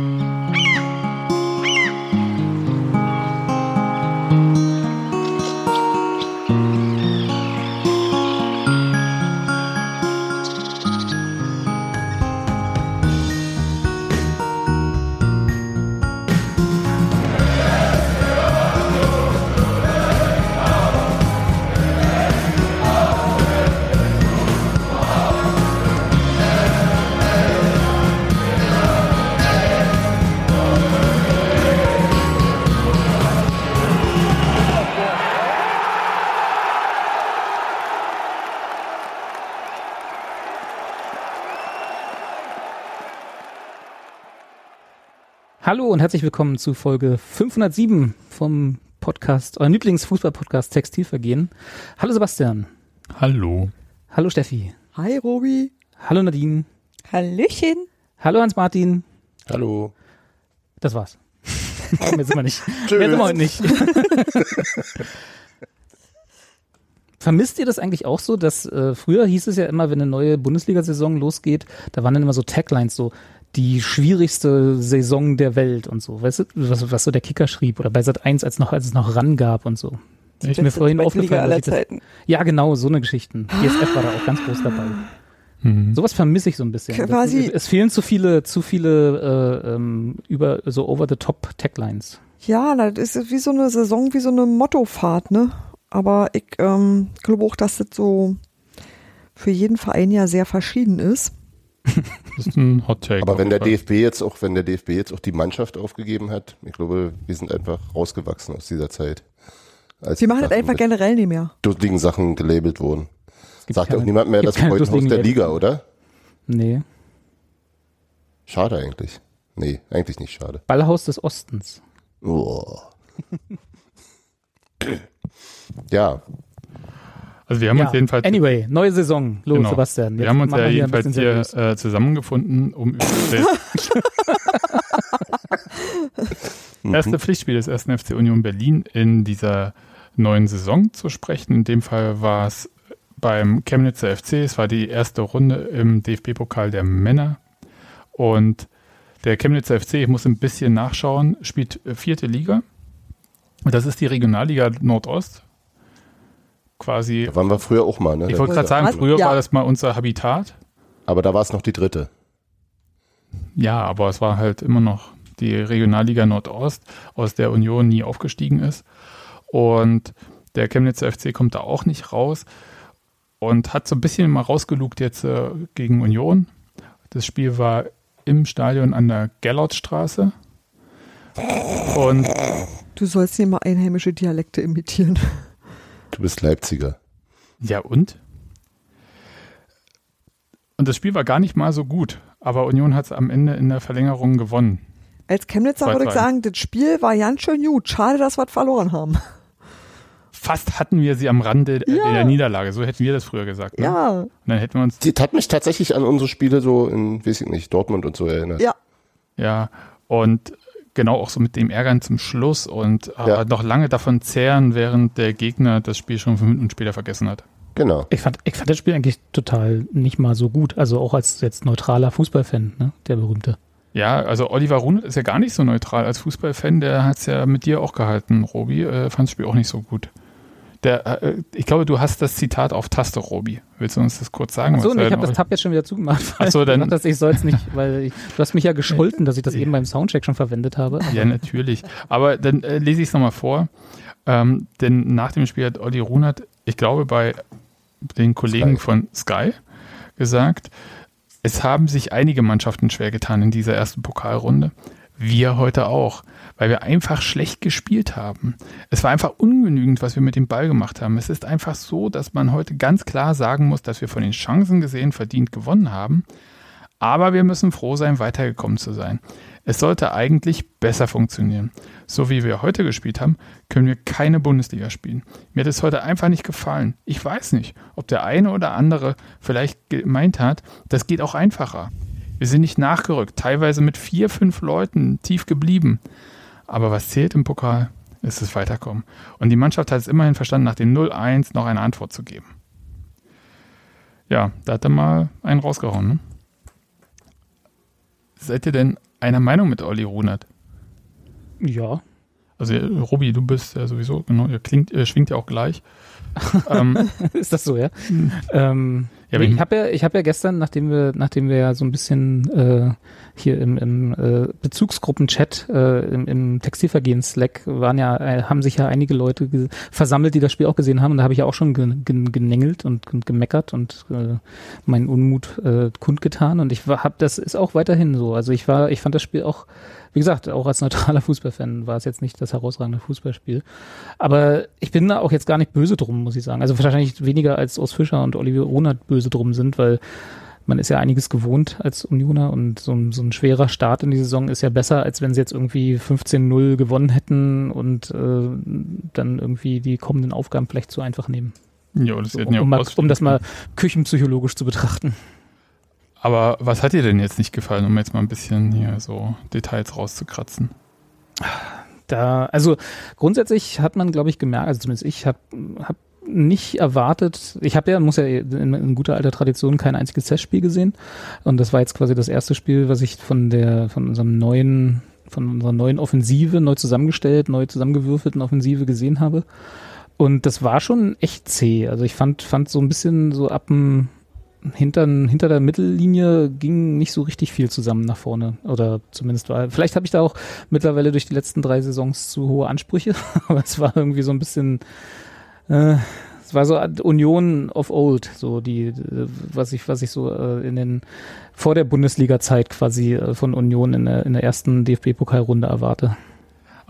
Mm-hmm. Hallo und herzlich willkommen zu Folge 507 vom Podcast, euer Lieblingsfußball-Podcast Textilvergehen. Hallo Sebastian. Hallo. Hallo Steffi. Hi Robi. Hallo Nadine. Hallöchen. Hallo Hans-Martin. Hallo. Das war's. Mehr sind wir nicht. Mehr sind wir heute nicht. Vermisst ihr das eigentlich auch so, dass äh, früher hieß es ja immer, wenn eine neue Bundesliga-Saison losgeht, da waren dann immer so Taglines so, die schwierigste Saison der Welt und so. Weißt du, was, was so der Kicker schrieb oder bei Sat 1, als noch, als es noch ran gab und so. Die ist mir vorhin aufgefallen. Aller das, ja, genau, so eine Geschichten. GSF war da auch ganz groß dabei. Mhm. Sowas vermisse ich so ein bisschen. Quasi das, es fehlen zu viele, zu viele äh, ähm, über so over the top Taglines. Ja, das ist wie so eine Saison, wie so eine Mottofahrt, ne? Aber ich ähm, glaube auch, dass das so für jeden Verein ja sehr verschieden ist. Das ist ein Hot Take. Aber wenn der DFB jetzt auch, wenn der DFB jetzt auch die Mannschaft aufgegeben hat, ich glaube, wir sind einfach rausgewachsen aus dieser Zeit. Als Sie machen das einfach generell nicht mehr. Dusseligen Sachen gelabelt wurden. Sagt keine, auch niemand mehr, das ist heute aus der Liga, oder? Nee. Schade eigentlich. Nee, eigentlich nicht schade. Ballhaus des Ostens. Oh. ja, also wir haben ja, uns jedenfalls. Anyway, neue Saison. Los, genau. Sebastian. wir haben uns ja jedenfalls hier äh, zusammengefunden, um über das erste Pflichtspiel des ersten FC Union Berlin in dieser neuen Saison zu sprechen. In dem Fall war es beim Chemnitzer FC. Es war die erste Runde im DFB-Pokal der Männer. Und der Chemnitzer FC, ich muss ein bisschen nachschauen, spielt vierte Liga. Das ist die Regionalliga Nordost quasi. Da waren wir früher auch mal, ne? Ich wollte gerade sagen, früher ja. war das mal unser Habitat. Aber da war es noch die dritte. Ja, aber es war halt immer noch die Regionalliga Nordost, aus der Union nie aufgestiegen ist. Und der Chemnitzer FC kommt da auch nicht raus und hat so ein bisschen mal rausgelugt jetzt äh, gegen Union. Das Spiel war im Stadion an der Gerlautstraße. Und du sollst hier mal einheimische Dialekte imitieren. Du bist Leipziger. Ja, und? Und das Spiel war gar nicht mal so gut, aber Union hat es am Ende in der Verlängerung gewonnen. Als Chemnitzer würde ich sagen, das Spiel war ganz schön gut. Schade, dass wir verloren haben. Fast hatten wir sie am Rande ja. der Niederlage, so hätten wir das früher gesagt. Ne? Ja. Und dann hätten wir uns. Die hat mich tatsächlich an unsere Spiele so in, weiß ich nicht, Dortmund und so erinnert. Ja. Ja. Und genau auch so mit dem Ärgern zum Schluss und äh, ja. noch lange davon zehren, während der Gegner das Spiel schon fünf Minuten später vergessen hat. Genau. Ich fand, ich fand das Spiel eigentlich total nicht mal so gut. Also auch als jetzt neutraler Fußballfan, ne? der berühmte. Ja, also Oliver Runert ist ja gar nicht so neutral als Fußballfan. Der hat es ja mit dir auch gehalten, Robi. Äh, fand das Spiel auch nicht so gut. Der, äh, ich glaube, du hast das Zitat auf Taste, Robi. Willst du uns das kurz sagen? Achso, ich habe das Tab jetzt schon wieder zugemacht. Achso, dann. Gesagt, ich soll es nicht, weil ich, du hast mich ja gescholten, dass ich das eben beim Soundcheck schon verwendet habe. Ja, natürlich. Aber dann äh, lese ich es nochmal vor. Ähm, denn nach dem Spiel hat Olli Runert, ich glaube, bei den Kollegen Sky. von Sky gesagt, es haben sich einige Mannschaften schwer getan in dieser ersten Pokalrunde. Wir heute auch weil wir einfach schlecht gespielt haben. Es war einfach ungenügend, was wir mit dem Ball gemacht haben. Es ist einfach so, dass man heute ganz klar sagen muss, dass wir von den Chancen gesehen verdient gewonnen haben. Aber wir müssen froh sein, weitergekommen zu sein. Es sollte eigentlich besser funktionieren. So wie wir heute gespielt haben, können wir keine Bundesliga spielen. Mir hat es heute einfach nicht gefallen. Ich weiß nicht, ob der eine oder andere vielleicht gemeint hat, das geht auch einfacher. Wir sind nicht nachgerückt, teilweise mit vier, fünf Leuten tief geblieben. Aber was zählt im Pokal, ist das Weiterkommen. Und die Mannschaft hat es immerhin verstanden, nach dem 0-1 noch eine Antwort zu geben. Ja, da hat er mal einen rausgehauen. Ne? Seid ihr denn einer Meinung mit Olli Runert. Ja. Also Robi, du bist ja sowieso, genau, ihr klingt, ihr schwingt ja auch gleich. ähm, ist das so, ja? ähm, ja, nee, ich habe ja, ich habe ja gestern, nachdem wir, nachdem wir ja so ein bisschen äh, hier im, im äh, Bezugsgruppen-Chat äh, im, im Textilvergehen-Slack waren ja, äh, haben sich ja einige Leute versammelt, die das Spiel auch gesehen haben. Und da habe ich ja auch schon gen gen genängelt und, und gemeckert und äh, meinen Unmut äh, kundgetan. Und ich habe, das ist auch weiterhin so. Also ich war, ich fand das Spiel auch wie gesagt, auch als neutraler Fußballfan war es jetzt nicht das herausragende Fußballspiel. Aber ich bin da auch jetzt gar nicht böse drum, muss ich sagen. Also wahrscheinlich weniger als Urs Fischer und Olivier Rohnert böse drum sind, weil man ist ja einiges gewohnt als Unioner und so ein, so ein schwerer Start in die Saison ist ja besser, als wenn sie jetzt irgendwie 15-0 gewonnen hätten und äh, dann irgendwie die kommenden Aufgaben vielleicht zu einfach nehmen. Ja, das so, um, ja um, um das mal küchenpsychologisch zu betrachten. Aber was hat dir denn jetzt nicht gefallen, um jetzt mal ein bisschen hier so Details rauszukratzen? Da, also grundsätzlich hat man, glaube ich, gemerkt, also zumindest ich habe hab nicht erwartet, ich habe ja, muss ja in, in, guter alter Tradition kein einziges Testspiel gesehen. Und das war jetzt quasi das erste Spiel, was ich von der, von unserem neuen, von unserer neuen Offensive, neu zusammengestellt, neu zusammengewürfelten Offensive gesehen habe. Und das war schon echt zäh. Also ich fand, fand so ein bisschen so ab dem hinter, hinter der Mittellinie ging nicht so richtig viel zusammen nach vorne. Oder zumindest war. Vielleicht habe ich da auch mittlerweile durch die letzten drei Saisons zu hohe Ansprüche, aber es war irgendwie so ein bisschen. Äh, es war so Union of Old, so die, was ich, was ich so äh, in den vor der Bundesliga-Zeit quasi äh, von Union in der, in der ersten DFB-Pokalrunde erwarte.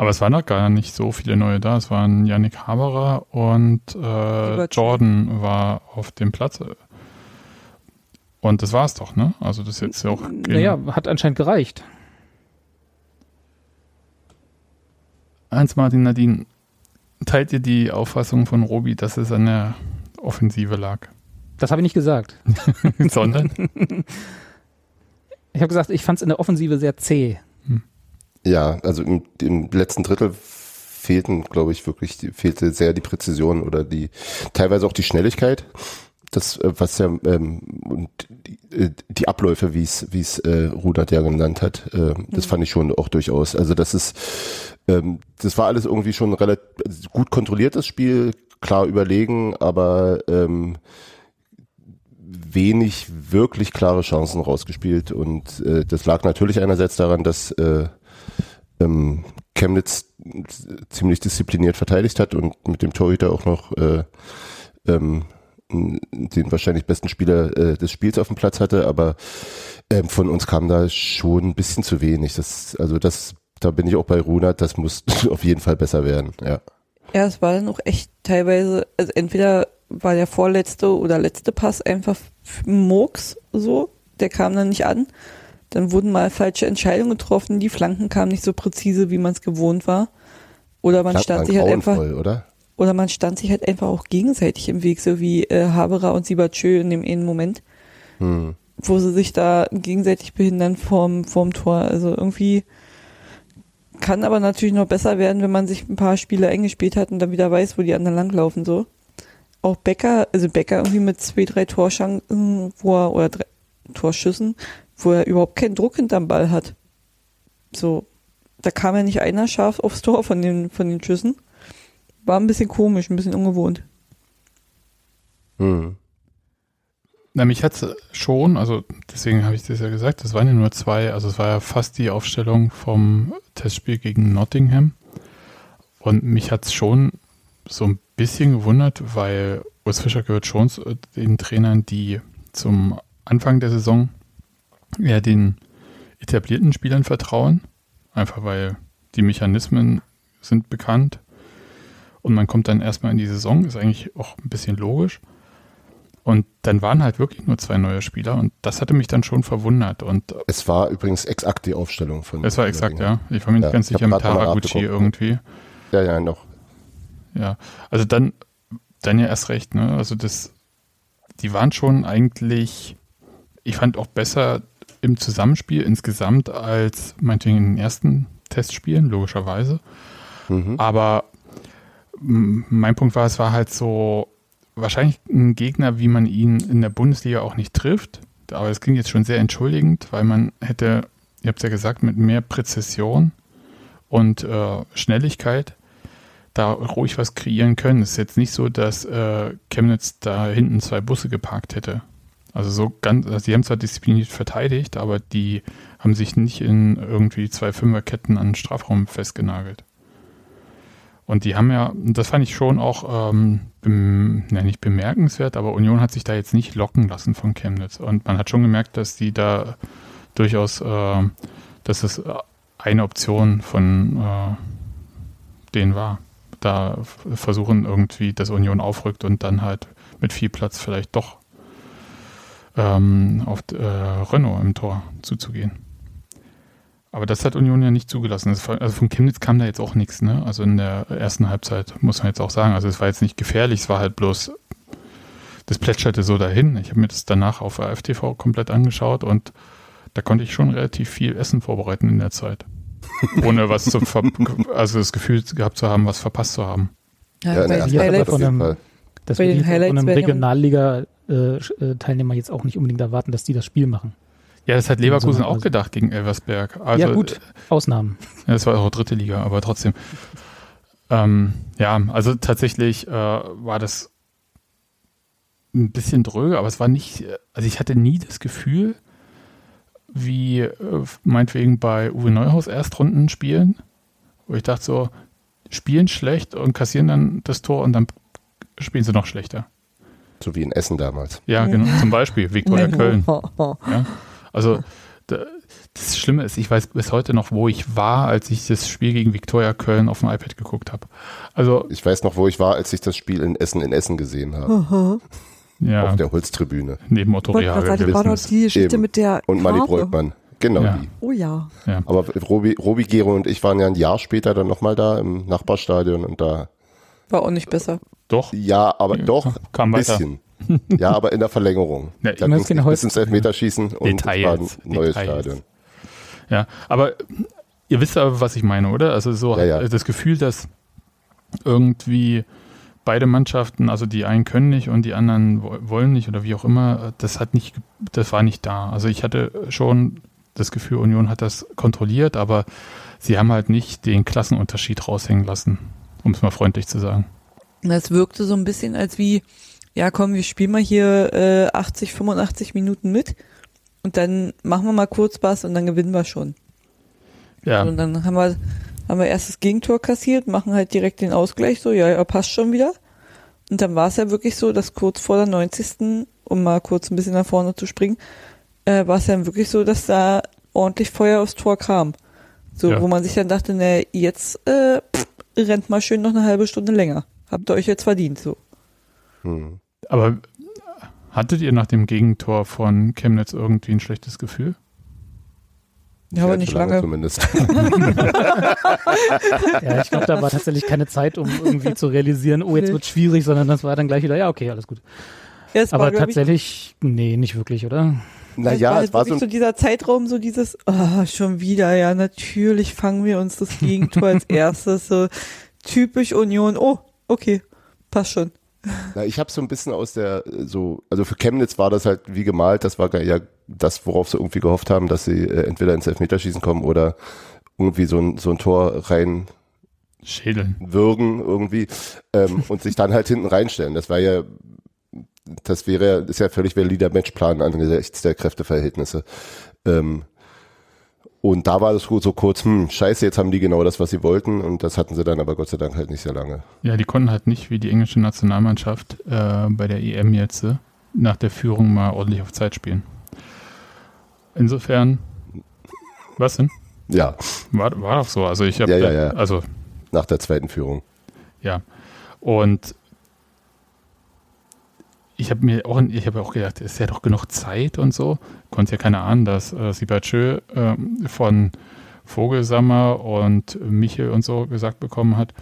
Aber es waren noch gar nicht so viele neue da. Es waren Yannick Haberer und äh, Jordan war auf dem Platz. Und das war's doch, ne? Also das ist jetzt ja auch. Naja, hat anscheinend gereicht. Eins, Martin Nadine, teilt ihr die Auffassung von Robi, dass es an der Offensive lag? Das habe ich nicht gesagt. Sondern? Ich habe gesagt, ich fand es in der Offensive sehr zäh. Hm. Ja, also im, im letzten Drittel fehlten, glaube ich, wirklich, fehlte sehr die Präzision oder die, teilweise auch die Schnelligkeit das, äh, was ja ähm, und die, äh, die Abläufe, wie es wie es äh, Rudert ja genannt hat, äh, das fand ich schon auch durchaus. Also das ist, ähm, das war alles irgendwie schon relativ gut kontrolliertes Spiel, klar überlegen, aber ähm, wenig wirklich klare Chancen rausgespielt und äh, das lag natürlich einerseits daran, dass äh, ähm, Chemnitz ziemlich diszipliniert verteidigt hat und mit dem Torhüter auch noch äh, ähm, den wahrscheinlich besten Spieler äh, des Spiels auf dem Platz hatte, aber ähm, von uns kam da schon ein bisschen zu wenig. Das, also das, da bin ich auch bei Runert, das muss auf jeden Fall besser werden, ja. Ja, es war dann auch echt teilweise, also entweder war der vorletzte oder letzte Pass einfach Murks so, der kam dann nicht an. Dann wurden mal falsche Entscheidungen getroffen, die Flanken kamen nicht so präzise, wie man es gewohnt war. Oder man stand sich halt einfach. Oder? Oder man stand sich halt einfach auch gegenseitig im Weg, so wie äh, Haberer und Siebertschö in dem einen Moment, hm. wo sie sich da gegenseitig behindern vorm, vorm Tor. Also irgendwie kann aber natürlich noch besser werden, wenn man sich ein paar Spiele eng gespielt hat und dann wieder weiß, wo die anderen langlaufen, so. Auch Becker, also Becker irgendwie mit zwei, drei Torschancen, wo er, oder drei Torschüssen, wo er überhaupt keinen Druck hinterm Ball hat. So, da kam ja nicht einer scharf aufs Tor von den, von den Schüssen war ein bisschen komisch, ein bisschen ungewohnt. Hm. Na, mich hat es schon, also deswegen habe ich das ja gesagt, das waren ja nur zwei, also es war ja fast die Aufstellung vom Testspiel gegen Nottingham. Und mich hat es schon so ein bisschen gewundert, weil Urs Fischer gehört schon zu den Trainern, die zum Anfang der Saison eher den etablierten Spielern vertrauen. Einfach weil die Mechanismen sind bekannt und man kommt dann erstmal in die Saison, ist eigentlich auch ein bisschen logisch. Und dann waren halt wirklich nur zwei neue Spieler und das hatte mich dann schon verwundert. Und es war übrigens exakt die Aufstellung von. Es war exakt, ja. Ich war mir nicht ja, ganz sicher mit Taraguchi irgendwie. Ja, ja, noch. Ja, also dann, dann ja erst recht, ne? Also das, die waren schon eigentlich, ich fand auch besser im Zusammenspiel insgesamt als meinetwegen in den ersten Testspielen, logischerweise. Mhm. Aber mein Punkt war, es war halt so wahrscheinlich ein Gegner, wie man ihn in der Bundesliga auch nicht trifft. Aber es klingt jetzt schon sehr entschuldigend, weil man hätte ihr habt ja gesagt, mit mehr Präzision und äh, Schnelligkeit da ruhig was kreieren können. Es ist jetzt nicht so, dass äh, Chemnitz da hinten zwei Busse geparkt hätte. Also so ganz, also die haben zwar diszipliniert verteidigt, aber die haben sich nicht in irgendwie zwei Fünferketten an den Strafraum festgenagelt. Und die haben ja, das fand ich schon auch, ähm, bem, ne, nicht bemerkenswert, aber Union hat sich da jetzt nicht locken lassen von Chemnitz. Und man hat schon gemerkt, dass die da durchaus, äh, dass es eine Option von äh, denen war. Da versuchen irgendwie, dass Union aufrückt und dann halt mit viel Platz vielleicht doch ähm, auf äh, Renault im Tor zuzugehen. Aber das hat Union ja nicht zugelassen. Also von Chemnitz kam da jetzt auch nichts, ne? Also in der ersten Halbzeit, muss man jetzt auch sagen. Also es war jetzt nicht gefährlich, es war halt bloß, das plätscherte so dahin. Ich habe mir das danach auf AFTV komplett angeschaut und da konnte ich schon relativ viel Essen vorbereiten in der Zeit. Ohne was zu, also das Gefühl gehabt zu haben, was verpasst zu haben. Ja, ja bei Highlights, von einem, das bei den Highlights von einem Regionalliga-Teilnehmer jetzt auch nicht unbedingt erwarten, dass die das Spiel machen. Ja, das hat Leverkusen auch gedacht gegen Elversberg. Also, ja, gut, Ausnahmen. Ja, das war auch dritte Liga, aber trotzdem. Ähm, ja, also tatsächlich äh, war das ein bisschen dröge, aber es war nicht, also ich hatte nie das Gefühl, wie äh, meinetwegen bei Uwe Neuhaus Erstrunden spielen, wo ich dachte so, spielen schlecht und kassieren dann das Tor und dann spielen sie noch schlechter. So wie in Essen damals. Ja, genau, zum Beispiel Viktoria Köln. Ja, also das Schlimme ist, ich weiß bis heute noch, wo ich war, als ich das Spiel gegen Viktoria Köln auf dem iPad geguckt habe. Also ich weiß noch, wo ich war, als ich das Spiel in Essen in Essen gesehen habe. Ja. Auf der Holztribüne. Neben Otto Rehagel. war doch die Geschichte mit der Und Mali Breutmann. Genau Ja. die. Oh ja. Ja. Aber Robi, Robi Gero und ich waren ja ein Jahr später dann nochmal da im Nachbarstadion und da, War auch nicht besser. Doch. ja, aber doch, Kam ein weiter. bisschen. Ja, aber in der Verlängerung. Ja, da ging es bis ins Elfmeterschießen und war ein Details, neues Details. Stadion. Ja, aber ihr wisst aber, was ich meine, oder? Also so Ja, ja. das Gefühl, dass irgendwie beide Mannschaften, also die einen können nicht und die anderen wo- wollen nicht oder wie auch immer, das hat nicht, das war nicht da. Also ich hatte schon das Gefühl, Union hat das kontrolliert, aber sie haben halt nicht den Klassenunterschied raushängen lassen, um es mal freundlich zu sagen. Das wirkte so ein bisschen als wie, ja komm, wir spielen mal hier äh, 80, 85 Minuten mit und dann machen wir mal kurz was und dann gewinnen wir schon. Ja, Und dann haben wir, haben wir erst das Gegentor kassiert, machen halt direkt den Ausgleich, so, ja, ja, passt schon wieder. Und dann war es ja wirklich so, dass kurz vor der 90. um mal kurz ein bisschen nach vorne zu springen, äh, war es dann wirklich so, dass da ordentlich Feuer aufs Tor kam. So, Ja. wo man sich dann dachte, ne, jetzt äh, pff, rennt mal schön noch eine halbe Stunde länger. Habt ihr euch jetzt verdient, so. Hm. aber hattet ihr nach dem Gegentor von Chemnitz irgendwie ein schlechtes Gefühl? Ja, aber nicht zu lange. Zumindest. Ja, ich glaube, da war tatsächlich keine Zeit, um irgendwie zu realisieren, oh, jetzt wird schwierig, sondern das war dann gleich wieder, ja, okay, alles gut. Ja, Aber war, glaub ich, tatsächlich, nee, nicht wirklich, oder? Naja, halt es war so wirklich ein so dieser Zeitraum, so dieses, ah, schon wieder, ja, natürlich fangen wir uns das Gegentor als erstes, so typisch Union, oh, okay, passt schon. Na, ich habe so ein bisschen aus der, äh, so, also für Chemnitz war das halt wie gemalt, das war ja das, worauf sie irgendwie gehofft haben, dass sie äh, entweder ins Elfmeterschießen kommen oder irgendwie so ein, so ein Tor rein Schädeln. würgen irgendwie ähm, und sich dann halt hinten reinstellen. Das war ja, das wäre, ist ja völlig valider Matchplan angesichts der Kräfteverhältnisse. Ähm, und da war es so so kurz, hm, scheiße, jetzt haben die genau das, was sie wollten und das hatten sie dann aber Gott sei Dank halt nicht sehr lange. Ja, die konnten halt nicht wie die englische Nationalmannschaft äh, bei der EM jetzt äh, nach der Führung mal ordentlich auf Zeit spielen. Insofern, was denn? Ja, War, war doch so. Also ich habe, Ja, ja, ja. also nach der zweiten Führung. ja. Und ich habe mir auch, ich habe auch gedacht, es ist ja doch genug Zeit und so. Konnte ja keiner ahnen, dass äh, Sibachö ähm, von Vogelsammer und Michel und so gesagt bekommen hat,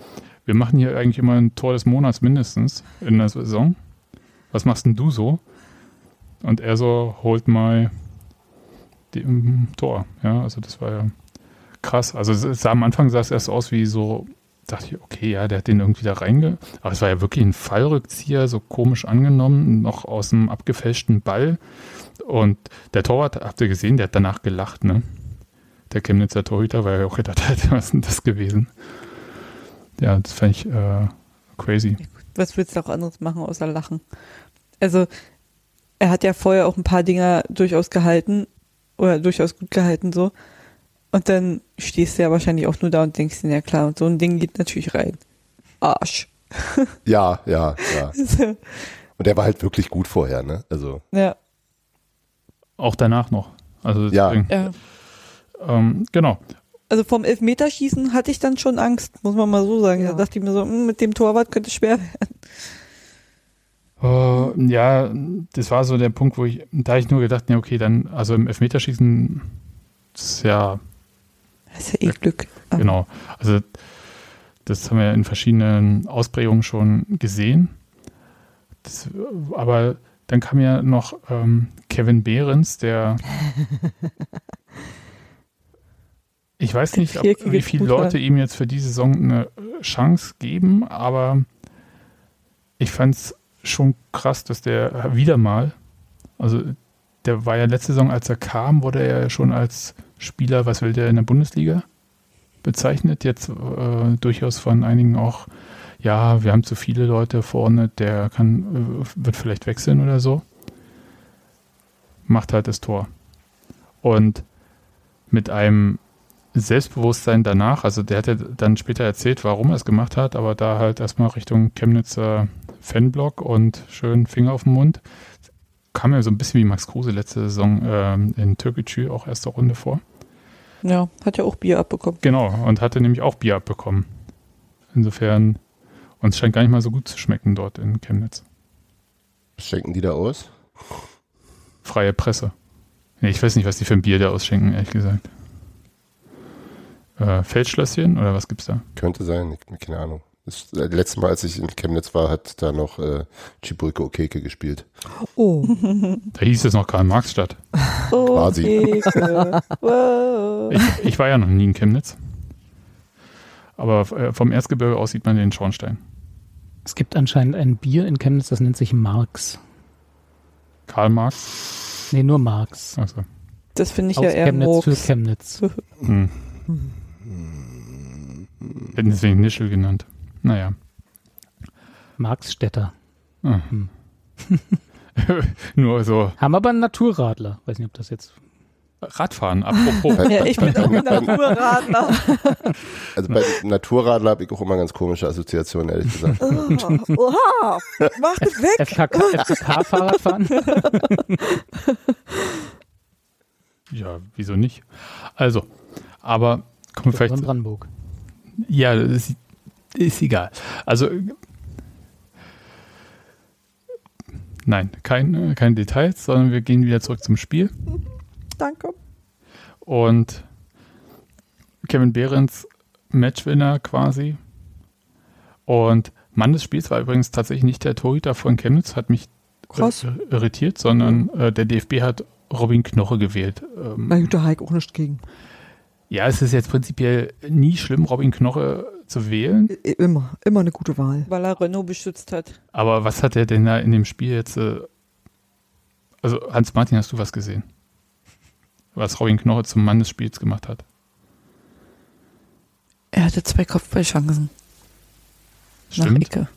wir machen hier eigentlich immer ein Tor des Monats mindestens in der Saison. Was machst denn du so? Und er so, holt mal die, ähm, Tor. Ja, also das war ja krass. Also es sah, am Anfang sah es erst aus wie so, dachte ich, okay, ja, der hat den irgendwie da reinge... Aber es war ja wirklich ein Fallrückzieher, so komisch angenommen, noch aus einem abgefälschten Ball. Und der Torwart, habt ihr gesehen, der hat danach gelacht, ne? der Chemnitzer Torhüter, weil er auch gedacht hat, was ist denn das gewesen? Ja, das fand ich äh, crazy. Was willst du auch anderes machen, außer lachen? Also, er hat ja vorher auch ein paar Dinger durchaus gehalten oder durchaus gut gehalten so. Und dann stehst du ja wahrscheinlich auch nur da und denkst dir, ja klar, und so ein Ding geht natürlich rein. Arsch. Ja, ja, ja. Und der war halt wirklich gut vorher, ne? Also. ja, Auch danach noch. Also Ja. deswegen, ja. ähm, genau. Also vom Elfmeterschießen hatte ich dann schon Angst, muss man mal so sagen. Ja. Da dachte ich mir so, hm, mit dem Torwart könnte es schwer werden. Äh, ja, das war so der Punkt, wo ich, da ich nur gedacht, ja, okay, dann, also im Elfmeterschießen, das ist ja, Das ist ja eh Glück. Aber genau. Also, das haben wir in verschiedenen Ausprägungen schon gesehen. Das, aber dann kam ja noch ähm, Kevin Behrens, der. Ich weiß nicht, ob, wie viele. Leute ihm jetzt für die Saison eine Chance geben, aber ich fand es schon krass, dass der wieder mal, also der war ja letzte Saison, als er kam, wurde er ja schon als Spieler, was will der in der Bundesliga bezeichnet, jetzt äh, durchaus von einigen auch, ja, wir haben zu viele Leute vorne, der kann, äh, wird vielleicht wechseln oder so. Macht halt das Tor. Und mit einem Selbstbewusstsein danach, also der hat ja dann später erzählt, warum er es gemacht hat, aber da halt erstmal Richtung Chemnitzer Fanblock und schön Finger auf den Mund. Kam mir so ein bisschen wie Max Kruse letzte Saison ähm, in Türkgücü auch erste Runde vor. Ja, hat ja auch Bier abbekommen. Genau, und hatte nämlich auch Bier abbekommen. Insofern, uns scheint gar nicht mal so gut zu schmecken dort in Chemnitz. Was schenken die da aus? Freie Presse. Nee, ich weiß nicht, was die für ein Bier da ausschenken, ehrlich gesagt. Äh, Feldschlösschen oder was gibt's da? Könnte sein, ich- keine Ahnung. Das äh, letzte Mal, als ich in Chemnitz war, hat da noch äh, Chibulke Okeke gespielt. Oh, Da hieß es noch Karl-Marx-Stadt. Oh, Quasi. Wow. Ich, ich war ja noch nie in Chemnitz. Aber äh, vom Erzgebirge aus sieht man den Schornstein. Es gibt anscheinend ein Bier in Chemnitz, das nennt sich Marx. Karl Marx. Nee, nur Marx. Also, Das finde ich Aus ja eher Chemnitz für Murks. Chemnitz. hm. Hätten es wegen Nischel genannt. Naja. Marxstädter. Ah. Hm. Nur so Haben aber einen Naturradler. Weiß nicht, ob das jetzt. Radfahren, apropos. Ja, ich bin auch ein Naturradler. Also bei Naturradler habe ich auch immer ganz komische Assoziationen, ehrlich gesagt. oha, mach das weg. FKK, FKK-Fahrradfahren? Ja, wieso nicht? Also, aber kommen wir vielleicht. in Brandenburg. Ja, das ist, ist egal. Also, nein, kein, keine Details, sondern wir gehen wieder zurück zum Spiel. Danke. Und Kevin Behrens Matchwinner quasi. Und Mann des Spiels war übrigens tatsächlich nicht der Torhüter von Chemnitz, hat mich Krass. irritiert, sondern äh, der DFB hat Robin Knoche gewählt. Ähm, Na gut, da ich auch nichts gegen. ja, es ist jetzt prinzipiell nie schlimm, Robin Knoche zu wählen. Immer, immer eine gute Wahl. Weil er Renault beschützt hat. Aber was hat er denn da in dem Spiel jetzt? Äh, also, Hans-Martin, hast du was gesehen? Was Robin Knoche zum Mann des Spiels gemacht hat? Er hatte zwei Kopfballchancen nach Stimmt. Ecke.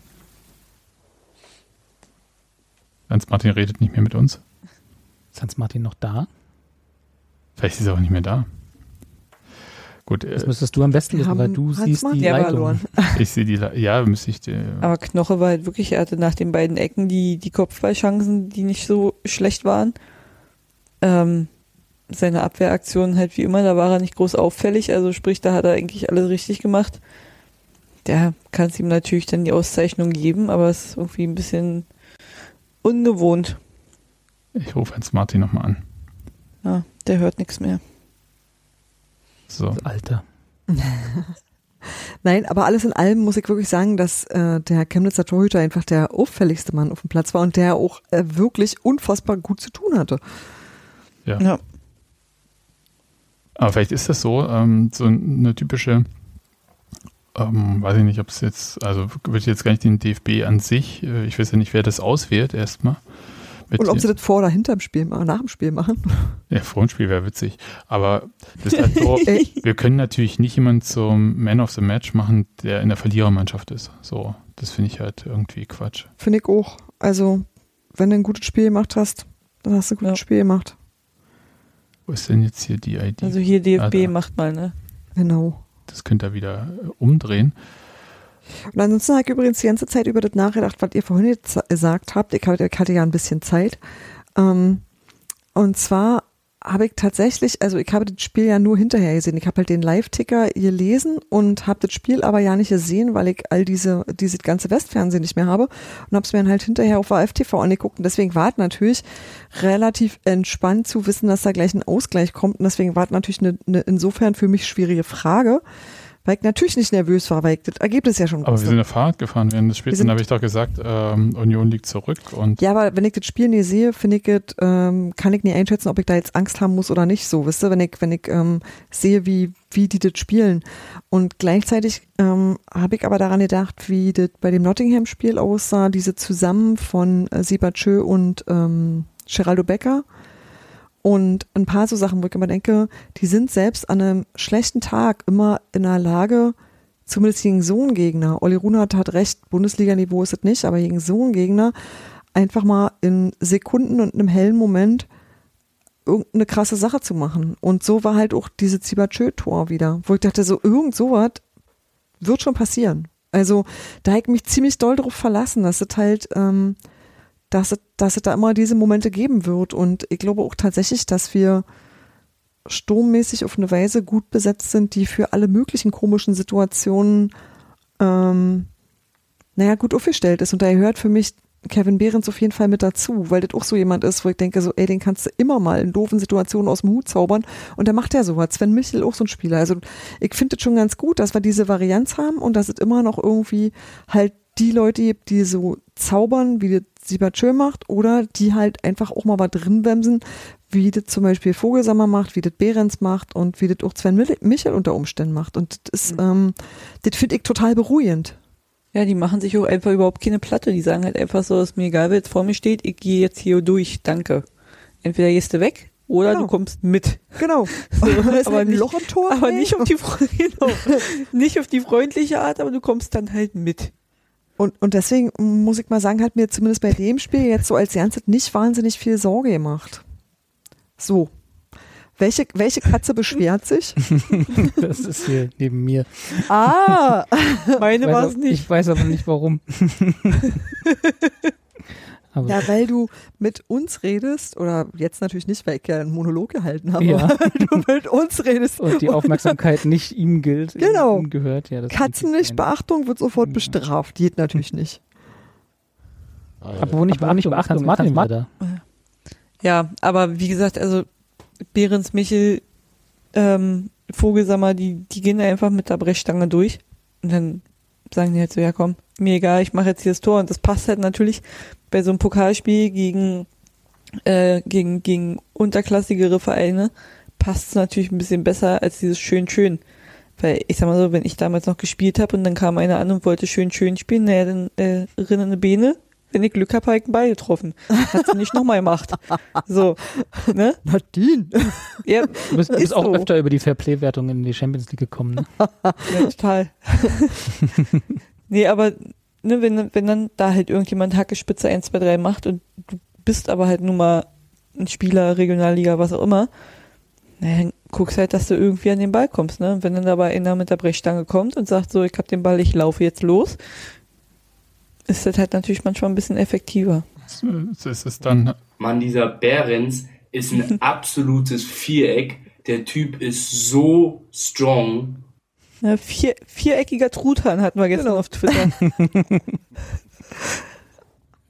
Hans-Martin redet nicht mehr mit uns. Ist Hans-Martin noch da? Vielleicht ist er auch nicht mehr da. Gut, Das äh, müsstest du am besten wissen, weil du siehst Hans-Martin die Leitung. verloren. ich sehe die. Le- Ja, müsste ich. Die, Aber Knoche war halt wirklich, er hatte nach den beiden Ecken die, die Kopfballchancen, die nicht so schlecht waren. Ähm, seine Abwehraktion halt wie immer, da war er nicht groß auffällig, also sprich, da hat er eigentlich alles richtig gemacht. Der kann es ihm natürlich dann die Auszeichnung geben, aber es ist irgendwie ein bisschen ungewohnt. ich rufe Hans-Martin nochmal an. Ja, der hört nichts mehr. So. Alter. Nein, aber alles in allem muss ich wirklich sagen, dass äh, der Chemnitzer Torhüter einfach der auffälligste Mann auf dem Platz war und der auch äh, wirklich unfassbar gut zu tun hatte. Ja. Aber vielleicht ist das so, ähm, so eine typische, ähm, weiß ich nicht, ob es jetzt, also würde ich jetzt gar nicht den DFB an sich, äh, ich weiß ja nicht, wer das auswählt erstmal, Und ob sie das vor oder hinter dem Spiel machen, nach dem Spiel machen. Ja, vor dem Spiel wäre witzig. Aber das ist halt so, wir können natürlich nicht jemanden zum Man of the Match machen, der in der Verlierermannschaft ist. So, das finde ich halt irgendwie Quatsch. Finde ich auch. Also, wenn du ein gutes Spiel gemacht hast, dann hast du ein gutes Ja. Spiel gemacht. Wo ist denn jetzt hier die ID? Also hier DFB Ah, macht mal, ne? Genau. Das könnt ihr wieder umdrehen. Und ansonsten habe ich übrigens die ganze Zeit über das nachgedacht, was ihr vorhin gesagt habt. Ich hatte, ja ein bisschen Zeit. Ähm, und zwar habe ich tatsächlich, also ich habe das Spiel ja nur hinterher gesehen. Ich habe halt den Live-Ticker gelesen und habe das Spiel aber ja nicht gesehen, weil ich all diese, dieses ganze Westfernsehen nicht mehr habe und habe es mir dann halt hinterher auf AFTV angeguckt. Und deswegen war es natürlich relativ entspannt zu wissen, dass da gleich ein Ausgleich kommt. Und deswegen war es natürlich eine, eine insofern für mich schwierige Frage, weil ich natürlich nicht nervös war, weil ich das Ergebnis ja schon Aber wir wusste. sind ja Fahrrad gefahren während des Spiels. Wir Dann habe ich doch gesagt, ähm, Union liegt zurück. Und Ja, aber wenn ich das Spiel nie sehe, finde ich, es, ähm, kann ich nie einschätzen, ob ich da jetzt Angst haben muss oder nicht. So, wisst ihr, wenn ich, wenn ich ähm, sehe, wie, wie die das spielen. Und gleichzeitig ähm, habe ich aber daran gedacht, wie das bei dem Nottingham-Spiel aussah, diese Zusammen von äh, Sibachö und ähm, Geraldo Becker. Und ein paar so Sachen, wo ich immer denke, die sind selbst an einem schlechten Tag immer in der Lage, zumindest gegen so einen Gegner, Olli Runert hat recht, Bundesliga-Niveau ist es nicht, aber gegen so einen Gegner einfach mal in Sekunden und einem hellen Moment irgendeine krasse Sache zu machen. Und so war halt auch diese Zibachö-Tor wieder, wo ich dachte, so irgend sowas wird schon passieren. Also da habe ich mich ziemlich doll darauf verlassen, dass es halt, ähm, dass es, dass es da immer diese Momente geben wird. Und ich glaube auch tatsächlich, dass wir sturmmäßig auf eine Weise gut besetzt sind, die für alle möglichen komischen Situationen, ähm, naja, gut aufgestellt ist. Und da gehört für mich Kevin Behrens auf jeden Fall mit dazu, weil das auch so jemand ist, wo ich denke, so, ey, den kannst du immer mal in doofen Situationen aus dem Hut zaubern. Und der macht ja sowas. Sven Michel auch so ein Spieler. Also ich finde es schon ganz gut, dass wir diese Varianz haben und dass es immer noch irgendwie halt die Leute gibt, die so zaubern, wie das Siebertschö macht, oder die halt einfach auch mal was drin bremsen, wie das zum Beispiel Vogelsammer macht, wie das Behrens macht und wie das auch Sven Michel unter Umständen macht. Und das ist, ähm, das finde ich total beruhigend. Ja, die machen sich auch einfach überhaupt keine Platte. Die sagen halt einfach so, ist mir egal, wer jetzt vor mir steht, ich gehe jetzt hier durch, danke. Entweder gehst du weg oder Genau. du kommst mit. Genau. So, aber halt ein nicht- Loch im Tor. Aber ey. nicht auf die genau, nicht auf die freundliche Art, aber du kommst dann halt mit. Und, und deswegen muss ich mal sagen, hat mir zumindest bei dem Spiel jetzt so als Ganzes nicht wahnsinnig viel Sorge gemacht. So. Welche, welche Katze beschwert sich? Das ist hier neben mir. Ah! Meine war es nicht. Ich weiß aber nicht warum. aber Ja, weil du mit uns redest, oder jetzt natürlich nicht, weil ich ja einen Monolog gehalten habe, Ja. weil du mit uns redest. und die Aufmerksamkeit nicht ihm gilt, Genau. ihm gehört. Ja, das Katzen nicht. Beachtung wird sofort bestraft. Geht natürlich nicht. Aber wo nicht Beachtung, Beachtung, Martin da. Ja, aber wie gesagt, also Behrens, Michel, ähm, Vogelsammer, die, die gehen da einfach mit der Brechstange durch. Und dann sagen die halt so, ja komm, mir egal, ich mache jetzt hier das Tor. Und das passt halt natürlich bei so einem Pokalspiel gegen, äh, gegen, gegen unterklassigere Vereine, passt es natürlich ein bisschen besser als dieses schön-schön. Weil ich sag mal so, wenn ich damals noch gespielt habe und dann kam einer an und wollte schön-schön spielen, naja, dann äh, rinnen eine Beine. Wenn ich Glück habe, habe ich einen Ball getroffen. Hat sie nicht nochmal gemacht. So, ne? Nadine! Ja, Du bist, bist auch so. öfter über die Fairplay-Wertung in die Champions League gekommen. Ne? ja total. nee, aber ne, wenn, wenn dann da halt irgendjemand Hackespitze 1, 2, 3 macht und du bist aber halt nun mal ein Spieler, Regionalliga, was auch immer, naja, dann guckst halt, dass du irgendwie an den Ball kommst. Ne? Und wenn dann dabei einer mit der Brechstange kommt und sagt so, ich hab den Ball, ich laufe jetzt los, ist das halt natürlich manchmal ein bisschen effektiver. es ist es dann Mann, dieser Behrens ist ein absolutes Viereck. Der Typ ist so strong. Ja, vier, viereckiger Truthahn hatten wir gestern auf Twitter.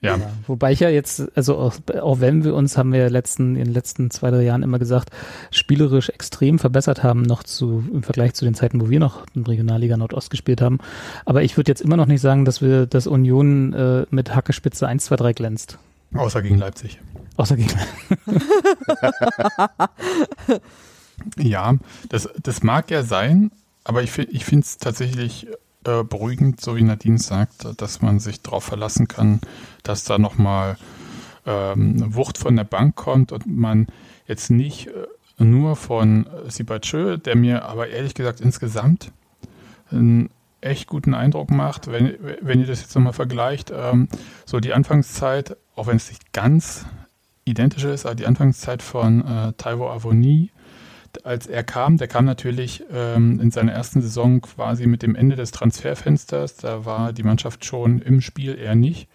ja, Ja, wobei ich ja jetzt, also auch, auch wenn wir uns, haben wir letzten, in den letzten zwei, drei Jahren immer gesagt, spielerisch extrem verbessert haben, noch zu, im Vergleich zu den Zeiten, wo wir noch in Regionalliga Nordost gespielt haben. Aber ich würde jetzt immer noch nicht sagen, dass wir, dass Union äh, mit Hackespitze 1, 2, 3 glänzt. außer gegen Leipzig. Außer gegen Ja, das, das mag ja sein, aber ich, ich finde es tatsächlich äh, beruhigend, so wie Nadine sagt, dass man sich darauf verlassen kann, dass da nochmal ähm, Wucht von der Bank kommt und man jetzt nicht äh, nur von Sibachö, der mir aber ehrlich gesagt insgesamt einen echt guten Eindruck macht, wenn, wenn ihr das jetzt nochmal vergleicht. Ähm, so die Anfangszeit, auch wenn es nicht ganz identisch ist, aber die Anfangszeit von äh, Taiwo Avoni, als er kam, der kam natürlich ähm, in seiner ersten Saison quasi mit dem Ende des Transferfensters. Da war die Mannschaft schon im Spiel, er nicht.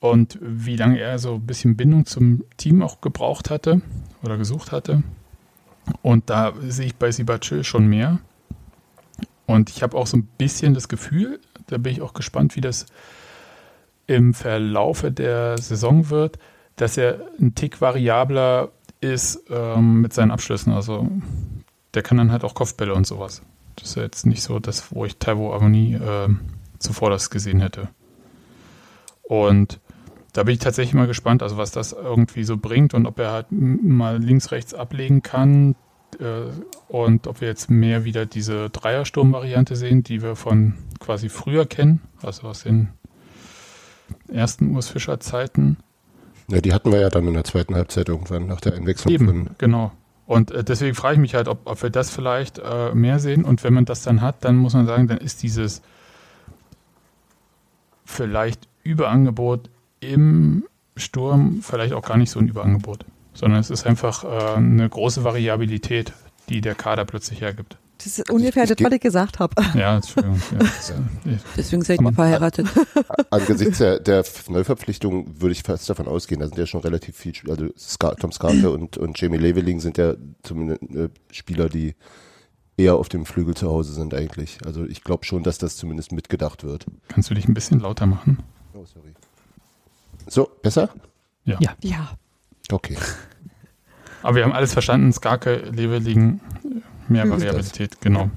Und wie lange er so ein bisschen Bindung zum Team auch gebraucht hatte oder gesucht hatte. Und da sehe ich bei Sibachö schon mehr. Und ich habe auch so ein bisschen das Gefühl, da bin ich auch gespannt, wie das im Verlaufe der Saison wird, dass er ein Tick variabler ist ähm, mit seinen Abschlüssen. Also der kann dann halt auch Kopfbälle und sowas. Das ist ja jetzt nicht so das, wo ich Taiwo Avoni äh, zuvor das gesehen hätte. Und da bin ich tatsächlich mal gespannt, also was das irgendwie so bringt und ob er halt mal links, rechts ablegen kann äh, und ob wir jetzt mehr wieder diese Dreiersturm-Variante sehen, die wir von quasi früher kennen, also aus den ersten Urs Fischer Zeiten. Ja, die hatten wir ja dann in der zweiten Halbzeit irgendwann nach der Einwechslung. Eben, genau. Und äh, deswegen frage ich mich halt, ob, ob wir das vielleicht äh, mehr sehen. Und wenn man das dann hat, dann muss man sagen, dann ist dieses vielleicht Überangebot im Sturm vielleicht auch gar nicht so ein Überangebot, sondern es ist einfach äh, eine große Variabilität, die der Kader plötzlich hergibt. Das ist ungefähr das, was ich gesagt habe. Ja, Entschuldigung. Ja, Deswegen seid ihr verheiratet. Angesichts der, der Neuverpflichtung würde ich fast davon ausgehen, da sind ja schon relativ viel, also Scar, Tom Scarpe und, und Jamie Leveling sind ja zumindest äh, Spieler, die eher auf dem Flügel zu Hause sind eigentlich. Also ich glaube schon, dass das zumindest mitgedacht wird. Kannst du dich ein bisschen lauter machen? Oh, sorry. So, besser? Ja. Ja. Ja. Okay. Aber wir haben alles verstanden. Skarke, Leveling, mehr ist Variabilität, genau.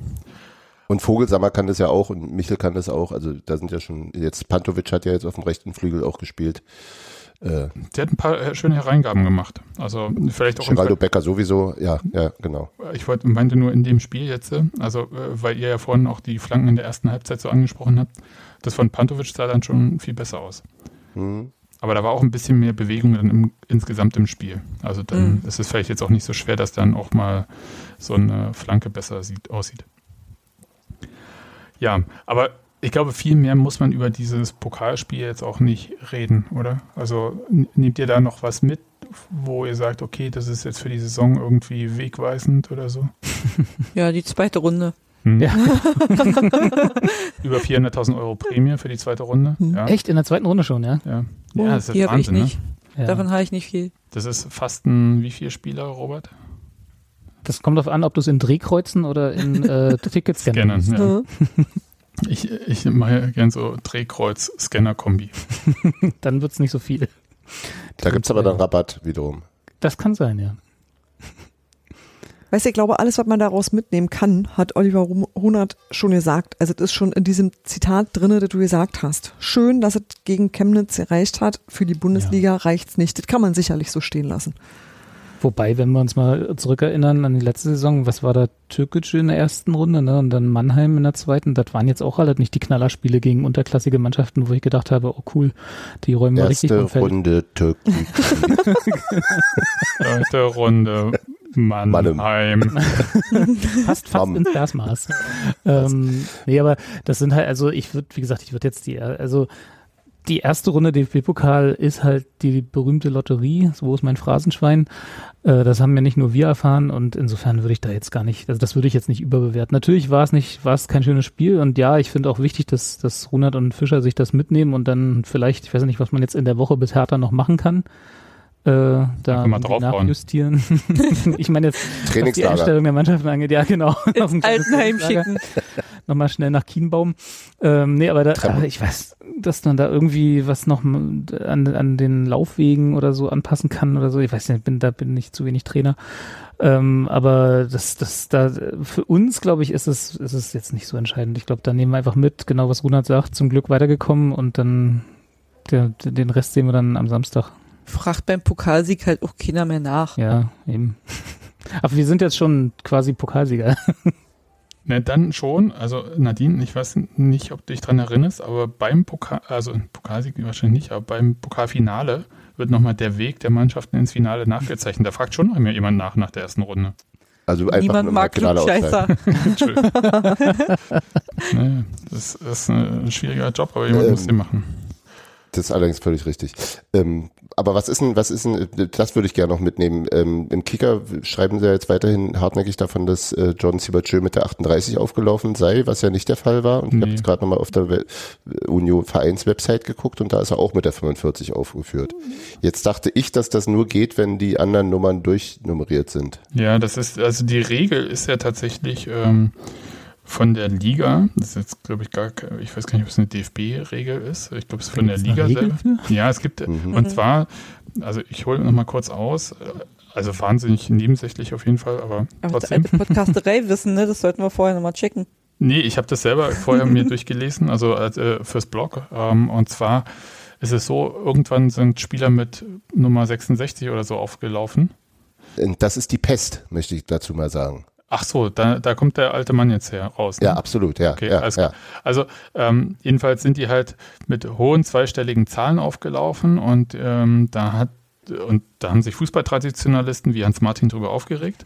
Und Vogelsammer kann das ja auch und Michel kann das auch. Also da sind ja schon, jetzt Pantovic hat ja jetzt auf dem rechten Flügel auch gespielt. Äh, Der hat ein paar äh, schöne Hereingaben gemacht. Also vielleicht auch. im Geraldo Becker sowieso, ja, ja, genau. Ich wollte, meinte nur in dem Spiel jetzt, äh, also äh, weil ihr ja vorhin auch die Flanken in der ersten Halbzeit so angesprochen habt, das von Pantovic sah dann schon viel besser aus. Hm. Aber da war auch ein bisschen mehr Bewegung dann im, insgesamt im Spiel. Also dann Mhm. ist es vielleicht jetzt auch nicht so schwer, dass dann auch mal so eine Flanke besser sieht, aussieht. Ja, aber ich glaube, viel mehr muss man über dieses Pokalspiel jetzt auch nicht reden, oder? Also nehmt ihr da noch was mit, wo ihr sagt, okay, das ist jetzt für die Saison irgendwie wegweisend oder so? Ja, die zweite Runde. Hm. Ja. Über 400.000 Euro Prämie für die zweite Runde. Hm. Ja, Echt in der zweiten Runde schon, ja? ja. Oh, ja das ist die habe ich Wahnsinn, ne? nicht. ja. Davon habe ich nicht viel. Das ist fast ein, wie viele Spieler, Robert? Das kommt darauf an, ob du es in Drehkreuzen oder in äh, Tickets Scannern, scannst. ja. Mhm. Ich, ich mache gern so Drehkreuz-Scanner-Kombi. Dann wird es nicht so viel. Da gibt's aber dann Rabatt wiederum. Das kann sein, ja. Weißt du, ich glaube, alles, was man daraus mitnehmen kann, hat Oliver Runert schon gesagt. Also, das ist schon in diesem Zitat drinne, das du gesagt hast. Schön, dass es gegen Chemnitz erreicht hat. Für die Bundesliga reicht's nicht. Das kann man sicherlich so stehen lassen. Wobei, wenn wir uns mal zurückerinnern an die letzte Saison, was war da Türkic in der ersten Runde ne? und dann Mannheim in der zweiten, das waren jetzt auch alle nicht die Knallerspiele gegen unterklassige Mannschaften, wo ich gedacht habe, oh cool, die räumen mal richtig Erste vom Feld. Runde Türken. Zweite Runde Mannheim. Fast, fast Mann. ins Versmaß. ähm, nee, aber das sind halt, also ich würde, wie gesagt, ich würde jetzt die, also die erste Runde DFB-Pokal ist halt die berühmte Lotterie, so wo ist mein Phrasenschwein. Äh, das haben ja nicht nur wir erfahren und insofern würde ich da jetzt gar nicht, also das würde ich jetzt nicht überbewerten. Natürlich war es nicht, war es kein schönes Spiel und ja, ich finde auch wichtig, dass, dass Runert und Fischer sich das mitnehmen und dann vielleicht, ich weiß nicht, was man jetzt in der Woche bis Hertha noch machen kann. Äh, da nachjustieren. ich meine jetzt, was die. Einstellung der Mannschaften angeht, ja genau. Ins Altenheim schicken. Nochmal schnell nach Kienbaum. Ähm, nee, aber da, aber ich weiß, dass man da irgendwie was noch an, an den Laufwegen oder so anpassen kann oder so. Ich weiß nicht, bin, da bin ich zu wenig Trainer. Ähm, aber das, das, da, für uns, glaube ich, ist es, ist es jetzt nicht so entscheidend. Ich glaube, da nehmen wir einfach mit, genau was Runert sagt, zum Glück weitergekommen und dann der, den Rest sehen wir dann am Samstag. Fragt beim Pokalsieg halt auch keiner mehr nach. Ja, eben. Aber wir sind jetzt schon quasi Pokalsieger. Ne, dann schon, also Nadine, ich weiß nicht, ob du dich dran erinnerst, aber beim Pokal, also Pokalsieg wahrscheinlich nicht, aber beim Pokalfinale wird nochmal der Weg der Mannschaften ins Finale nachgezeichnet. Da fragt schon noch immer jemand nach nach der ersten Runde. Also einfach Niemand mag Klugscheißer. Entschuldigung. nee, das ist ein schwieriger Job, aber jemand Ähm, muss den machen. Das ist allerdings völlig richtig. Ähm, aber was ist denn, was ist denn, das würde ich gerne noch mitnehmen. Ähm, Im Kicker schreiben sie ja jetzt weiterhin hartnäckig davon, dass äh, Jordan Siebertschö mit der 38 aufgelaufen sei, was ja nicht der Fall war. Und ich habe Nee. jetzt gerade nochmal auf der We- Union Vereins-Website geguckt und da ist er auch mit der 45 aufgeführt. Jetzt dachte ich, dass das nur geht, wenn die anderen Nummern durchnummeriert sind. Ja, das ist, also die Regel ist ja tatsächlich ähm, von der Liga, das ist jetzt, glaube ich, gar ich weiß gar nicht, ob es eine DFB-Regel ist. Ich glaube, es ist von der Gibt's Liga selber. Ja, es gibt, und zwar, also ich hole noch mal kurz aus, also wahnsinnig nebensächlich auf jeden Fall, aber Aber das trotzdem. alte Podcasterei wissen, ne? Das sollten wir vorher nochmal checken. Nee, ich habe das selber vorher mir durchgelesen, also äh, fürs Blog. Ähm, und zwar ist es so, irgendwann sind Spieler mit Nummer 66 oder so aufgelaufen. Und Das ist die Pest, möchte ich dazu mal sagen. Ach so, da, da kommt der alte Mann jetzt her raus. ne? Ja, absolut, ja. Okay, ja, alles ja. Also ähm, jedenfalls sind die halt mit hohen zweistelligen Zahlen aufgelaufen und ähm, da hat und da haben sich Fußballtraditionalisten wie Hans Martin drüber aufgeregt.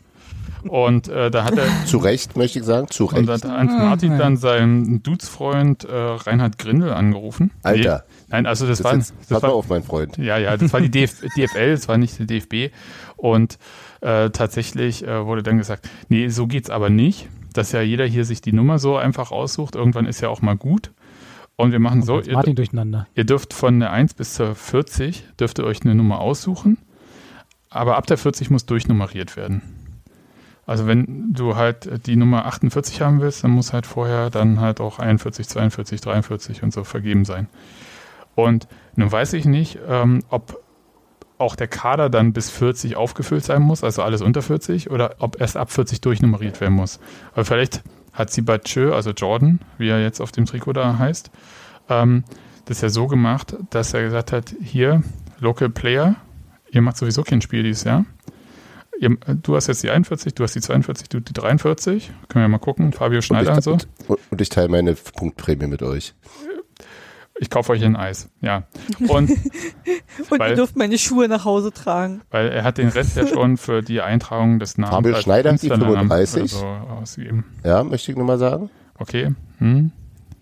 Und äh, da hat er Zu Recht, möchte ich sagen, zu und da Recht. hat Hans Martin dann seinen Dudesfreund äh, Reinhard Grindel angerufen. Alter, Nee, nein, also das, das war, jetzt, das war auf, mein Freund. ja, ja, das war die DF DFL, das war nicht die DFB. Und äh, tatsächlich äh, wurde dann gesagt, nee, so geht's aber nicht, dass ja jeder hier sich die Nummer so einfach aussucht. Irgendwann ist ja auch mal gut. Und wir machen so, ihr, Martin durcheinander. ihr dürft von der 1 bis zur 40, dürft ihr euch eine Nummer aussuchen. Aber ab der 40 muss durchnummeriert werden. Also wenn du halt die Nummer 48 haben willst, dann muss halt vorher dann halt auch 41, 42, 43 und so vergeben sein. Und nun weiß ich nicht, ähm, ob auch der Kader dann bis 40 aufgefüllt sein muss, also alles unter 40, oder ob erst ab 40 durchnummeriert werden muss. Aber vielleicht hat Sibachö, also Jordan, wie er jetzt auf dem Trikot da heißt, ähm, das ja so gemacht, dass er gesagt hat, hier, Local Player, ihr macht sowieso kein Spiel dieses Jahr. Ihr, du hast jetzt die 41, du hast die 42, du die 43. Können wir mal gucken, Fabio Schneider und so. und, und ich teile meine Punktprämie mit euch. Ich kaufe euch ein Eis. Ja. Und Und Weil- ihr dürft meine Schuhe nach Hause tragen. weil er hat den Rest ja schon für die Eintragung des Namens als Schneider hat die Künstlernamen 35. oder so ausgegeben. Ja, möchte ich nur mal sagen. Okay. Hm.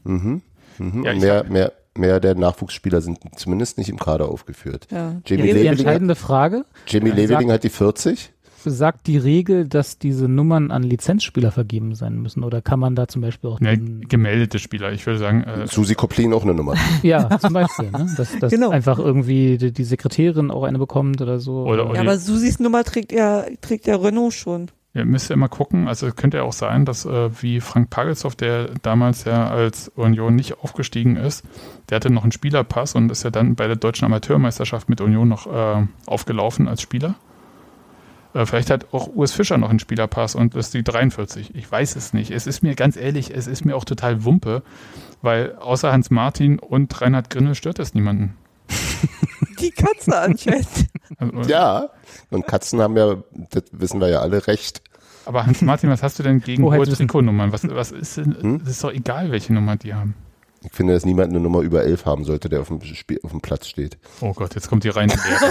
Mhm. Mhm. Ja, mehr, hab- mehr, mehr der Nachwuchsspieler sind zumindest nicht im Kader aufgeführt. Ja. Jamie Die, die Leveling, entscheidende Frage, Jamie Ja, Leveling hat die 40. sagt die Regel, dass diese Nummern an Lizenzspieler vergeben sein müssen? Oder kann man da zum Beispiel auch den, gemeldete Spieler. Ich würde sagen, äh, Susi Koplin auch eine Nummer. ja, zum Beispiel, ne? dass, dass Genau. einfach irgendwie die, die Sekretärin auch eine bekommt oder so. Oder- Ja, oder- aber Susis Nummer trägt ja, trägt ja Renault schon. Ihr müsst ja immer gucken, also könnte ja auch sein, dass äh, wie Frank Pagelshoff, der damals ja als Union nicht aufgestiegen ist, der hatte noch einen Spielerpass und ist ja dann bei der deutschen Amateurmeisterschaft mit Union noch äh, aufgelaufen als Spieler. Äh, vielleicht hat auch Urs Fischer noch einen Spielerpass und ist die 43. Ich weiß es nicht. Es ist mir ganz ehrlich, es ist mir auch total Wumpe, weil außer Hans Martin und Reinhard Grindel stört es niemanden. Die Katze anscheinend. Also, Ja, und Katzen haben ja, das wissen wir ja alle, recht. Aber Hans Martin, was hast du denn gegen hohe? Trikotnummern? Was, was ist denn, Hm? es ist doch egal, welche Nummer die haben. Ich finde, dass niemand eine Nummer über 11 haben sollte, der auf dem, Spiel, auf dem Platz steht. Oh Gott, jetzt kommt die reine Lehre.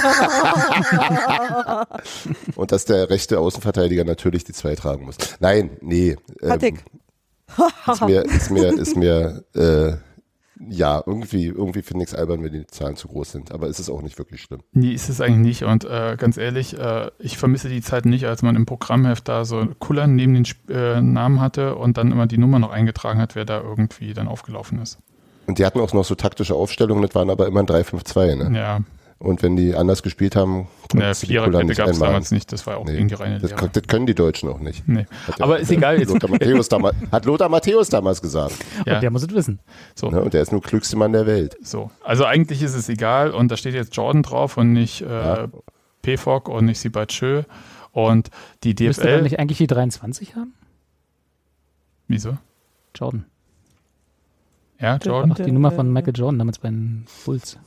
Und dass der rechte Außenverteidiger natürlich die zwei tragen muss. Nein, nee. Ähm, ist mir, ist mir, ist mir, äh, ja, irgendwie, irgendwie finde ich es albern, wenn die Zahlen zu groß sind. Aber es ist auch nicht wirklich schlimm. Nee, ist es eigentlich nicht. Und äh, ganz ehrlich, äh, ich vermisse die Zeit nicht, als man im Programmheft da so Kullern neben den äh, Namen hatte und dann immer die Nummer noch eingetragen hat, wer da irgendwie dann aufgelaufen ist. Und die hatten auch noch so taktische Aufstellungen, das waren aber immer ein 3-5-2, ne? Ja, Und wenn die anders gespielt haben, Couleur Viererkette nicht gab es damals nicht. Das war auch Nee, gegen die reine Das, das können die Deutschen auch nicht. Nee. Hat der- Aber ist egal. Jetzt, Lothar Matthäus damals, hat Lothar Matthäus damals gesagt. ja, Und der muss es wissen. so. Ne? Und der ist nur klügste Mann der Welt. So, also eigentlich ist es egal und da steht jetzt Jordan drauf und nicht äh, Ja. PFOC und nicht Sibachö und die Müsste er DFL. nicht eigentlich die 23 haben? Wieso? Jordan. Ja, Der- Jordan. Ach, die Nummer von Michael Jordan damals bei den Bulls.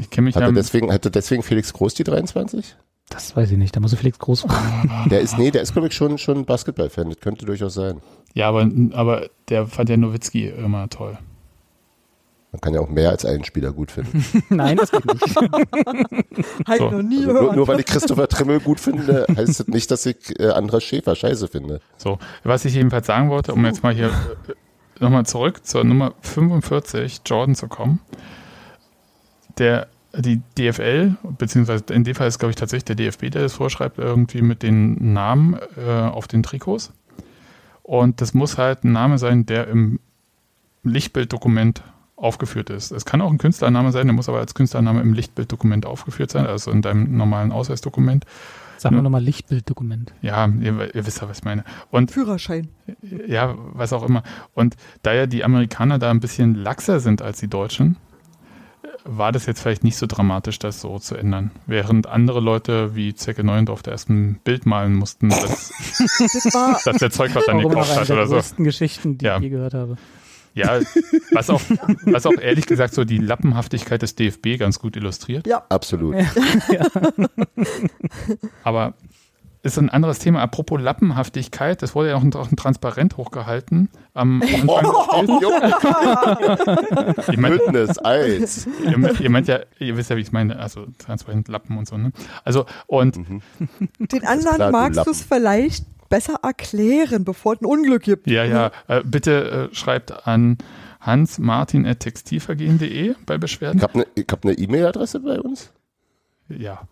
Ich kenne mich Hat ja er mit- deswegen, hatte deswegen Felix Groß die 23? Das weiß ich nicht. Da muss er Felix Groß fragen. Der ist, nee, der ist, glaube ich, schon, schon Basketball-Fan. Das könnte durchaus sein. Ja, aber, aber der fand ja Nowitzki immer toll. Man kann ja auch mehr als einen Spieler gut finden. Nein, das geht nicht. Halt So. noch nie Also nur, nur weil ich Christopher Trimmel gut finde, heißt das nicht, dass ich äh, Andras Schäfer scheiße finde. So, was ich jedenfalls sagen wollte, um jetzt mal hier äh, nochmal zurück zur Nummer 45, Jordan zu kommen. Der, die DFL, beziehungsweise in dem Fall ist, glaube ich, tatsächlich der DFB, der das vorschreibt, irgendwie mit den Namen äh, auf den Trikots. Und das muss halt ein Name sein, der im Lichtbilddokument aufgeführt ist. Es kann auch ein Künstlername sein, der muss aber als Künstlername im Lichtbilddokument aufgeführt sein, also in deinem normalen Ausweisdokument. Sag mal Ja. nochmal Lichtbilddokument. Ja, ihr, ihr wisst ja, was ich meine. Und Führerschein. ja, was auch immer. Und da ja die Amerikaner da ein bisschen laxer sind als die Deutschen, war das jetzt vielleicht nicht so dramatisch, das so zu ändern. Während andere Leute wie Zecke Neuendorf da erst ein Bild malen mussten, dass, Das war, dass der dann Auch immer noch gekauft eine hat der oder so. größten Geschichten, die Ja. ich je gehört habe. Ja, was auch, was auch ehrlich gesagt so die Lappenhaftigkeit des DFB ganz gut illustriert. Absolut. Aber ist ein anderes Thema. Apropos Lappenhaftigkeit, das wurde ja auch ein, auch ein Transparent hochgehalten am Anfang des Spiels. Ich meine, Bündnis, eins. ihr, ihr meint ja, ihr wisst ja, wie ich es meine, also transparent Lappen und so, ne? Also, und den anderen klar, magst du es vielleicht besser erklären, bevor es ein Unglück gibt. ja, ja, äh, bitte äh, schreibt an hansmartin.textilvergehen.de bei Ich Beschwerden. habe eine hab ne E-Mail-Adresse bei uns. Ja.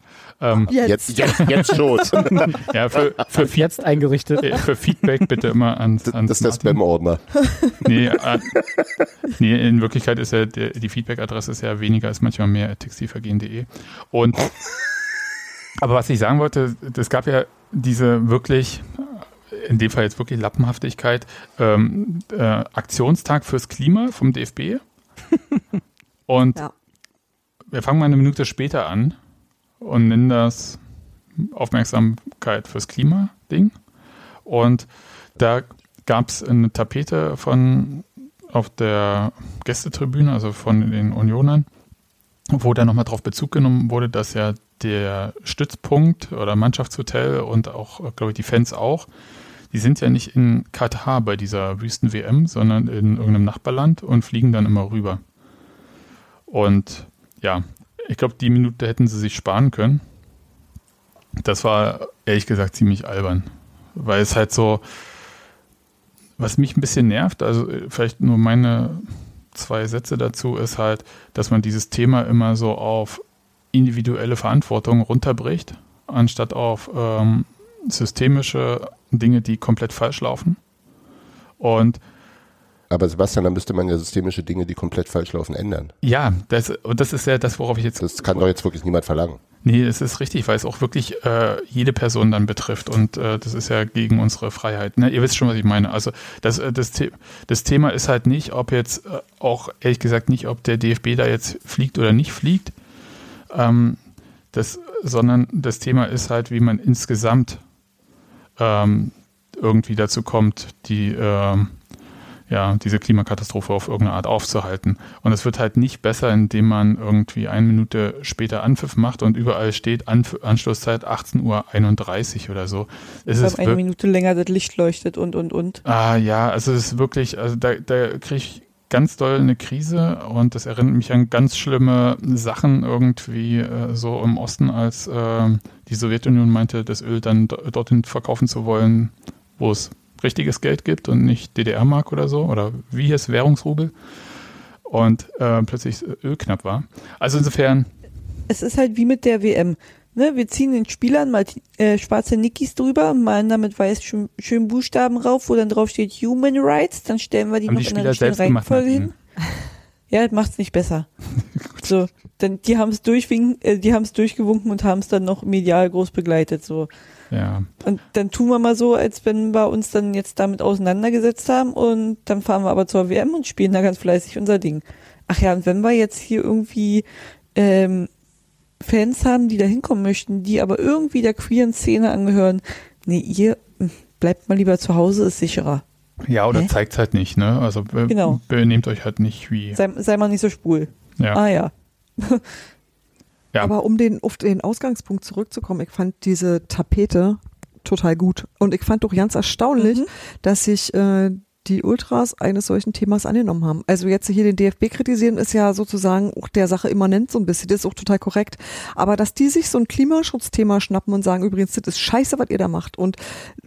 Ähm, Jetzt. Jetzt, jetzt, jetzt schon. ja, für, für, Jetzt eingerichtet. äh, für Feedback bitte immer ans, Das ans ist der. Spam-Ordner. Nee, äh, nee, in Wirklichkeit ist ja der, die Feedback-Adresse ist ja weniger, ist manchmal mehr at textilvergehen.de. Und aber was ich sagen wollte, es gab ja diese wirklich, in dem Fall jetzt wirklich Lappenhaftigkeit, ähm, äh, Aktionstag fürs Klima vom DFB. Und Ja. wir fangen mal eine Minute später an und nennen das Aufmerksamkeit fürs Klima-Ding. Und da gab es eine Tapete von auf der Gästetribüne, also von den Unionern, wo da nochmal drauf Bezug genommen wurde, dass ja der Stützpunkt oder Mannschaftshotel und auch, glaube ich, die Fans auch, die sind ja nicht in Katar bei dieser Wüsten-WM, sondern in irgendeinem Nachbarland und fliegen dann immer rüber. Und ja, ich glaube, die Minute hätten sie sich sparen können. Das war ehrlich gesagt ziemlich albern, weil es halt so, was mich ein bisschen nervt, also äh, vielleicht nur meine zwei Sätze dazu, ist halt, dass man dieses Thema immer so auf individuelle Verantwortung runterbricht, anstatt auf ähm, systemische Dinge, die komplett falsch laufen. Und Aber Sebastian, dann müsste man ja systemische Dinge, die komplett falsch laufen, ändern. ja, das, und das ist ja das, worauf ich jetzt Das kann doch jetzt wirklich niemand verlangen. Nee, es ist richtig, weil es auch wirklich äh, jede Person dann betrifft und äh, das ist ja gegen unsere Freiheit. Ne? Ihr wisst schon, was ich meine. Also das, äh, das, The das Thema ist halt nicht, ob jetzt äh, auch ehrlich gesagt nicht, ob der DFB da jetzt fliegt oder nicht fliegt, ähm, das, sondern das Thema ist halt, wie man insgesamt ähm, irgendwie dazu kommt, die ähm, ja, diese Klimakatastrophe auf irgendeine Art aufzuhalten. Und es wird halt nicht besser, indem man irgendwie eine Minute später Anpfiff macht und überall steht Anf Anschlusszeit 18.31 Uhr oder so. Es ist eine Minute länger das Licht leuchtet und, und, und. Ah ja, also es ist wirklich, also da, da kriege ich ganz doll eine Krise und das erinnert mich an ganz schlimme Sachen irgendwie äh, so im Osten, als äh, die Sowjetunion meinte, das Öl dann do dorthin verkaufen zu wollen, wo es richtiges Geld gibt und nicht DDR-Mark oder so oder wie hier ist Währungsrubel und äh, plötzlich Öl knapp war. Also insofern, Es ist halt wie mit der WM. Ne, wir ziehen den Spielern mal äh, schwarze Nikis drüber, malen damit weiß schön, schön Buchstaben rauf, wo dann drauf steht Human Rights, dann stellen wir die Haben noch die in Spieler einer selbst gemacht, Reihenfolge hin. Ja, das macht's nicht besser. so, dann die haben es durchwinken, äh, die haben es durchgewunken und haben es dann noch medial groß begleitet. So ja, und dann tun wir mal so, als wenn wir uns dann jetzt damit auseinandergesetzt haben und dann fahren wir aber zur WM und spielen da ganz fleißig unser Ding. Ach ja, und wenn wir jetzt hier irgendwie ähm, Fans haben, die da hinkommen möchten, die aber irgendwie der queeren Szene angehören, nee, ihr mh, bleibt mal lieber zu Hause, ist sicherer. ja oder Hä? zeigt halt nicht, ne? Also Genau. benehmt euch halt nicht wie, Sei, sei mal nicht so schwul. ja. Ah ja. Ja. Aber um den, auf den Ausgangspunkt zurückzukommen, ich fand diese Tapete total gut. Und ich fand doch ganz erstaunlich, Mhm. dass sich äh, die Ultras eines solchen Themas angenommen haben. Also jetzt hier den DFB kritisieren ist ja sozusagen auch der Sache immanent so ein bisschen, das ist auch total korrekt. Aber dass die sich so ein Klimaschutzthema schnappen und sagen, übrigens, das ist scheiße, was ihr da macht und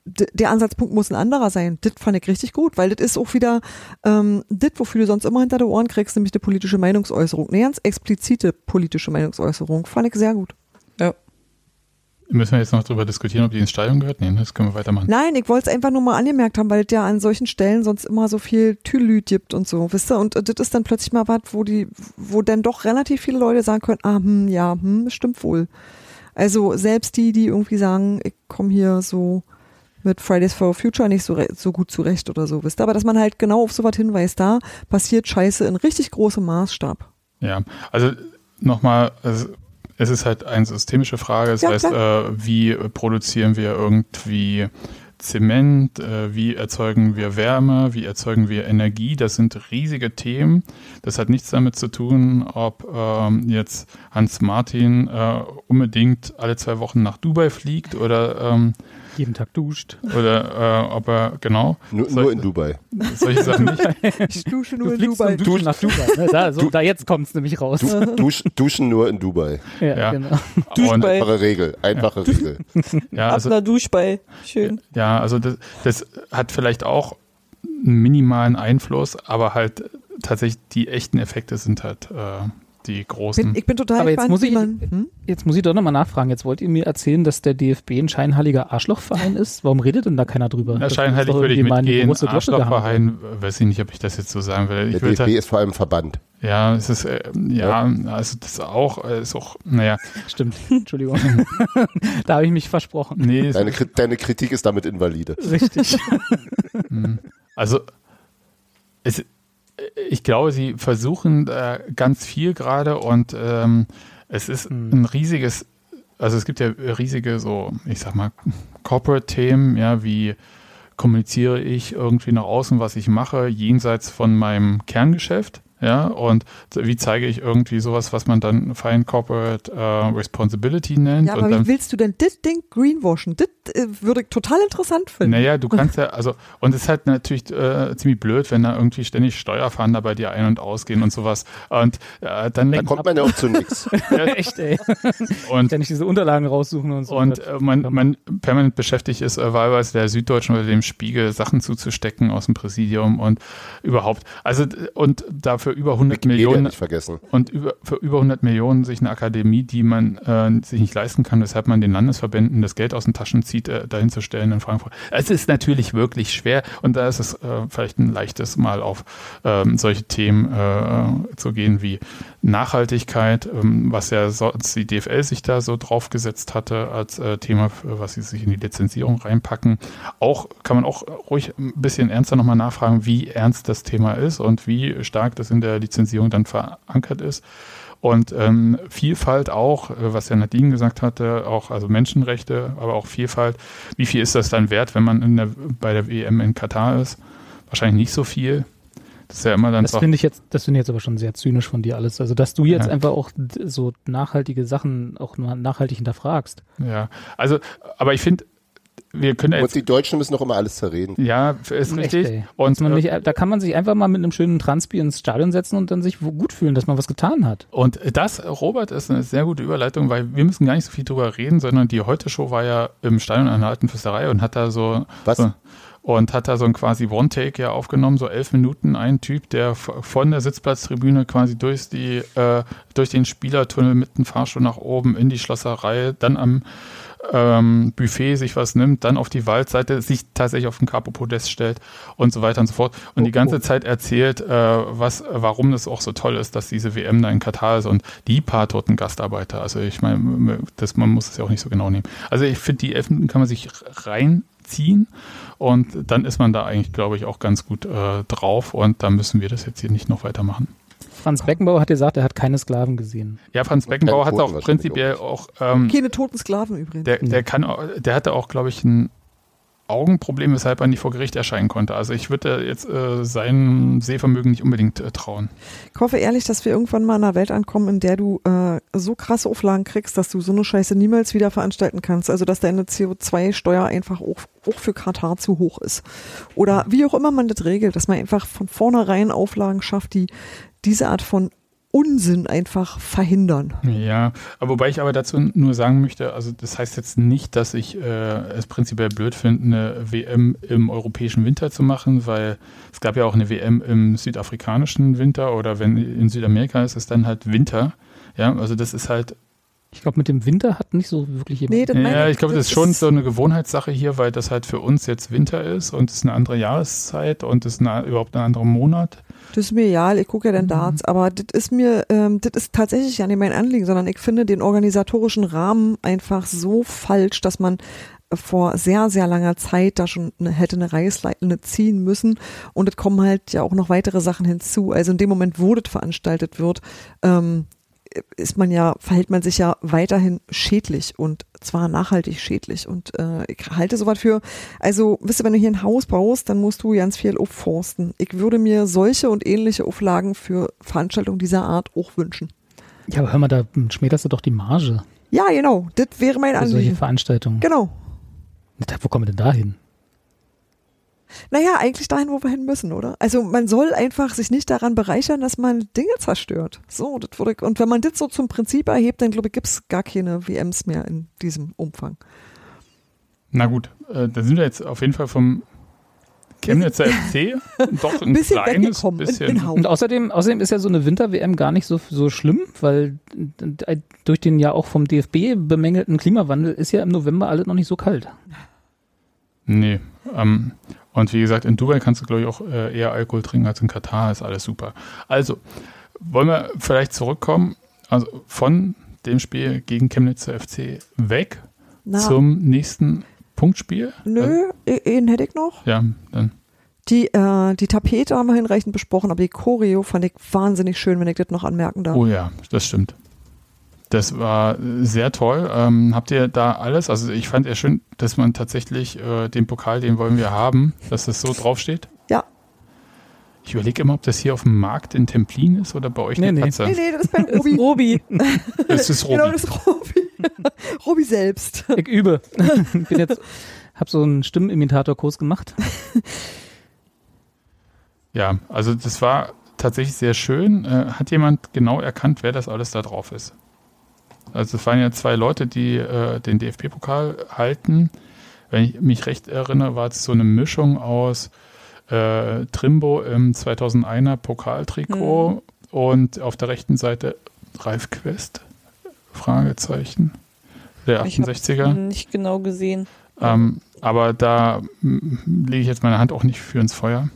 der Ansatzpunkt muss ein anderer sein, das fand ich richtig gut, weil das ist auch wieder ähm, das, wofür du sonst immer hinter die Ohren kriegst, nämlich eine politische Meinungsäußerung, eine ganz explizite politische Meinungsäußerung, fand ich sehr gut. Müssen wir jetzt noch darüber diskutieren, ob die ins Stadion gehört? Nee, das können wir weitermachen. Nein, ich wollte es einfach nur mal angemerkt haben, weil es ja an solchen Stellen sonst immer so viel Tülüt gibt und so, wisst ihr? Und äh, das ist dann plötzlich mal was, wo die, wo dann doch relativ viele Leute sagen können, ah, hm, ja, hm, stimmt wohl. Also selbst die, die irgendwie sagen, ich komme hier so mit Fridays for Future nicht so, so gut zurecht oder so, wisst ihr? Aber dass man halt genau auf sowas hinweist, da passiert Scheiße in richtig großem Maßstab. Ja, also nochmal, also es ist halt eine systemische Frage. Das Ja, heißt, äh, wie produzieren wir irgendwie Zement? Äh, wie erzeugen wir Wärme? Wie erzeugen wir Energie? Das sind riesige Themen. Das hat nichts damit zu tun, ob ähm, jetzt Hans Martin äh, unbedingt alle zwei Wochen nach Dubai fliegt oder, ähm, Jeden Tag duscht. oder äh, ob er, genau, Nur, nur in Dubai. solche Sachen nicht. Ich dusche Du nur in fliegst Dubai. Duschen nach Dubai. Ne? Da, so, da jetzt kommt es nämlich raus. Du, dusch, duschen nur in Dubai. Ja, Ja. genau. Und. Einfache Regel. Einfache Regel. ja, Ab also, einer Duschball. Schön. Ja, also das, das hat vielleicht auch einen minimalen Einfluss, aber halt tatsächlich die echten Effekte sind halt äh, die großen. Bin, ich bin total Aber jetzt muss ich- man, hm? Jetzt muss ich doch nochmal nachfragen. Jetzt wollt ihr mir erzählen, dass der DFB ein scheinheiliger Arschlochverein ist? Warum redet denn da keiner drüber? Na, scheinheilig ist würde ich mitgehen. Arschlochverein, weiß ich nicht, ob ich das jetzt so sagen will. Ich Der DFB halt, ist vor allem Verband. ja, es ist, äh, ja, also das auch, äh, ist auch, naja, Stimmt, Entschuldigung. da habe ich mich versprochen. nee, Deine, Kri- deine Kritik ist damit invalide. Richtig. Hm. Also es, ich glaube, sie versuchen äh, ganz viel gerade und ähm, es ist Hm. ein riesiges, also es gibt ja riesige so, ich sag mal, Corporate-Themen, ja, wie kommuniziere ich irgendwie nach außen, was ich mache, jenseits von meinem Kerngeschäft. Ja, und wie zeige ich irgendwie sowas, was man dann Fine Corporate äh, Responsibility nennt? Ja, und aber dann, wie willst du denn das Ding greenwashen? Das äh, würde ich total interessant finden. Naja, du kannst ja, also, und es ist halt natürlich äh, ziemlich blöd, wenn da irgendwie ständig Steuerfahnder bei dir ein- und ausgehen und sowas. Und äh, dann Da kommt man ja auch zu nichts. Echt, ey. und, Ständig diese Unterlagen raussuchen und so. und äh, man, man permanent beschäftigt ist, äh, wahlweise der Süddeutschen oder dem Spiegel Sachen zuzustecken aus dem Präsidium und überhaupt. Also, und dafür über 100 Wikipedia Millionen nicht vergessen. und über, für über 100 Millionen sich eine Akademie, die man äh, sich nicht leisten kann, weshalb man den Landesverbänden das Geld aus den Taschen zieht, äh, dahin zu stellen in Frankfurt. Es ist natürlich wirklich schwer und da ist es äh, vielleicht ein leichtes Mal auf ähm, solche Themen äh, zu gehen wie Nachhaltigkeit, ähm, was ja sonst die DFL sich da so draufgesetzt hatte als äh, Thema, für was sie sich in die Lizenzierung reinpacken. Auch kann man auch ruhig ein bisschen ernster nochmal nachfragen, wie ernst das Thema ist und wie stark das in der Lizenzierung dann verankert ist. Und ähm, Vielfalt auch, äh, was ja Nadine gesagt hatte, auch also Menschenrechte, aber auch Vielfalt. Wie viel ist das dann wert, wenn man in der, bei der WM in Katar ist? Wahrscheinlich nicht so viel. Das ist ja immer dann Das finde ich jetzt, das finde ich jetzt aber schon sehr zynisch von dir alles. Also, dass du jetzt Ja. einfach auch so nachhaltige Sachen auch nachhaltig hinterfragst. Ja, also, aber ich finde, wir können ja Und jetzt, die Deutschen müssen noch immer alles zerreden. ja, ist Echt, richtig. ey. und man äh, nicht, da kann man sich einfach mal mit einem schönen Transpi ins Stadion setzen und dann sich gut fühlen, dass man was getan hat. Und das, Robert, ist eine sehr gute Überleitung, weil wir müssen gar nicht so viel drüber reden, sondern die Heute-Show war ja im Stadion an der Alten Fürsterei und hat da so, Was? so und hat da so ein quasi One-Take ja aufgenommen, so elf Minuten, ein Typ, der von der Sitzplatztribüne quasi durch die, äh, durch den Spielertunnel mit dem Fahrstuhl nach oben in die Schlosserei, dann am ähm, Buffet sich was nimmt, dann auf die Waldseite, sich tatsächlich auf den Capo-Podest stellt und so weiter und so fort. Und die ganze Zeit erzählt, äh, was, warum das auch so toll ist, dass diese WM da in Katar ist und die paar toten Gastarbeiter. Also ich meine, das, man muss es ja auch nicht so genau nehmen. Also ich finde, die elf Minuten kann man sich reinziehen und dann ist man da eigentlich, glaube ich, auch ganz gut äh, drauf und da müssen wir das jetzt hier nicht noch weitermachen. Franz Beckenbauer hat gesagt, er hat keine Sklaven gesehen. Ja, Franz Beckenbauer hat auch prinzipiell auch, ähm, Keine toten Sklaven übrigens. der, der kann, der hatte auch, glaube ich, ein Augenproblem, weshalb er nicht vor Gericht erscheinen konnte. Also ich würde jetzt äh, sein Sehvermögen nicht unbedingt äh, trauen. Ich hoffe ehrlich, dass wir irgendwann mal in einer Welt ankommen, in der du äh, so krasse Auflagen kriegst, dass du so eine Scheiße niemals wieder veranstalten kannst. Also dass deine CO2-Steuer einfach auch, auch für Katar zu hoch ist. Oder wie auch immer man das regelt, dass man einfach von vornherein Auflagen schafft, die diese Art von Unsinn einfach verhindern. Ja, aber wobei ich aber dazu nur sagen möchte, also das heißt jetzt nicht, dass ich äh, es prinzipiell blöd finde, eine WM im europäischen Winter zu machen, weil es gab ja auch eine WM im südafrikanischen Winter oder wenn in Südamerika ist es dann halt Winter. Ja, also das ist halt Ich glaube, mit dem Winter hat nicht so wirklich jemand. Nee, das Ja, ich glaube, das ist schon so eine Gewohnheitssache hier, weil das halt für uns jetzt Winter ist und es ist eine andere Jahreszeit und es ist eine, überhaupt ein anderer Monat. Das ist mir egal, ich gucke ja dann Darts, aber das ist mir, ähm, das ist tatsächlich ja nicht mein Anliegen, sondern ich finde den organisatorischen Rahmen einfach so falsch, dass man vor sehr, sehr langer Zeit da schon eine, hätte eine Reißleitende ziehen müssen und es kommen halt ja auch noch weitere Sachen hinzu. Also in dem Moment, wo das veranstaltet wird, ähm, ist man ja, verhält man sich ja weiterhin schädlich und zwar nachhaltig schädlich. Und äh, ich halte sowas für, also wisst ihr, wenn du hier ein Haus baust, dann musst du ganz viel aufforsten. Ich würde mir solche und ähnliche Auflagen für Veranstaltungen dieser Art auch wünschen. Ja, aber hör mal, da schmälerst du doch die Marge Ja, genau, das wäre mein für solche Anliegen. Veranstaltungen. Genau. Da, wo kommen wir denn da hin? Naja, eigentlich dahin, wo wir hin müssen, oder? Also man soll einfach sich nicht daran bereichern, dass man Dinge zerstört. So, das würde ich, und wenn man das so zum Prinzip erhebt, dann glaube ich, gibt's gar keine WMs mehr in diesem Umfang. Na gut, äh, da sind wir jetzt auf jeden Fall vom Chemnitzer FC doch ein Ein bisschen kleines bisschen. in Haut. Und außerdem, außerdem ist ja so eine Winter-WM gar nicht so, so schlimm, weil äh, durch den ja auch vom DFB bemängelten Klimawandel ist ja im November alles noch nicht so kalt. Nee. Ähm, und wie gesagt, in Dubai kannst du, glaube ich, auch äh, eher Alkohol trinken als in Katar. Ist alles super. Also, wollen wir vielleicht zurückkommen, also von dem Spiel gegen Chemnitzer FC weg Na, zum nächsten Punktspiel? nö, einen hätte ich noch. Ja, dann. Die, äh, die Tapete haben wir hinreichend besprochen, aber die Choreo fand ich wahnsinnig schön, wenn ich das noch anmerken darf. Oh ja, das stimmt. Das war sehr toll. Ähm, habt ihr da alles? Also ich fand ja schön, dass man tatsächlich äh, den Pokal, den wollen wir haben, dass das so draufsteht. Ja. Ich überlege immer, ob das hier auf dem Markt in Templin ist oder bei euch Nee, in nee. Katze. Nee, nee, das ist beim Robi. Robi. Das ist Robi. Genau, das ist Robi. Robi selbst. Ich übe. Bin jetzt, hab so einen Stimmenimitator-Kurs gemacht. Ja, also das war tatsächlich sehr schön. Äh, hat jemand genau erkannt, wer das alles da drauf ist? Also es waren ja zwei Leute, die äh, den DFB-Pokal halten. Wenn ich mich recht erinnere, war es so eine Mischung aus äh, Trimbo im 2001er Pokaltrikot und auf der rechten Seite Ralf Quest, Fragezeichen, der Ich hab's 68er. nicht genau gesehen. Ähm, aber da mm, lege ich jetzt meine Hand auch nicht für ins Feuer.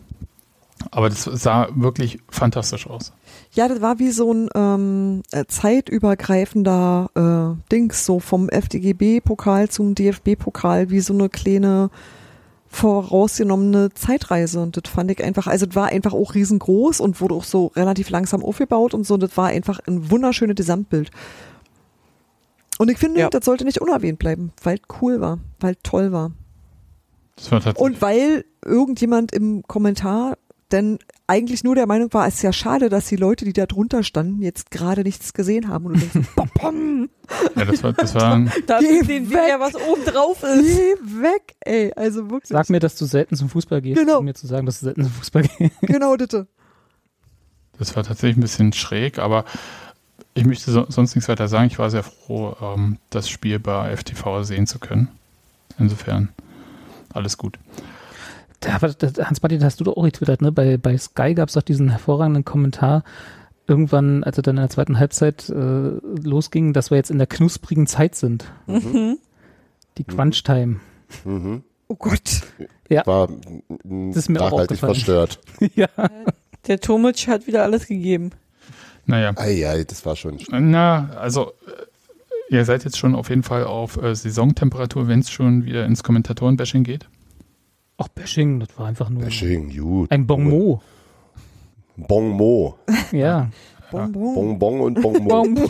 Aber das sah wirklich fantastisch aus. Ja, das war wie so ein ähm, äh, zeitübergreifender äh, Dings, so vom FDGB-Pokal zum DFB-Pokal, wie so eine kleine vorausgenommene Zeitreise. Und das fand ich einfach, also das war einfach auch riesengroß und wurde auch so relativ langsam aufgebaut und so. Das war einfach ein wunderschönes Gesamtbild. Und ich finde, Ja. das sollte nicht unerwähnt bleiben, weil cool war, weil toll war. Das war tatsächlich. Und weil irgendjemand im Kommentar denn eigentlich nur der Meinung war, es ist ja schade, dass die Leute, die da drunter standen, jetzt gerade nichts gesehen haben. Und du denkst, bom, bom, ja, das war, das war Da Geh sehen wir weg. ja, was oben drauf ist. geh weg, ey. Also wirklich. Sag mir, dass du selten zum Fußball gehst, Genau. um mir zu sagen, dass du selten zum Fußball gehst. Genau, bitte. Das war tatsächlich ein bisschen schräg, aber ich möchte so, sonst nichts weiter sagen. Ich war sehr froh, ähm, das Spiel bei FTV sehen zu können. Insofern alles gut. Hans-Martin, hast du doch auch getwittert, ne? Bei, bei Sky gab es doch diesen hervorragenden Kommentar, irgendwann, als er dann in der zweiten Halbzeit äh, losging, dass wir jetzt in der knusprigen Zeit sind. Mhm. Die Crunch-Time. Mhm. Oh Gott. War mm, Das ist mir auch nachhaltig aufgefallen. verstört. ja. Der Tomic hat wieder alles gegeben. Naja, Eieiei, das war schon. na, also äh, ihr seid jetzt schon auf jeden Fall auf äh, Saisontemperatur, wenn es schon wieder ins Kommentatorenbashing geht. Auch Bashing, das war einfach nur Bashing, gut. ein Bonmot. Bonmot. Ja. Bonbon. Bonbon und Bonmot. Bonmot.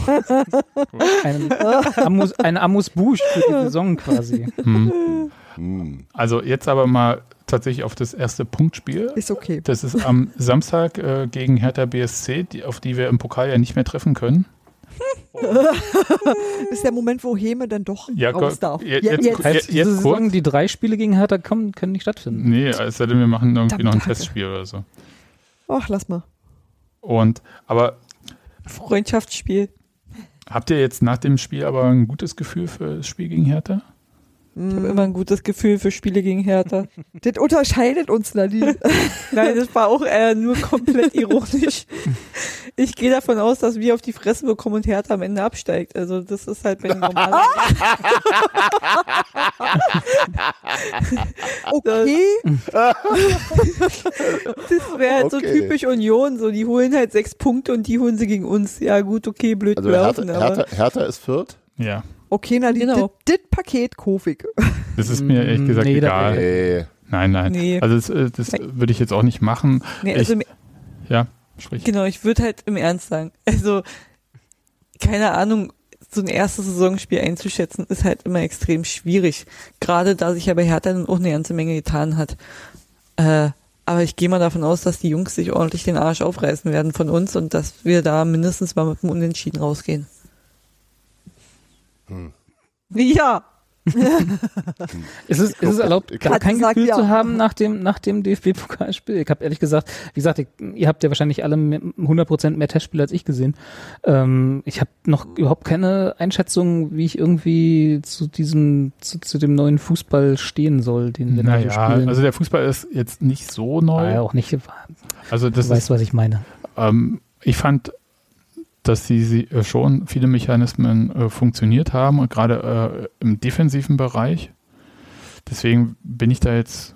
ein, Amus, ein Amus Bouche für die Saison quasi. Hm. Hm. Also jetzt aber mal tatsächlich auf das erste Punktspiel. Ist okay. Das ist am Samstag äh, gegen Hertha BSC, die, auf die wir im Pokal ja nicht mehr treffen können. ist der Moment, wo Heme dann doch Ja, raus darf. je- Ja, jetzt- jetzt. Heißt, jetzt. Saison, die drei Spiele gegen Hertha kommen, können nicht stattfinden. Nee, es sei denn, wir machen irgendwie noch ein. Testspiel oder so. Ach, lass mal. Und, aber Freundschaftsspiel. habt ihr jetzt nach dem Spiel aber ein gutes Gefühl für das Spiel gegen Hertha? Ich habe immer ein gutes Gefühl für Spiele gegen Hertha. Das unterscheidet uns, Nadine. Nein, das war auch äh, nur komplett ironisch. Ich gehe davon aus, dass wir auf die Fresse bekommen und Hertha am Ende absteigt. Also das ist halt mein normaler. Okay. Das wäre halt so Okay. typisch Union. So, die holen halt sechs Punkte und die holen sie gegen uns. Ja gut, okay, blöd Also Hertha, gelaufen, aber Hertha, Hertha ist Fürth? Ja. Okay, Nadine, Genau. das Paket Kofik. Das ist mir ehrlich Mm, gesagt nee, egal. Nee. Nein, nein. Nee. Also das, äh, das würde ich jetzt auch nicht machen. nee, also ich, ja, sprich. Genau, ich würde halt im Ernst sagen. Also, keine Ahnung, so ein erstes Saisonspiel einzuschätzen, ist halt immer extrem schwierig. Gerade da sich ja bei Hertha dann auch eine ganze Menge getan hat. Äh, aber ich gehe mal davon aus, dass die Jungs sich ordentlich den Arsch aufreißen werden von uns und dass wir da mindestens mal mit dem Unentschieden rausgehen. Ja, Ist es, ist es erlaubt, Ich gar kein Gefühl ja. zu haben nach dem, nach dem DFB-Pokalspiel? Ich habe ehrlich gesagt, wie gesagt, ich, ihr habt ja wahrscheinlich alle mehr- 100% mehr Testspiele als ich gesehen. Ähm, ich habe noch überhaupt keine Einschätzung, wie ich irgendwie zu diesem, zu, zu dem neuen Fußball stehen soll, den wir Naja, spielen. also der Fußball ist jetzt nicht so neu. War ja auch nicht, du Also das weißt, ist, was ich meine. ähm, ich fand, dass sie, sie äh, schon viele Mechanismen äh, funktioniert haben gerade äh, im defensiven Bereich. Deswegen bin ich da jetzt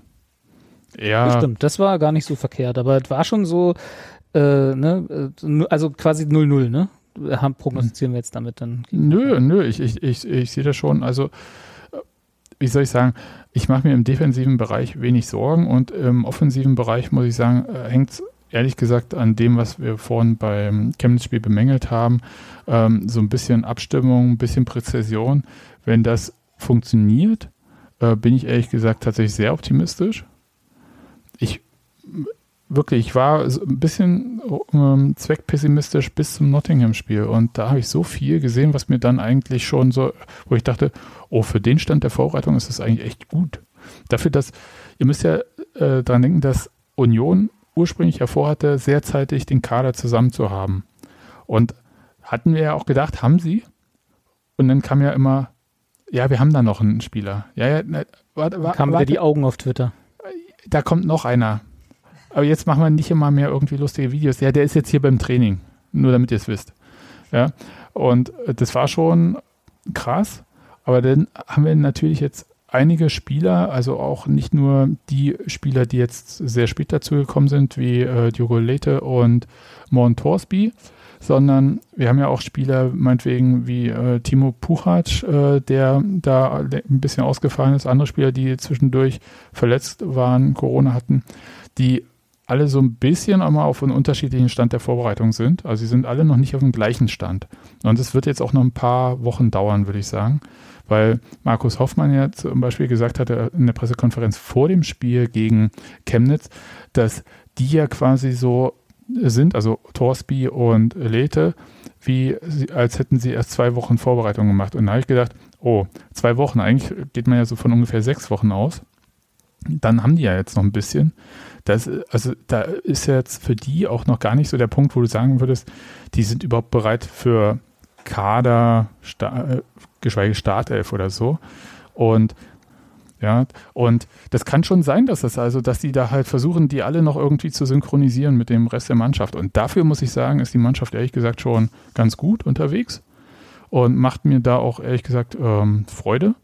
Das eher stimmt, das war gar nicht so verkehrt, aber es war schon so, äh, ne, äh, also quasi 0-0, ne? Haben, prognostizieren wir jetzt damit dann. Nö, nö, ich, ich, ich, ich sehe das schon. Also, äh, wie soll ich sagen, ich mache mir im defensiven Bereich wenig Sorgen und im offensiven Bereich, muss ich sagen, hängt es ehrlich gesagt an dem, was wir vorhin beim Chemnitz-Spiel bemängelt haben. Ähm, so ein bisschen Abstimmung, ein bisschen Präzision. Wenn das funktioniert, äh, bin ich ehrlich gesagt tatsächlich sehr optimistisch. Ich wirklich, ich war so ein bisschen ähm, zweckpessimistisch bis zum Nottingham-Spiel und da habe ich so viel gesehen, was mir dann eigentlich schon so, wo ich dachte, oh, für den Stand der Vorbereitung ist das eigentlich echt gut. Dafür, dass, ihr müsst ja äh, dran denken, dass Union ursprünglich hervorhatte, sehr zeitig den Kader zusammen zu haben. Und hatten wir ja auch gedacht, haben sie. Und dann kam ja immer, ja, wir haben da noch einen Spieler. Ja, ja, ne, warte, warte, Kamen wieder warte die Augen auf Twitter. da kommt noch einer. Aber jetzt machen wir nicht immer mehr irgendwie lustige Videos. Ja, der ist jetzt hier beim Training. Nur damit ihr es wisst. Ja. Und äh, das war schon krass. Aber dann haben wir natürlich jetzt einige Spieler, also auch nicht nur die Spieler, die jetzt sehr spät dazugekommen sind, wie äh, Diogo Lete und Morn Torsby, sondern wir haben ja auch Spieler, meinetwegen wie äh, Timo Puchac, äh, der da ein bisschen ausgefallen ist, andere Spieler, die zwischendurch verletzt waren, Corona hatten, die alle so ein bisschen einmal auf einem unterschiedlichen Stand der Vorbereitung sind. Also sie sind alle noch nicht auf dem gleichen Stand. Und es wird jetzt auch noch ein paar Wochen dauern, würde ich sagen. Weil Markus Hoffmann ja zum Beispiel gesagt hatte in der Pressekonferenz vor dem Spiel gegen Chemnitz, dass die ja quasi so sind, also Torsby und Lete, wie als hätten sie erst zwei Wochen Vorbereitung gemacht. Und da habe ich gedacht, oh, zwei Wochen, eigentlich geht man ja so von ungefähr sechs Wochen aus. Dann haben die ja jetzt noch ein bisschen. Das, also da ist jetzt für die auch noch gar nicht so der Punkt, wo du sagen würdest, die sind überhaupt bereit für Kader, äh, geschweige Startelf oder so. Und ja, und das kann schon sein, dass das also, dass die da halt versuchen, die alle noch irgendwie zu synchronisieren mit dem Rest der Mannschaft. Und dafür muss ich sagen, ist die Mannschaft ehrlich gesagt schon ganz gut unterwegs und macht mir da auch ehrlich gesagt ähm, Freude.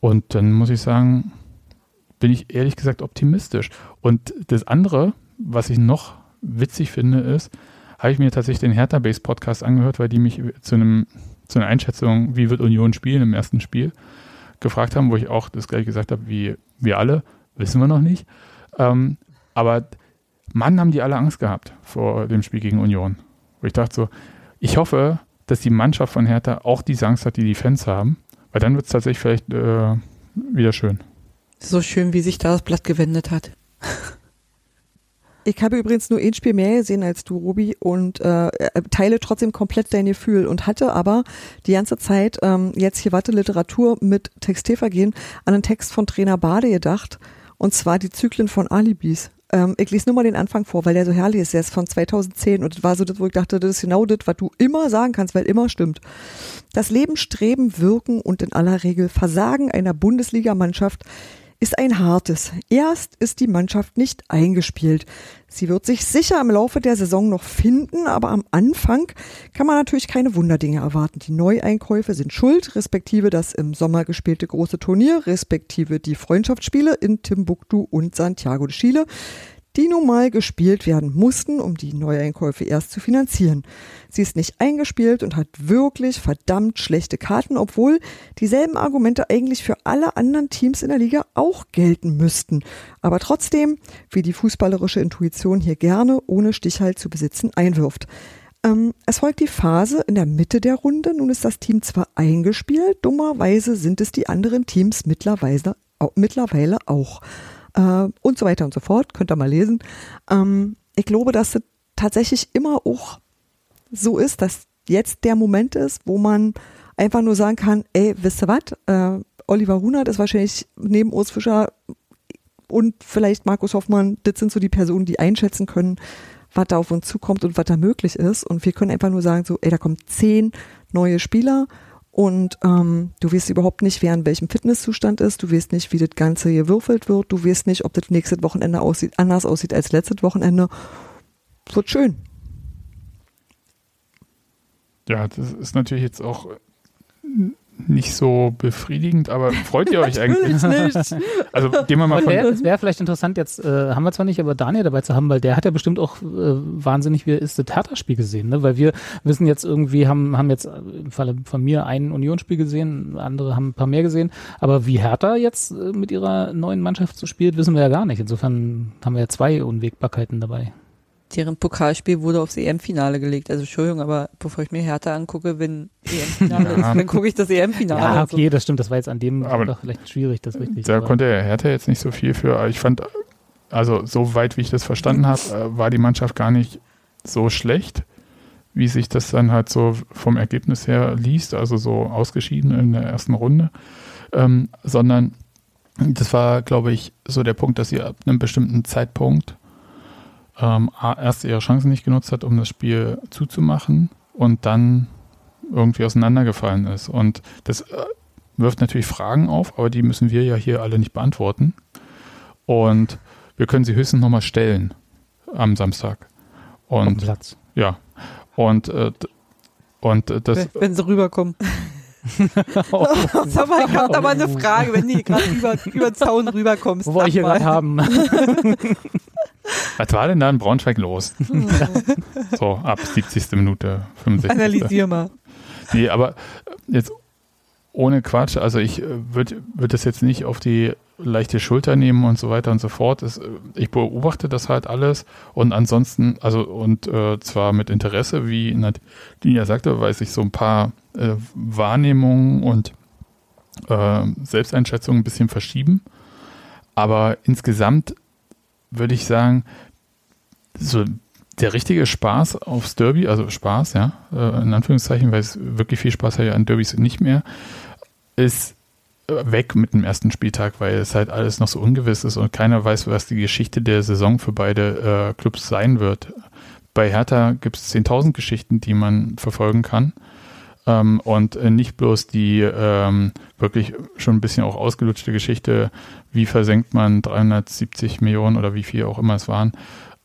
Und dann muss ich sagen, bin ich ehrlich gesagt optimistisch. Und das andere, was ich noch witzig finde, ist, habe ich mir tatsächlich den Hertha Base Podcast angehört, weil die mich zu einem zu einer Einschätzung, wie wird Union spielen im ersten Spiel, gefragt haben, wo ich auch das gleiche gesagt habe, wie wir alle, wissen wir noch nicht. Ähm, aber Mann, haben die alle Angst gehabt vor dem Spiel gegen Union. Wo ich dachte so, ich hoffe, dass die Mannschaft von Hertha auch diese Angst hat, die die Fans haben, weil dann wird es tatsächlich vielleicht äh, wieder schön. So schön, wie sich da das Blatt gewendet hat. Ich habe übrigens nur ein Spiel mehr gesehen als du, Robi, und äh, äh, teile trotzdem komplett dein Gefühl und hatte aber die ganze Zeit ähm, jetzt hier Watte Literatur mit Textilvergehen an einen Text von Trainer Bade gedacht, und zwar die Zyklen von Alibis. Ähm, ich lese nur mal den Anfang vor, weil der so herrlich ist. Der ist von 2010 und das war so das, wo ich dachte, das ist genau das, was du immer sagen kannst, weil immer stimmt. Das Leben, Streben, Wirken und in aller Regel Versagen einer Bundesligamannschaft ist ein hartes. Erst ist die Mannschaft nicht eingespielt. Sie wird sich sicher im Laufe der Saison noch finden, aber am Anfang kann man natürlich keine Wunderdinge erwarten. Die Neueinkäufe sind schuld, respektive das im Sommer gespielte große Turnier, respektive die Freundschaftsspiele in Timbuktu und Santiago de Chile die nun mal gespielt werden mussten, um die Neueinkäufe erst zu finanzieren. Sie ist nicht eingespielt und hat wirklich verdammt schlechte Karten, obwohl dieselben Argumente eigentlich für alle anderen Teams in der Liga auch gelten müssten. Aber trotzdem, wie die fußballerische Intuition hier gerne ohne Stichhalt zu besitzen einwirft. Ähm, es folgt die Phase in der Mitte der Runde. Nun ist das Team zwar eingespielt, dummerweise sind es die anderen Teams mittlerweile, mittlerweile auch äh, und so weiter und so fort. Könnt ihr mal lesen. Ähm, ich glaube, dass es tatsächlich immer auch so ist, dass jetzt der Moment ist, wo man einfach nur sagen kann, ey, wisst ihr was? Äh, Oliver Hunert ist wahrscheinlich neben Urs Fischer und vielleicht Markus Hoffmann, das sind so die Personen, die einschätzen können, was da auf uns zukommt und was da möglich ist. Und wir können einfach nur sagen, so, ey, da kommen zehn neue Spieler und ähm, du weißt überhaupt nicht, wer in welchem Fitnesszustand ist. Du weißt nicht, wie das Ganze gewürfelt wird. Du weißt nicht, ob das nächste Wochenende aussieht, anders aussieht als letztes Wochenende. Wird schön. Ja, das ist natürlich jetzt auch nicht so befriedigend, aber freut ihr euch eigentlich? nicht. Also gehen wir mal von. Es wäre vielleicht interessant, jetzt äh, haben wir zwar nicht, aber Daniel dabei zu haben, weil der hat ja bestimmt auch äh, wahnsinnig, wie ist das Hertha-Spiel gesehen, ne? Weil wir wissen jetzt irgendwie, haben, haben jetzt im Falle von mir ein Unionsspiel gesehen, andere haben ein paar mehr gesehen, aber wie Hertha jetzt äh, mit ihrer neuen Mannschaft so spielt, wissen wir ja gar nicht. Insofern haben wir ja zwei Unwägbarkeiten dabei deren Pokalspiel wurde aufs EM-Finale gelegt. Also Entschuldigung, aber bevor ich mir Hertha angucke, wenn EM-Finale ist, dann gucke ich das EM-Finale. Ja, okay, so. das stimmt. Das war jetzt an dem aber doch vielleicht schwierig, das richtig. Da aber. konnte er Hertha jetzt nicht so viel für. Ich fand, also so weit wie ich das verstanden habe, äh, war die Mannschaft gar nicht so schlecht, wie sich das dann halt so vom Ergebnis her liest, also so ausgeschieden in der ersten Runde, ähm, sondern das war, glaube ich, so der Punkt, dass sie ab einem bestimmten Zeitpunkt ähm, erst ihre Chancen nicht genutzt hat, um das Spiel zuzumachen und dann irgendwie auseinandergefallen ist. Und das äh, wirft natürlich Fragen auf, aber die müssen wir ja hier alle nicht beantworten. Und wir können sie höchstens nochmal stellen am Samstag. Und Platz. ja. Und, äh, und äh, das. Wenn sie rüberkommen. oh. Sag mal, ich habe da mal eine Frage, wenn du gerade über, über den Zaun rüberkommst. Wo wollte ich hier gerade haben? Was war denn da in Braunschweig los? so, ab 70. Minute, 65. Analysier mal. Nee, aber jetzt ohne Quatsch, also ich äh, würde würd das jetzt nicht auf die leichte Schulter nehmen und so weiter und so fort. Das, äh, ich beobachte das halt alles und ansonsten, also und äh, zwar mit Interesse, wie Nadine sagte, weil sich so ein paar äh, Wahrnehmungen und äh, Selbsteinschätzungen ein bisschen verschieben. Aber insgesamt würde ich sagen, so der richtige Spaß aufs Derby, also Spaß, ja, äh, in Anführungszeichen, weil es wirklich viel Spaß hat ja an Derbys nicht mehr, ist weg mit dem ersten Spieltag, weil es halt alles noch so ungewiss ist und keiner weiß, was die Geschichte der Saison für beide äh, Clubs sein wird. Bei Hertha gibt es 10.000 Geschichten, die man verfolgen kann. Ähm, und äh, nicht bloß die ähm, wirklich schon ein bisschen auch ausgelutschte Geschichte, wie versenkt man 370 Millionen oder wie viel auch immer es waren,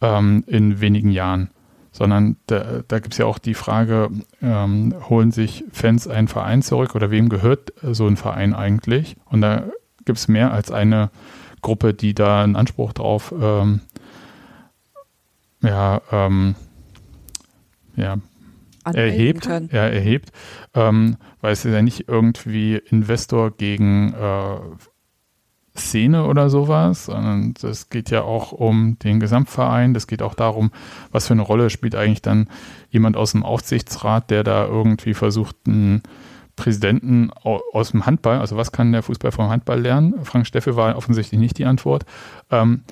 ähm, in wenigen Jahren. Sondern da, da gibt es ja auch die Frage, ähm, holen sich Fans einen Verein zurück oder wem gehört so ein Verein eigentlich? Und da gibt es mehr als eine Gruppe, die da einen Anspruch drauf ähm, ja, ähm, ja, erhebt, ja, erhebt, ähm, weil es ist ja nicht irgendwie Investor gegen äh, Szene oder sowas, sondern es geht ja auch um den Gesamtverein. Das geht auch darum, was für eine Rolle spielt eigentlich dann jemand aus dem Aufsichtsrat, der da irgendwie versucht, einen Präsidenten aus dem Handball, also was kann der Fußball vom Handball lernen? Frank Steffel war offensichtlich nicht die Antwort. Ähm,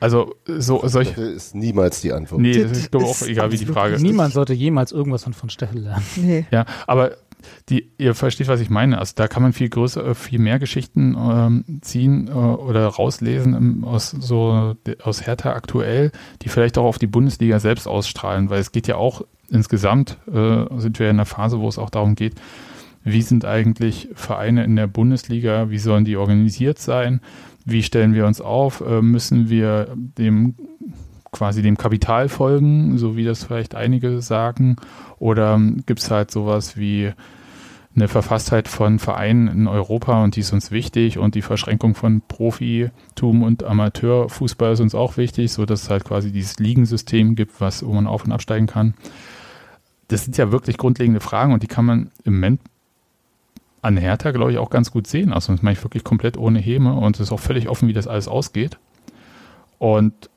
also so solche Das ist niemals die Antwort. Nee, das ist glaube auch egal, wie die Frage ist. Niemand sollte jemals irgendwas von von Steffel lernen. Nee. Ja, aber die, ihr versteht, was ich meine. Also da kann man viel größer, viel mehr Geschichten ähm, ziehen äh, oder rauslesen im, aus so aus Hertha aktuell, die vielleicht auch auf die Bundesliga selbst ausstrahlen, weil es geht ja auch insgesamt äh, sind wir in einer Phase, wo es auch darum geht, wie sind eigentlich Vereine in der Bundesliga, wie sollen die organisiert sein, wie stellen wir uns auf, äh, müssen wir dem quasi dem Kapital folgen, so wie das vielleicht einige sagen, oder gibt es halt sowas wie eine Verfasstheit von Vereinen in Europa und die ist uns wichtig und die Verschränkung von Profitum und Amateurfußball ist uns auch wichtig, so dass es halt quasi dieses Ligensystem gibt, was wo man auf und absteigen kann. Das sind ja wirklich grundlegende Fragen und die kann man im Moment an Hertha, glaube ich, auch ganz gut sehen. Also das mache ich wirklich komplett ohne Häme und es ist auch völlig offen, wie das alles ausgeht. Und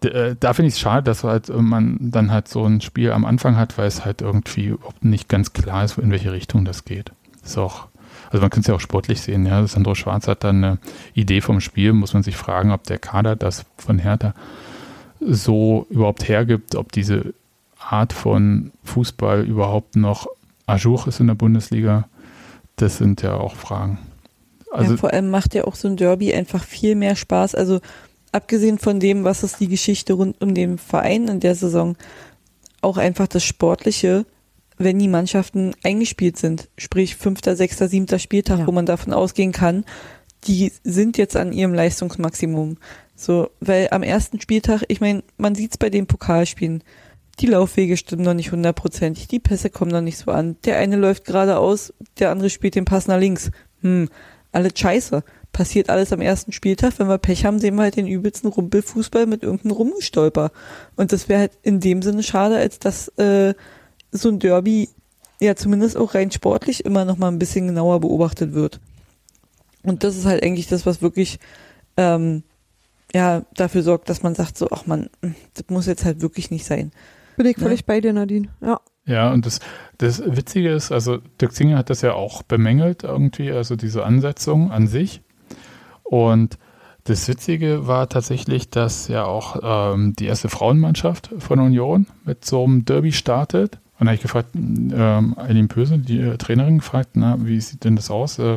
da finde ich es schade, dass halt man dann halt so ein Spiel am Anfang hat, weil es halt irgendwie überhaupt nicht ganz klar ist, in welche Richtung das geht. ist auch, also man kann es ja auch sportlich sehen, ja. Sandro Schwarz hat dann eine Idee vom Spiel, muss man sich fragen, ob der Kader das von Hertha so überhaupt hergibt, ob diese Art von Fußball überhaupt noch ajour ist in der Bundesliga. Das sind ja auch Fragen. Also ja, vor allem macht ja auch so ein Derby einfach viel mehr Spaß. Also abgesehen von dem, was ist die Geschichte rund um den Verein in der Saison, auch einfach das Sportliche, wenn die Mannschaften eingespielt sind, sprich fünfter, sechster, siebter Spieltag, ja. wo man davon ausgehen kann, die sind jetzt an ihrem Leistungsmaximum. So, weil am ersten Spieltag, ich meine, man sieht es bei den Pokalspielen, die Laufwege stimmen noch nicht hundertprozentig, die Pässe kommen noch nicht so an. Der eine läuft geradeaus, der andere spielt den Pass nach links. Hm, alles scheiße passiert alles am ersten Spieltag. Wenn wir Pech haben, sehen wir halt den übelsten Rumpelfußball mit irgendeinem Rumgestolper. Und das wäre halt in dem Sinne schade, als dass äh, so ein Derby ja zumindest auch rein sportlich immer noch mal ein bisschen genauer beobachtet wird. Und das ist halt eigentlich das, was wirklich ähm, ja dafür sorgt, dass man sagt so, ach man, das muss jetzt halt wirklich nicht sein. Bin ich völlig ne? bei dir, Nadine. Ja. Ja, und das, das Witzige ist, also Dirk Zinger hat das ja auch bemängelt irgendwie, also diese Ansetzung an sich. Und das Witzige war tatsächlich, dass ja auch ähm, die erste Frauenmannschaft von Union mit so einem Derby startet. Und da habe ich gefragt, ähm, Pöse, die äh, Trainerin, gefragt, na, wie sieht denn das aus? Äh,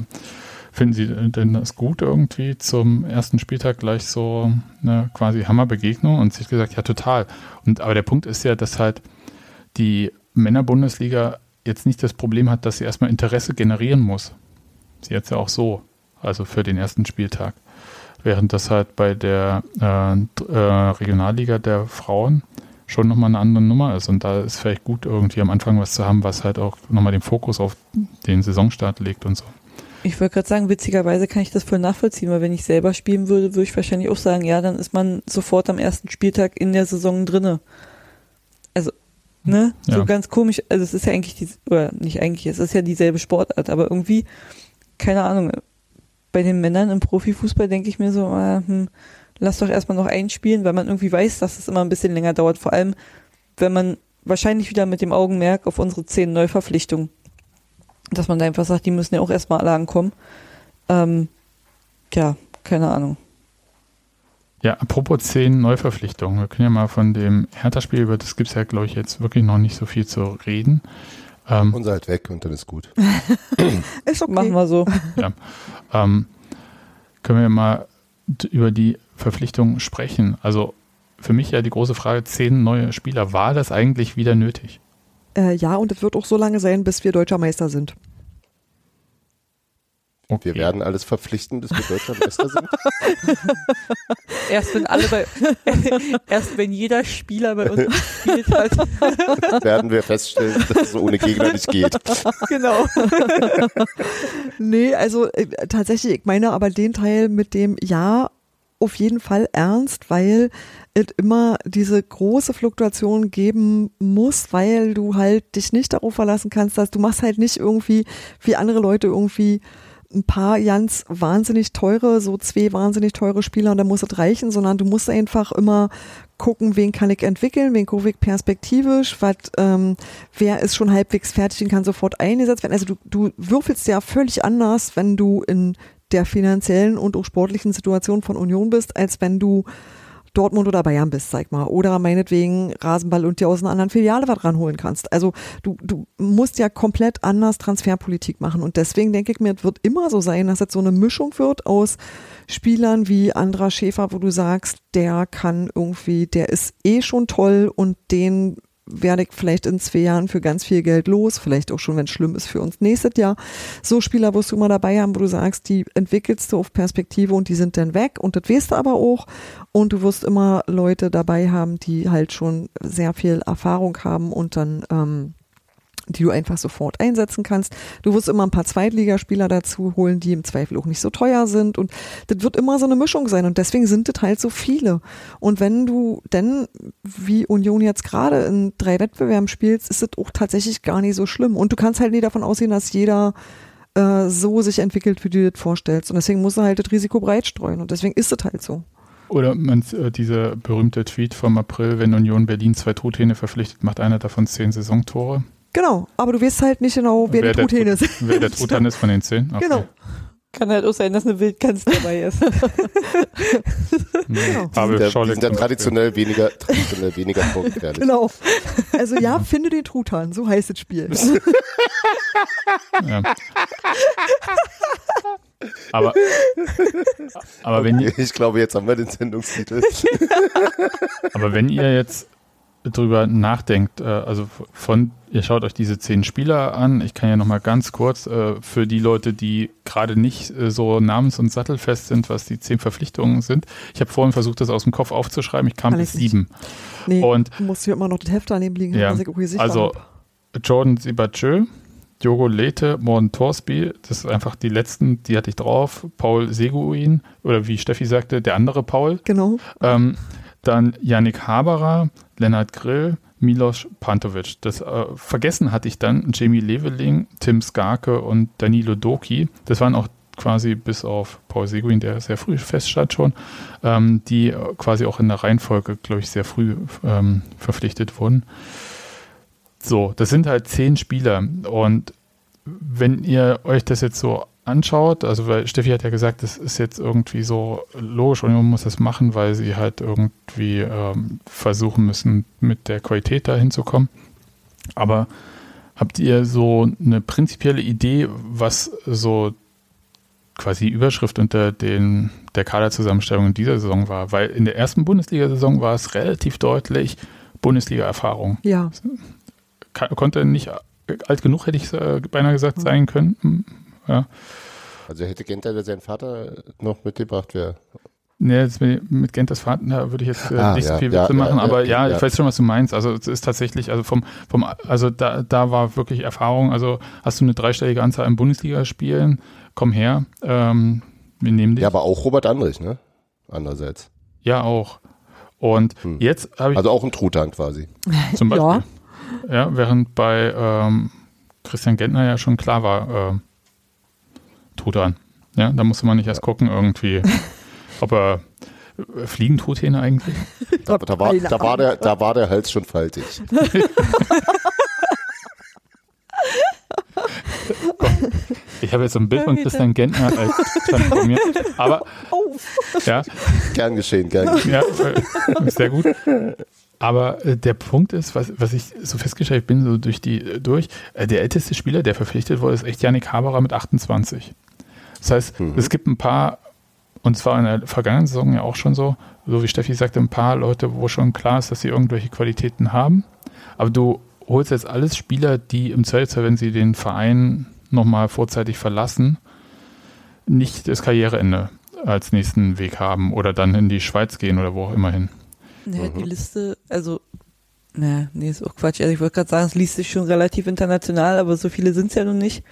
finden Sie denn das gut irgendwie zum ersten Spieltag gleich so eine quasi Hammerbegegnung? Und sie hat gesagt, ja, total. Und aber der Punkt ist ja, dass halt die Männerbundesliga jetzt nicht das Problem hat, dass sie erstmal Interesse generieren muss. Sie hat es ja auch so also für den ersten Spieltag. Während das halt bei der äh, äh, Regionalliga der Frauen schon nochmal eine andere Nummer ist. Und da ist vielleicht gut, irgendwie am Anfang was zu haben, was halt auch nochmal den Fokus auf den Saisonstart legt und so. Ich wollte gerade sagen, witzigerweise kann ich das voll nachvollziehen, weil wenn ich selber spielen würde, würde ich wahrscheinlich auch sagen, ja, dann ist man sofort am ersten Spieltag in der Saison drinne. Also, ne? Ja. So ganz komisch. Also es ist ja eigentlich die, oder nicht eigentlich, es ist ja dieselbe Sportart, aber irgendwie, keine Ahnung, bei den Männern im Profifußball denke ich mir so, äh, hm, lass doch erstmal noch einspielen, weil man irgendwie weiß, dass es immer ein bisschen länger dauert. Vor allem, wenn man wahrscheinlich wieder mit dem Augenmerk auf unsere zehn Neuverpflichtungen, dass man da einfach sagt, die müssen ja auch erstmal alle ankommen. Ähm, ja, keine Ahnung. Ja, apropos zehn Neuverpflichtungen. Wir können ja mal von dem Hertha-Spiel, über das gibt es ja, glaube ich, jetzt wirklich noch nicht so viel zu reden. Ähm, Unser halt weg und dann ist gut. ist okay. Machen wir so. Ja. Ähm, können wir mal über die Verpflichtung sprechen? Also für mich ja die große Frage, zehn neue Spieler, war das eigentlich wieder nötig? Äh, ja, und es wird auch so lange sein, bis wir deutscher Meister sind. Okay. Wir werden alles verpflichten, bis wir deutscher Meister sind. erst wenn alle bei, erst wenn jeder Spieler bei uns gespielt hat, werden wir feststellen, dass es ohne Gegner nicht geht. Genau. nee, also äh, tatsächlich, ich meine aber den Teil mit dem Ja auf jeden Fall ernst, weil es immer diese große Fluktuation geben muss, weil du halt dich nicht darauf verlassen kannst, dass du machst halt nicht irgendwie wie andere Leute irgendwie ein paar ganz wahnsinnig teure, so zwei wahnsinnig teure Spieler und dann muss es reichen, sondern du musst einfach immer gucken, wen kann ich entwickeln, wen gucke ich perspektivisch, was, ähm, wer ist schon halbwegs fertig und kann sofort eingesetzt werden. Also du, du würfelst ja völlig anders, wenn du in der finanziellen und auch sportlichen Situation von Union bist, als wenn du Dortmund oder Bayern bist, sag mal. Oder meinetwegen Rasenball und dir aus einer anderen Filiale was ranholen kannst. Also du, du musst ja komplett anders Transferpolitik machen. Und deswegen denke ich mir, es wird immer so sein, dass es so eine Mischung wird aus Spielern wie Andra Schäfer, wo du sagst, der kann irgendwie, der ist eh schon toll und den werde ich vielleicht in zwei Jahren für ganz viel Geld los, vielleicht auch schon, wenn es schlimm ist für uns nächstes Jahr. So Spieler wirst du immer dabei haben, wo du sagst, die entwickelst du auf Perspektive und die sind dann weg und das weißt du aber auch und du wirst immer Leute dabei haben, die halt schon sehr viel Erfahrung haben und dann ähm, die du einfach sofort einsetzen kannst. Du wirst immer ein paar Zweitligaspieler dazu holen, die im Zweifel auch nicht so teuer sind und das wird immer so eine Mischung sein und deswegen sind das halt so viele. Und wenn du denn, wie Union jetzt gerade in drei Wettbewerben spielst, ist das auch tatsächlich gar nicht so schlimm und du kannst halt nie davon ausgehen, dass jeder äh, so sich entwickelt, wie du dir das vorstellst und deswegen musst du halt das Risiko breit streuen und deswegen ist es halt so. Oder man, äh, dieser berühmte Tweet vom April, wenn Union Berlin zwei Tothähne verpflichtet, macht einer davon zehn Saisontore. Genau, aber du weißt halt nicht genau, wer, wer der Truthahn ist. Wer der Truthahn ist von den zehn? Okay. Genau. Kann halt auch sein, dass eine Wildgans dabei ist. genau. Aber die sind, sind dann traditionell weniger, traditionell weniger gefährlich. Genau. Also ja, finde den Truthahn, so heißt das Spiel. ja. Aber, aber wenn ihr, ich glaube, jetzt haben wir den Sendungstitel. aber wenn ihr jetzt drüber nachdenkt, äh, also von, ihr schaut euch diese zehn Spieler an, ich kann ja nochmal ganz kurz äh, für die Leute, die gerade nicht äh, so namens- und sattelfest sind, was die zehn Verpflichtungen sind. Ich habe vorhin versucht, das aus dem Kopf aufzuschreiben, ich kam bis sieben. Nee, und, du musst hier immer noch das Heft daneben liegen, ja, also Jordan Sibachö, Diogo Lete, Morten Torsby, das ist einfach die letzten, die hatte ich drauf. Paul Seguin, oder wie Steffi sagte, der andere Paul. Genau. Ähm, dann Yannick Haberer, Lennart Grill, Milos Pantovic. Das äh, vergessen hatte ich dann Jamie Leveling, Tim Skarke und Danilo Doki. Das waren auch quasi bis auf Paul Seguin, der sehr früh feststand schon, ähm, die quasi auch in der Reihenfolge, glaube ich, sehr früh ähm, verpflichtet wurden. So, das sind halt zehn Spieler und wenn ihr euch das jetzt so anschaut, also weil Steffi hat ja gesagt, das ist jetzt irgendwie so logisch und man muss das machen, weil sie halt irgendwie ähm, versuchen müssen, mit der Qualität da hinzukommen. Aber habt ihr so eine prinzipielle Idee, was so quasi Überschrift unter den, der Kaderzusammenstellung in dieser Saison war? Weil in der ersten Bundesliga-Saison war es relativ deutlich Bundesliga-Erfahrung. Ja. Konnte nicht alt genug, hätte ich äh, beinahe gesagt, sein können. Ja. Also hätte Genter seinen Vater noch mitgebracht, wäre. Nee, mit, mit Genters Vater da würde ich jetzt äh, ah, nicht so viel ja, Witze ja, machen, ja, aber ja, ich weiß schon, was du meinst. Also es ist tatsächlich, also vom, vom, also da, da war wirklich Erfahrung. Also hast du eine dreistellige Anzahl an Bundesligaspielen, komm her, ähm, wir nehmen dich. Ja, aber auch Robert Andrich, ne? Andererseits. Ja, auch. Und hm. jetzt habe ich. Also auch ein Truthahn quasi. Zum Beispiel. ja. ja, während bei ähm, Christian Gentner ja schon klar war, äh, Truthahn. Ja, da musste man nicht erst gucken, irgendwie, ob er äh, fliegen Truthähne eigentlich. Da, da, war, da, war der, da war der Hals schon faltig. Ich habe jetzt so ein Bild von Christian Gentner als mir. Aber ja. Gern geschehen, gern geschehen. Ja, äh, sehr gut. Aber äh, der Punkt ist, was, was ich so festgestellt bin, so durch die durch, äh, der älteste Spieler, der verpflichtet wurde, ist echt Yannick Haberer mit 28. Das heißt, mhm. es gibt ein paar, und zwar in der vergangenen Saison ja auch schon so, so wie Steffi sagte, ein paar Leute, wo schon klar ist, dass sie irgendwelche Qualitäten haben. Aber du holst jetzt alles Spieler, die im Zweifelsfall, wenn sie den Verein nochmal vorzeitig verlassen, nicht das Karriereende als nächsten Weg haben oder dann in die Schweiz gehen oder wo auch immer hin. Ja, die Liste, also, na, nee, ist auch Quatsch. Also ich wollte gerade sagen, es liest sich schon relativ international, aber so viele sind es ja noch nicht.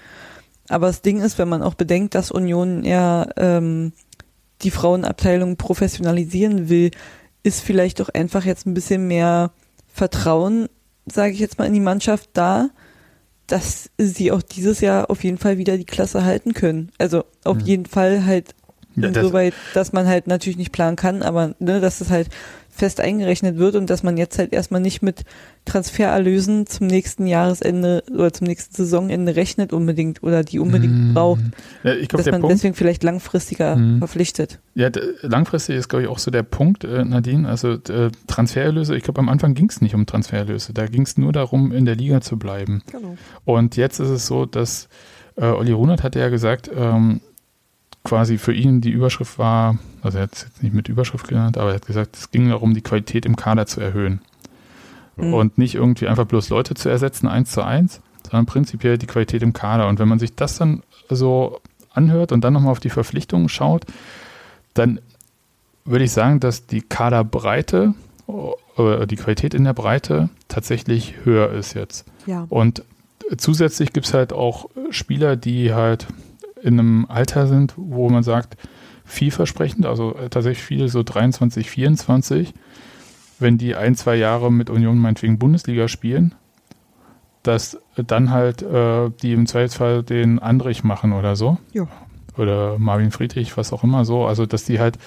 Aber das Ding ist, wenn man auch bedenkt, dass Union ja ähm, die Frauenabteilung professionalisieren will, ist vielleicht doch einfach jetzt ein bisschen mehr Vertrauen, sage ich jetzt mal, in die Mannschaft da, dass sie auch dieses Jahr auf jeden Fall wieder die Klasse halten können. Also auf Mhm. jeden Fall halt Ja, das- insoweit, dass man halt natürlich nicht planen kann, aber ne, dass es halt fest eingerechnet wird und dass man jetzt halt erstmal nicht mit Transfererlösen zum nächsten Jahresende oder zum nächsten Saisonende rechnet unbedingt oder die unbedingt Mhm. braucht, Ja, ich glaube, dass man Punkt, deswegen vielleicht langfristiger Mhm. verpflichtet. ja, langfristig ist, glaube ich, auch so der Punkt, äh, Nadine, also äh, Transfererlöse, ich glaube, am Anfang ging es nicht um Transfererlöse, da ging es nur darum, in der Liga zu bleiben. Genau. Und jetzt ist es so, dass äh, Olli Runert hatte ja gesagt, ähm, quasi für ihn die Überschrift war, also er hat es jetzt nicht mit Überschrift genannt, aber er hat gesagt, es ging darum, die Qualität im Kader zu erhöhen. Mhm. Und nicht irgendwie einfach bloß Leute zu ersetzen, eins zu eins, sondern prinzipiell die Qualität im Kader. Und wenn man sich das dann so anhört und dann nochmal auf die Verpflichtungen schaut, dann würde ich sagen, dass die Kaderbreite, äh, die Qualität in der Breite tatsächlich höher ist jetzt. Ja. Und zusätzlich gibt es halt auch Spieler, die halt in einem Alter sind, wo man sagt, vielversprechend, also äh, tatsächlich viele so 23, 24, wenn die ein, zwei Jahre mit Union meinetwegen Bundesliga spielen, dass dann halt äh, die im Zweifelsfall den Andrich machen oder so. Ja. Oder Marvin Friedrich, was auch immer so. Also, dass die halt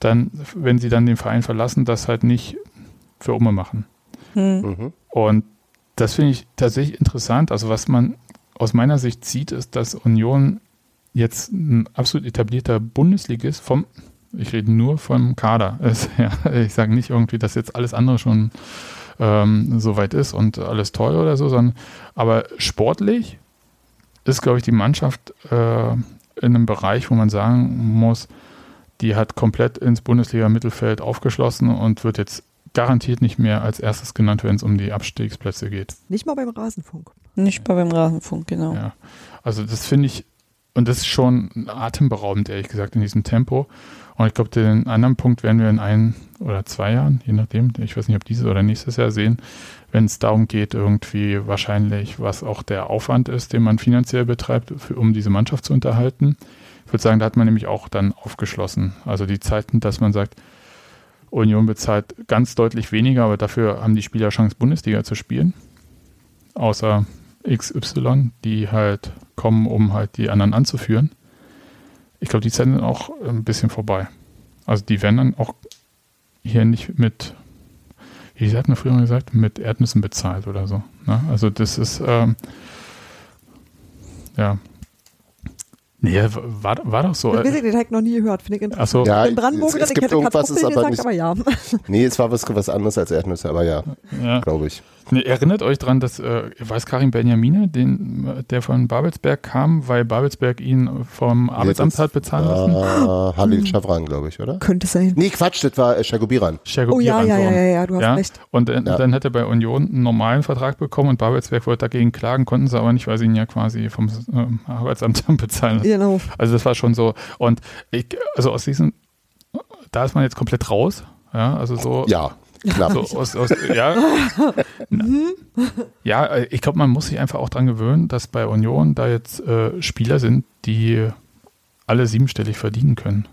dann, wenn sie dann den Verein verlassen, das halt nicht für Umme machen. Hm. Mhm. Und das finde ich tatsächlich interessant. Also was man aus meiner Sicht sieht, ist, dass Union jetzt ein absolut etablierter Bundesligist vom, ich rede nur vom Kader. Es, ja, ich sage nicht irgendwie, dass jetzt alles andere schon ähm, so weit ist und alles toll oder so, sondern aber sportlich ist, glaube ich, die Mannschaft äh, in einem Bereich, wo man sagen muss, die hat komplett ins Bundesliga-Mittelfeld aufgeschlossen und wird jetzt garantiert nicht mehr als erstes genannt, wenn es um die Abstiegsplätze geht. Nicht mal beim Rasenfunk. Nicht mal beim Rasenfunk, genau. Ja. Also das finde ich, und das ist schon atemberaubend, ehrlich gesagt, in diesem Tempo. Und ich glaube, den anderen Punkt werden wir in ein oder zwei Jahren, je nachdem, ich weiß nicht, ob dieses oder nächstes Jahr sehen, wenn es darum geht, irgendwie wahrscheinlich, was auch der Aufwand ist, den man finanziell betreibt, für, um diese Mannschaft zu unterhalten. Ich würde sagen, da hat man nämlich auch dann aufgeschlossen. Also die Zeiten, dass man sagt, Union bezahlt ganz deutlich weniger, aber dafür haben die Spieler Chance, Bundesliga zu spielen. Außer XY, die halt kommen, um halt die anderen anzuführen. Ich glaube, die Zeiten sind auch ein bisschen vorbei. Also die werden dann auch hier nicht mit, wie hat man früher mal gesagt, mit Erdnüssen bezahlt oder so. Ne? Also das ist, ähm, ja. Nee, war, war doch so. Ich weiß nicht, den habe ich noch nie gehört. Finde ich interessant. Ach so. Ja, in Brandenburg, es- es ich gibt hätte irgendwas, ist aber gesagt, nicht- aber ja. Nee, es war was, was anderes als Erdnüsse, aber ja, Ja. glaube ich. Nee, erinnert euch dran, dass, äh, weiß Karim Benjamine, den, äh, der von Babelsberg kam, weil Babelsberg ihn vom Arbeitsamt das hat bezahlen lassen? War Halil Chavran, glaube ich, oder? Könnte sein. Nee, Quatsch, das war äh, Shagobiran. Schergo Oh ja, ja, ja, ja, ja, du hast ja? recht. Und äh, Ja. dann hat er bei Union einen normalen Vertrag bekommen und Babelsberg wollte dagegen klagen, konnten sie aber nicht, weil sie ihn ja quasi vom ähm, Arbeitsamt haben bezahlen lassen. Genau. Also das war schon so. Und ich, also aus diesem, da ist man jetzt komplett raus. Ja, also so. Ja, knapp. So aus, aus, ja, ja, äh, ich glaube, man muss sich einfach auch dran gewöhnen, dass bei Union da jetzt äh, Spieler sind, die alle siebenstellig verdienen können.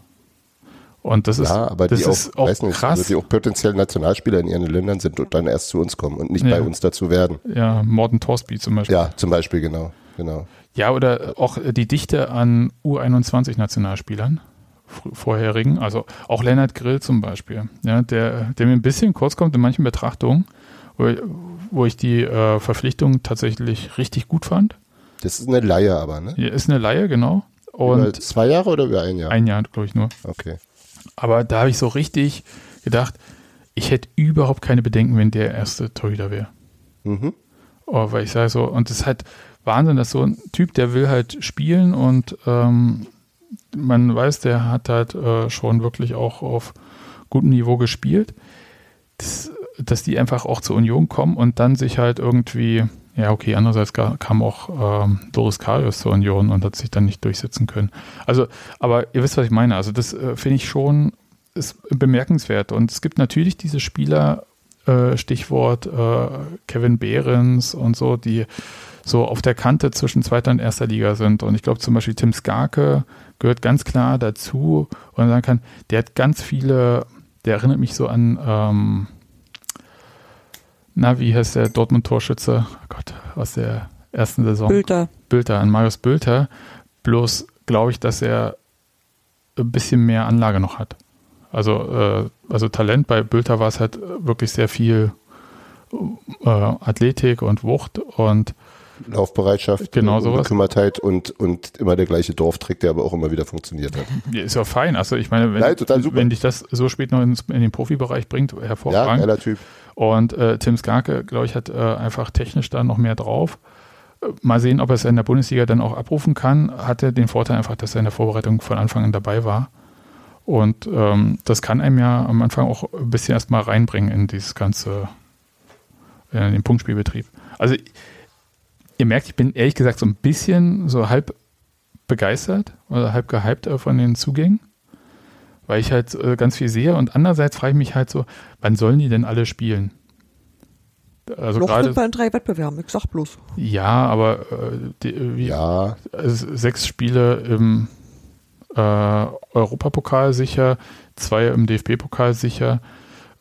Und das ist, ja, aber das die auch, ist auch weiß nicht, krass. also die auch potenziell Nationalspieler in ihren Ländern sind und dann erst zu uns kommen und nicht Ja. bei uns dazu werden. ja, Morten Torsby zum Beispiel. Ja, zum Beispiel, genau. genau. Ja, oder auch die Dichte an U21-Nationalspielern, fr- vorherigen, also auch Lennart Grill zum Beispiel, ja, der, der mir ein bisschen kurz kommt in manchen Betrachtungen, wo, wo ich die äh, Verpflichtung tatsächlich richtig gut fand. Das ist eine Laie aber, ne? Hier ist eine Laie, genau. über Und zwei Jahre oder über ein Jahr? ein Jahr, glaube ich, nur. Okay. Aber da habe ich so richtig gedacht, ich hätte überhaupt keine Bedenken, wenn der erste Torhüter wäre. Mhm. Oh, weil ich sage so, und das ist halt Wahnsinn, dass so ein Typ, der will halt spielen und ähm, man weiß, der hat halt äh, schon wirklich auch auf gutem Niveau gespielt, das, dass die einfach auch zur Union kommen und dann sich halt irgendwie, ja okay, andererseits kam auch ähm, Doris Karius zur Union und hat sich dann nicht durchsetzen können. Also, aber ihr wisst, was ich meine. Also das äh, finde ich schon ist bemerkenswert und es gibt natürlich diese Spieler, äh, Stichwort äh, Kevin Behrens und so, die so auf der Kante zwischen zweiter und erster Liga sind. Und ich glaube zum Beispiel Tim Skarke gehört ganz klar dazu und man sagen kann, der hat ganz viele, der erinnert mich so an, ähm, na, wie heißt der Dortmund-Torschütze? Oh Gott, aus der ersten Saison. Bülter. Bülter, an Marius Bülter. Bloß glaube ich, dass er ein bisschen mehr Anlage noch hat. Also, äh, also Talent bei Bülter war es halt wirklich sehr viel äh, Athletik und Wucht und Laufbereitschaft, Genau sowas. Bekümmertheit und, und immer der gleiche Dorftrick, der aber auch immer wieder funktioniert hat. Ja, ist ja fein. Also ich meine, wenn, Nein, wenn dich das so spät noch ins, in den Profibereich bringt, Ja, hervorragend. geiler Typ. Und äh, Tim Skarke, glaube ich, hat äh, einfach technisch da noch mehr drauf. Äh, Mal sehen, ob er es in der Bundesliga dann auch abrufen kann. Hatte den Vorteil einfach, dass er in der Vorbereitung von Anfang an dabei war. Und ähm, das kann einem ja am Anfang auch ein bisschen erstmal reinbringen in dieses ganze, in den Punktspielbetrieb. Also ihr merkt, ich bin ehrlich gesagt so ein bisschen so halb begeistert oder halb gehypt äh, von den Zugängen, weil ich halt äh, ganz viel sehe und andererseits frage ich mich halt so, wann sollen die denn alle spielen? Also Noch gerade sind wir in drei Wettbewerben, ich sag bloß. ja, aber äh, die, wie, Ja, äh, sechs Spiele im äh, Europapokal sicher, zwei im DFB-Pokal sicher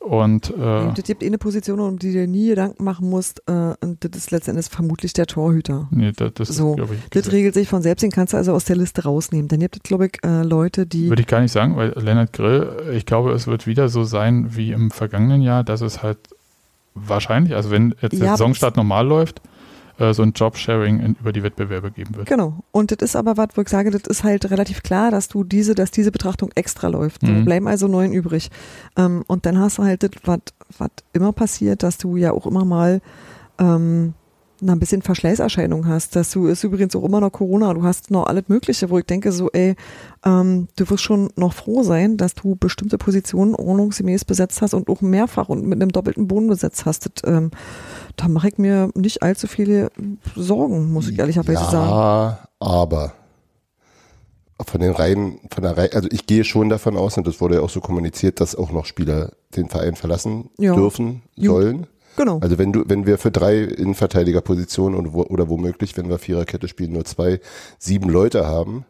und äh, Und es gibt eh eine Position, um die du dir nie Gedanken machen musst, äh, und das ist letztendlich vermutlich der Torhüter. nee, das, das So, ist, ich, Das regelt sich von selbst, den kannst du also aus der Liste rausnehmen. Dann gibt es, glaube ich, äh, Leute, die. Würde ich gar nicht sagen, weil Lennart Grill, ich glaube, es wird wieder so sein wie im vergangenen Jahr, dass es halt wahrscheinlich, also wenn jetzt der Ja, Saisonstart normal läuft, äh, so ein Jobsharing in, über die Wettbewerbe geben wird. Genau. Und das ist aber was, wo ich sage, das ist halt relativ klar, dass du diese, dass diese Betrachtung extra läuft. Mhm. bleiben also neun übrig. Ähm, und dann hast du halt das, was, was immer passiert, dass du ja auch immer mal ähm, na, ein bisschen Verschleißerscheinung hast. Dass du ist übrigens auch immer noch Corona, du hast noch alles Mögliche, wo ich denke, so, ey, ähm, du wirst schon noch froh sein, dass du bestimmte Positionen ordnungsgemäß besetzt hast und auch mehrfach und mit einem doppelten Boden besetzt hast. Das, ähm, da mache ich mir nicht allzu viele Sorgen, muss ich ehrlicherweise sagen. ja, aber von den Reihen, von der Reihe, also ich gehe schon davon aus, und das wurde ja auch so kommuniziert, dass auch noch Spieler den Verein verlassen Ja. dürfen, Jo. sollen. Genau. Also wenn du, wenn wir für drei Innenverteidigerpositionen und wo, oder womöglich, wenn wir Viererkette spielen, nur zwei, sieben Leute haben.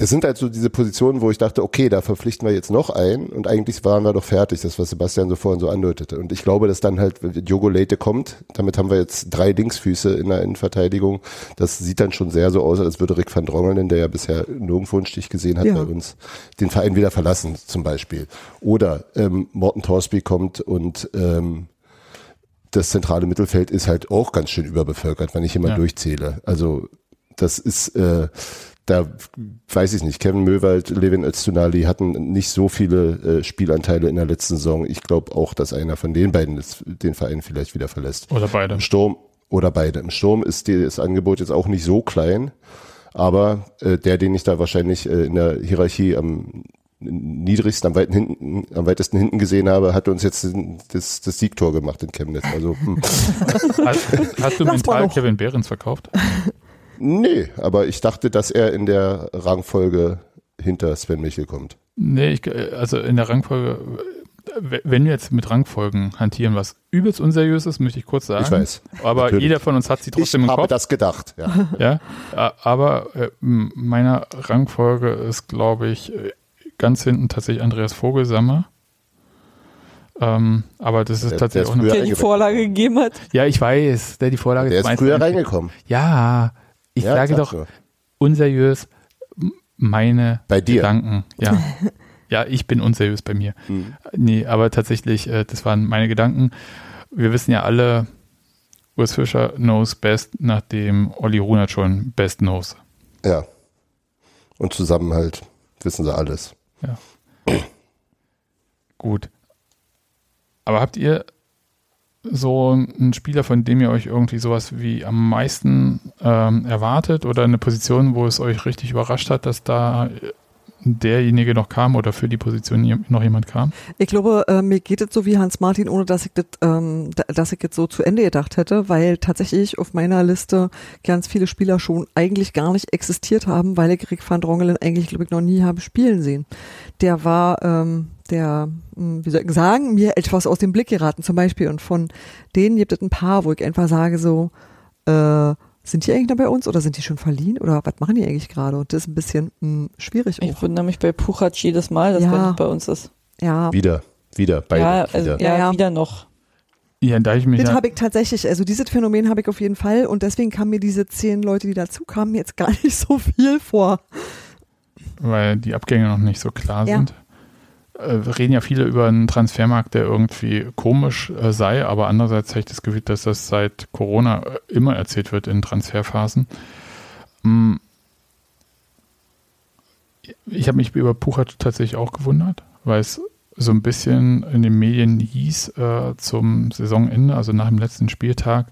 Das sind halt so diese Positionen, wo ich dachte, okay, da verpflichten wir jetzt noch ein und eigentlich waren wir doch fertig, das was Sebastian so vorhin so andeutete. Und ich glaube, dass dann halt Diogo Leite kommt, damit haben wir jetzt drei Linksfüße in der Innenverteidigung. Das sieht dann schon sehr so aus, als würde Rick van Drongelen, der ja bisher nirgendwo einen Stich gesehen hat Ja. bei uns, den Verein wieder verlassen zum Beispiel. Oder ähm, Morten Torsby kommt und ähm, das zentrale Mittelfeld ist halt auch ganz schön überbevölkert, wenn ich immer Ja. durchzähle. Also das ist, äh, da weiß ich nicht, Kevin Möwald, Levin Öztunali hatten nicht so viele äh, Spielanteile in der letzten Saison. Ich glaube auch, dass einer von den beiden das, den Verein vielleicht wieder verlässt. Oder beide. Im Sturm oder beide. Im Sturm ist die, das Angebot jetzt auch nicht so klein, aber äh, der, den ich da wahrscheinlich äh, in der Hierarchie am niedrigsten, am, weiten hinten, am weitesten hinten gesehen habe, hat uns jetzt das, das Siegtor gemacht in Chemnitz. Also hm. Hast, hast du mental. Kevin Behrens verkauft? Nee, aber ich dachte, dass er in der Rangfolge hinter Sven Michel kommt. Nee, ich, also in der Rangfolge, wenn wir jetzt mit Rangfolgen hantieren, was übelst unseriös ist, möchte ich kurz sagen. Ich weiß. Aber Natürlich. jeder von uns hat sie Ich trotzdem im habe Kopf. das gedacht. Ja. Ja, aber äh, meiner Rangfolge ist, glaube ich, äh, ganz hinten tatsächlich Andreas Vogelsammer. Ähm, aber das ist Der- der tatsächlich ist auch eine. Der die. Vorlage gegeben hat. Ja, ich weiß, der die Vorlage Der ist 1 früher zu 1 reingekommen. Ja, ich Ja, sage sag doch nur. unseriös meine Bei dir. Gedanken. Ja. ja, ich bin unseriös bei mir. Hm. Nee, aber tatsächlich, äh, das waren meine Gedanken. Wir wissen ja alle, Urs Fischer knows best, nachdem Olli Runert schon best knows. Ja. Und zusammen halt wissen sie alles. Gut. Aber habt ihr so einen Spieler, von dem ihr euch irgendwie sowas wie am meisten ähm, erwartet oder eine Position, wo es euch richtig überrascht hat, dass da äh, derjenige noch kam oder für die Position noch jemand kam? Ich glaube, äh, mir geht es so wie Hans Martin, ohne dass ich das, ähm, so zu Ende gedacht hätte, weil tatsächlich auf meiner Liste ganz viele Spieler schon eigentlich gar nicht existiert haben, weil ich Rick van Drongelen eigentlich, glaube ich, noch nie habe spielen sehen. Der war, ähm, der, mh, wie soll ich sagen, mir etwas aus dem Blick geraten zum Beispiel. Und von denen gibt es ein paar, wo ich einfach sage so, äh, sind die eigentlich noch bei uns oder sind die schon verliehen oder was machen die eigentlich gerade? Und das ist ein bisschen mh, schwierig Ich auch. wundere mich bei Puchac jedes Mal, dass Ja. er nicht bei uns ist. Ja, Wieder, wieder, beide. ja, also, wieder. ja, Ja, ja. wieder noch. Ja, da ich mich Das ja, habe ich tatsächlich, also dieses Phänomen habe ich auf jeden Fall und deswegen kamen mir diese zehn Leute, die dazu kamen, jetzt gar nicht so viel vor. weil die Abgänge noch nicht so klar Ja. sind. Äh, reden ja viele über einen Transfermarkt, der irgendwie komisch äh, sei, aber andererseits habe ich das Gefühl, dass das seit Corona äh, immer erzählt wird in Transferphasen. Mm. Ich habe mich über Puchat tatsächlich auch gewundert, weil es so ein bisschen in den Medien hieß äh, zum Saisonende, also nach dem letzten Spieltag,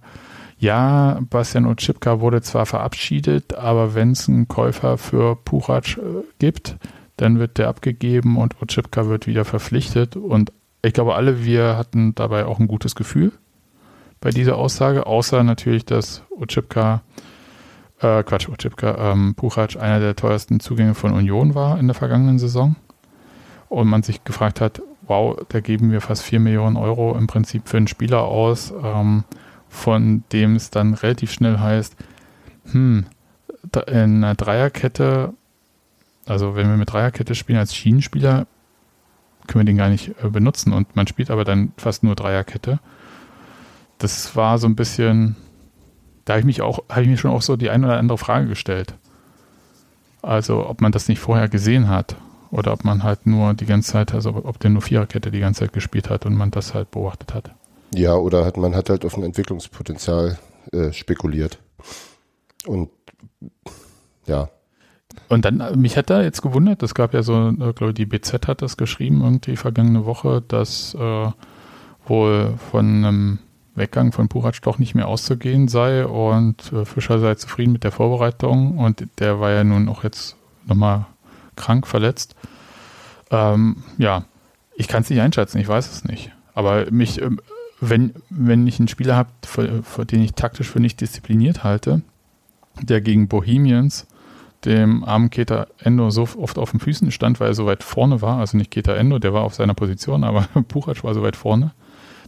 ja, Bastian Otschipka wurde zwar verabschiedet, aber wenn es einen Käufer für Puchac äh, gibt, dann wird der abgegeben und Otschipka wird wieder verpflichtet. Und ich glaube, alle wir hatten dabei auch ein gutes Gefühl bei dieser Aussage, außer natürlich, dass Otschipka, äh, Quatsch, Otschipka, ähm, Puchac einer der teuersten Zugänge von Union war in der vergangenen Saison. Und man sich gefragt hat, wow, da geben wir fast 4 Millionen Euro im Prinzip für einen Spieler aus, ähm, von dem es dann relativ schnell heißt, hm, in einer Dreierkette, also wenn wir mit Dreierkette spielen als Schienenspieler, können wir den gar nicht äh, benutzen und man spielt aber dann fast nur Dreierkette. Das war so ein bisschen, da habe ich mich auch, habe ich mir schon auch so die eine oder andere Frage gestellt. Also ob man das nicht vorher gesehen hat oder ob man halt nur die ganze Zeit, also ob der nur Viererkette die ganze Zeit gespielt hat und man das halt beobachtet hat. Ja, oder hat man hat halt auf ein Entwicklungspotenzial äh, spekuliert. Und ja, Und dann, äh, mich hat da jetzt gewundert, es gab ja so, äh, glaube ich, die BZ hat das geschrieben irgendwie vergangene Woche, dass äh, wohl von einem Weggang von Purac doch nicht mehr auszugehen sei und äh, Fischer sei zufrieden mit der Vorbereitung und der war ja nun auch jetzt nochmal krank verletzt. Ähm, ja, ich kann es nicht einschätzen, ich weiß es nicht. Aber mich, ähm, wenn, wenn ich einen Spieler habe, den ich taktisch für nicht diszipliniert halte, der gegen Bohemians dem armen Keter Endo so oft auf den Füßen stand, weil er so weit vorne war. Also nicht Keter Endo, der war auf seiner Position, aber Puchac war so weit vorne.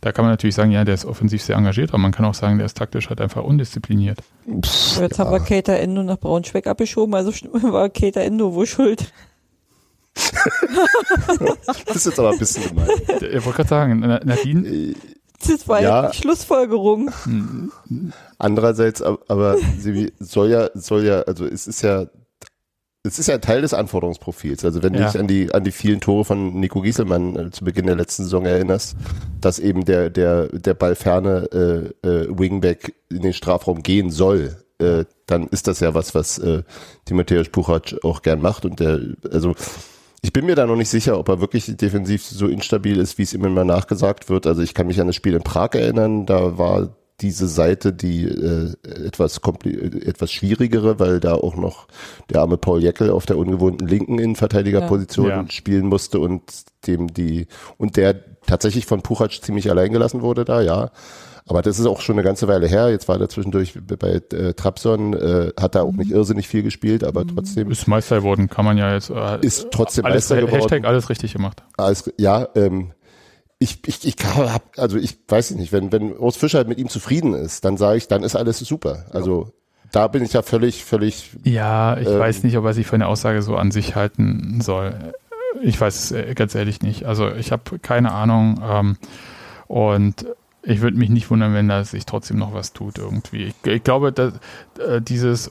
Da kann man natürlich sagen, ja, der ist offensiv sehr engagiert, aber man kann auch sagen, der ist taktisch halt einfach undiszipliniert. pff, Jetzt haben wir Kater Endo nach Braunschweig abgeschoben, also war Kater Endo wohl schuld. das ist jetzt aber ein bisschen gemein. Ich wollte gerade sagen, Na- Nadine, Das war ja, Ja. die Schlussfolgerung. Andererseits, ab- aber sie soll ja, soll ja, also es ist ja, es ist ja Teil des Anforderungsprofils. Also wenn du Ja. dich an die, an die vielen Tore von Nico Gieselmann äh, zu Beginn der letzten Saison erinnerst, dass eben der, der, der ballferne äh, äh, Wingback in den Strafraum gehen soll, äh, dann ist das ja was, was äh, Timotheus Puchac auch gern macht. Und der, also ich bin mir da noch nicht sicher, ob er wirklich defensiv so instabil ist, wie es ihm immer nachgesagt wird. Also ich kann mich an das Spiel in Prag erinnern, da war diese Seite die äh, etwas kompli- etwas schwierigere, weil da auch noch der arme Paul Jeckel auf der ungewohnten linken Innenverteidigerposition Ja. Ja. spielen musste und dem die und der tatsächlich von Puchac ziemlich allein gelassen wurde da, ja. Aber das ist auch schon eine ganze Weile her. Jetzt war er zwischendurch bei äh, Trabzon, äh, hat da auch nicht irrsinnig viel gespielt, aber trotzdem ist Meister geworden, kann man ja jetzt. Äh, ist trotzdem alles, Meister geworden. Hashtag alles richtig gemacht. Alles, ja, ähm, ich, ich, ich hab, also ich weiß nicht, wenn, wenn Urs Fischer mit ihm zufrieden ist, dann sage ich, dann ist alles super. Also da bin ich ja völlig, völlig, Ja, ich Ähm, weiß nicht, ob er sich für eine Aussage so an sich halten soll. Ich weiß es äh, ganz ehrlich nicht. Also ich habe keine Ahnung ähm, und ich würde mich nicht wundern, wenn da sich trotzdem noch was tut irgendwie. Ich, ich glaube, dass äh, dieses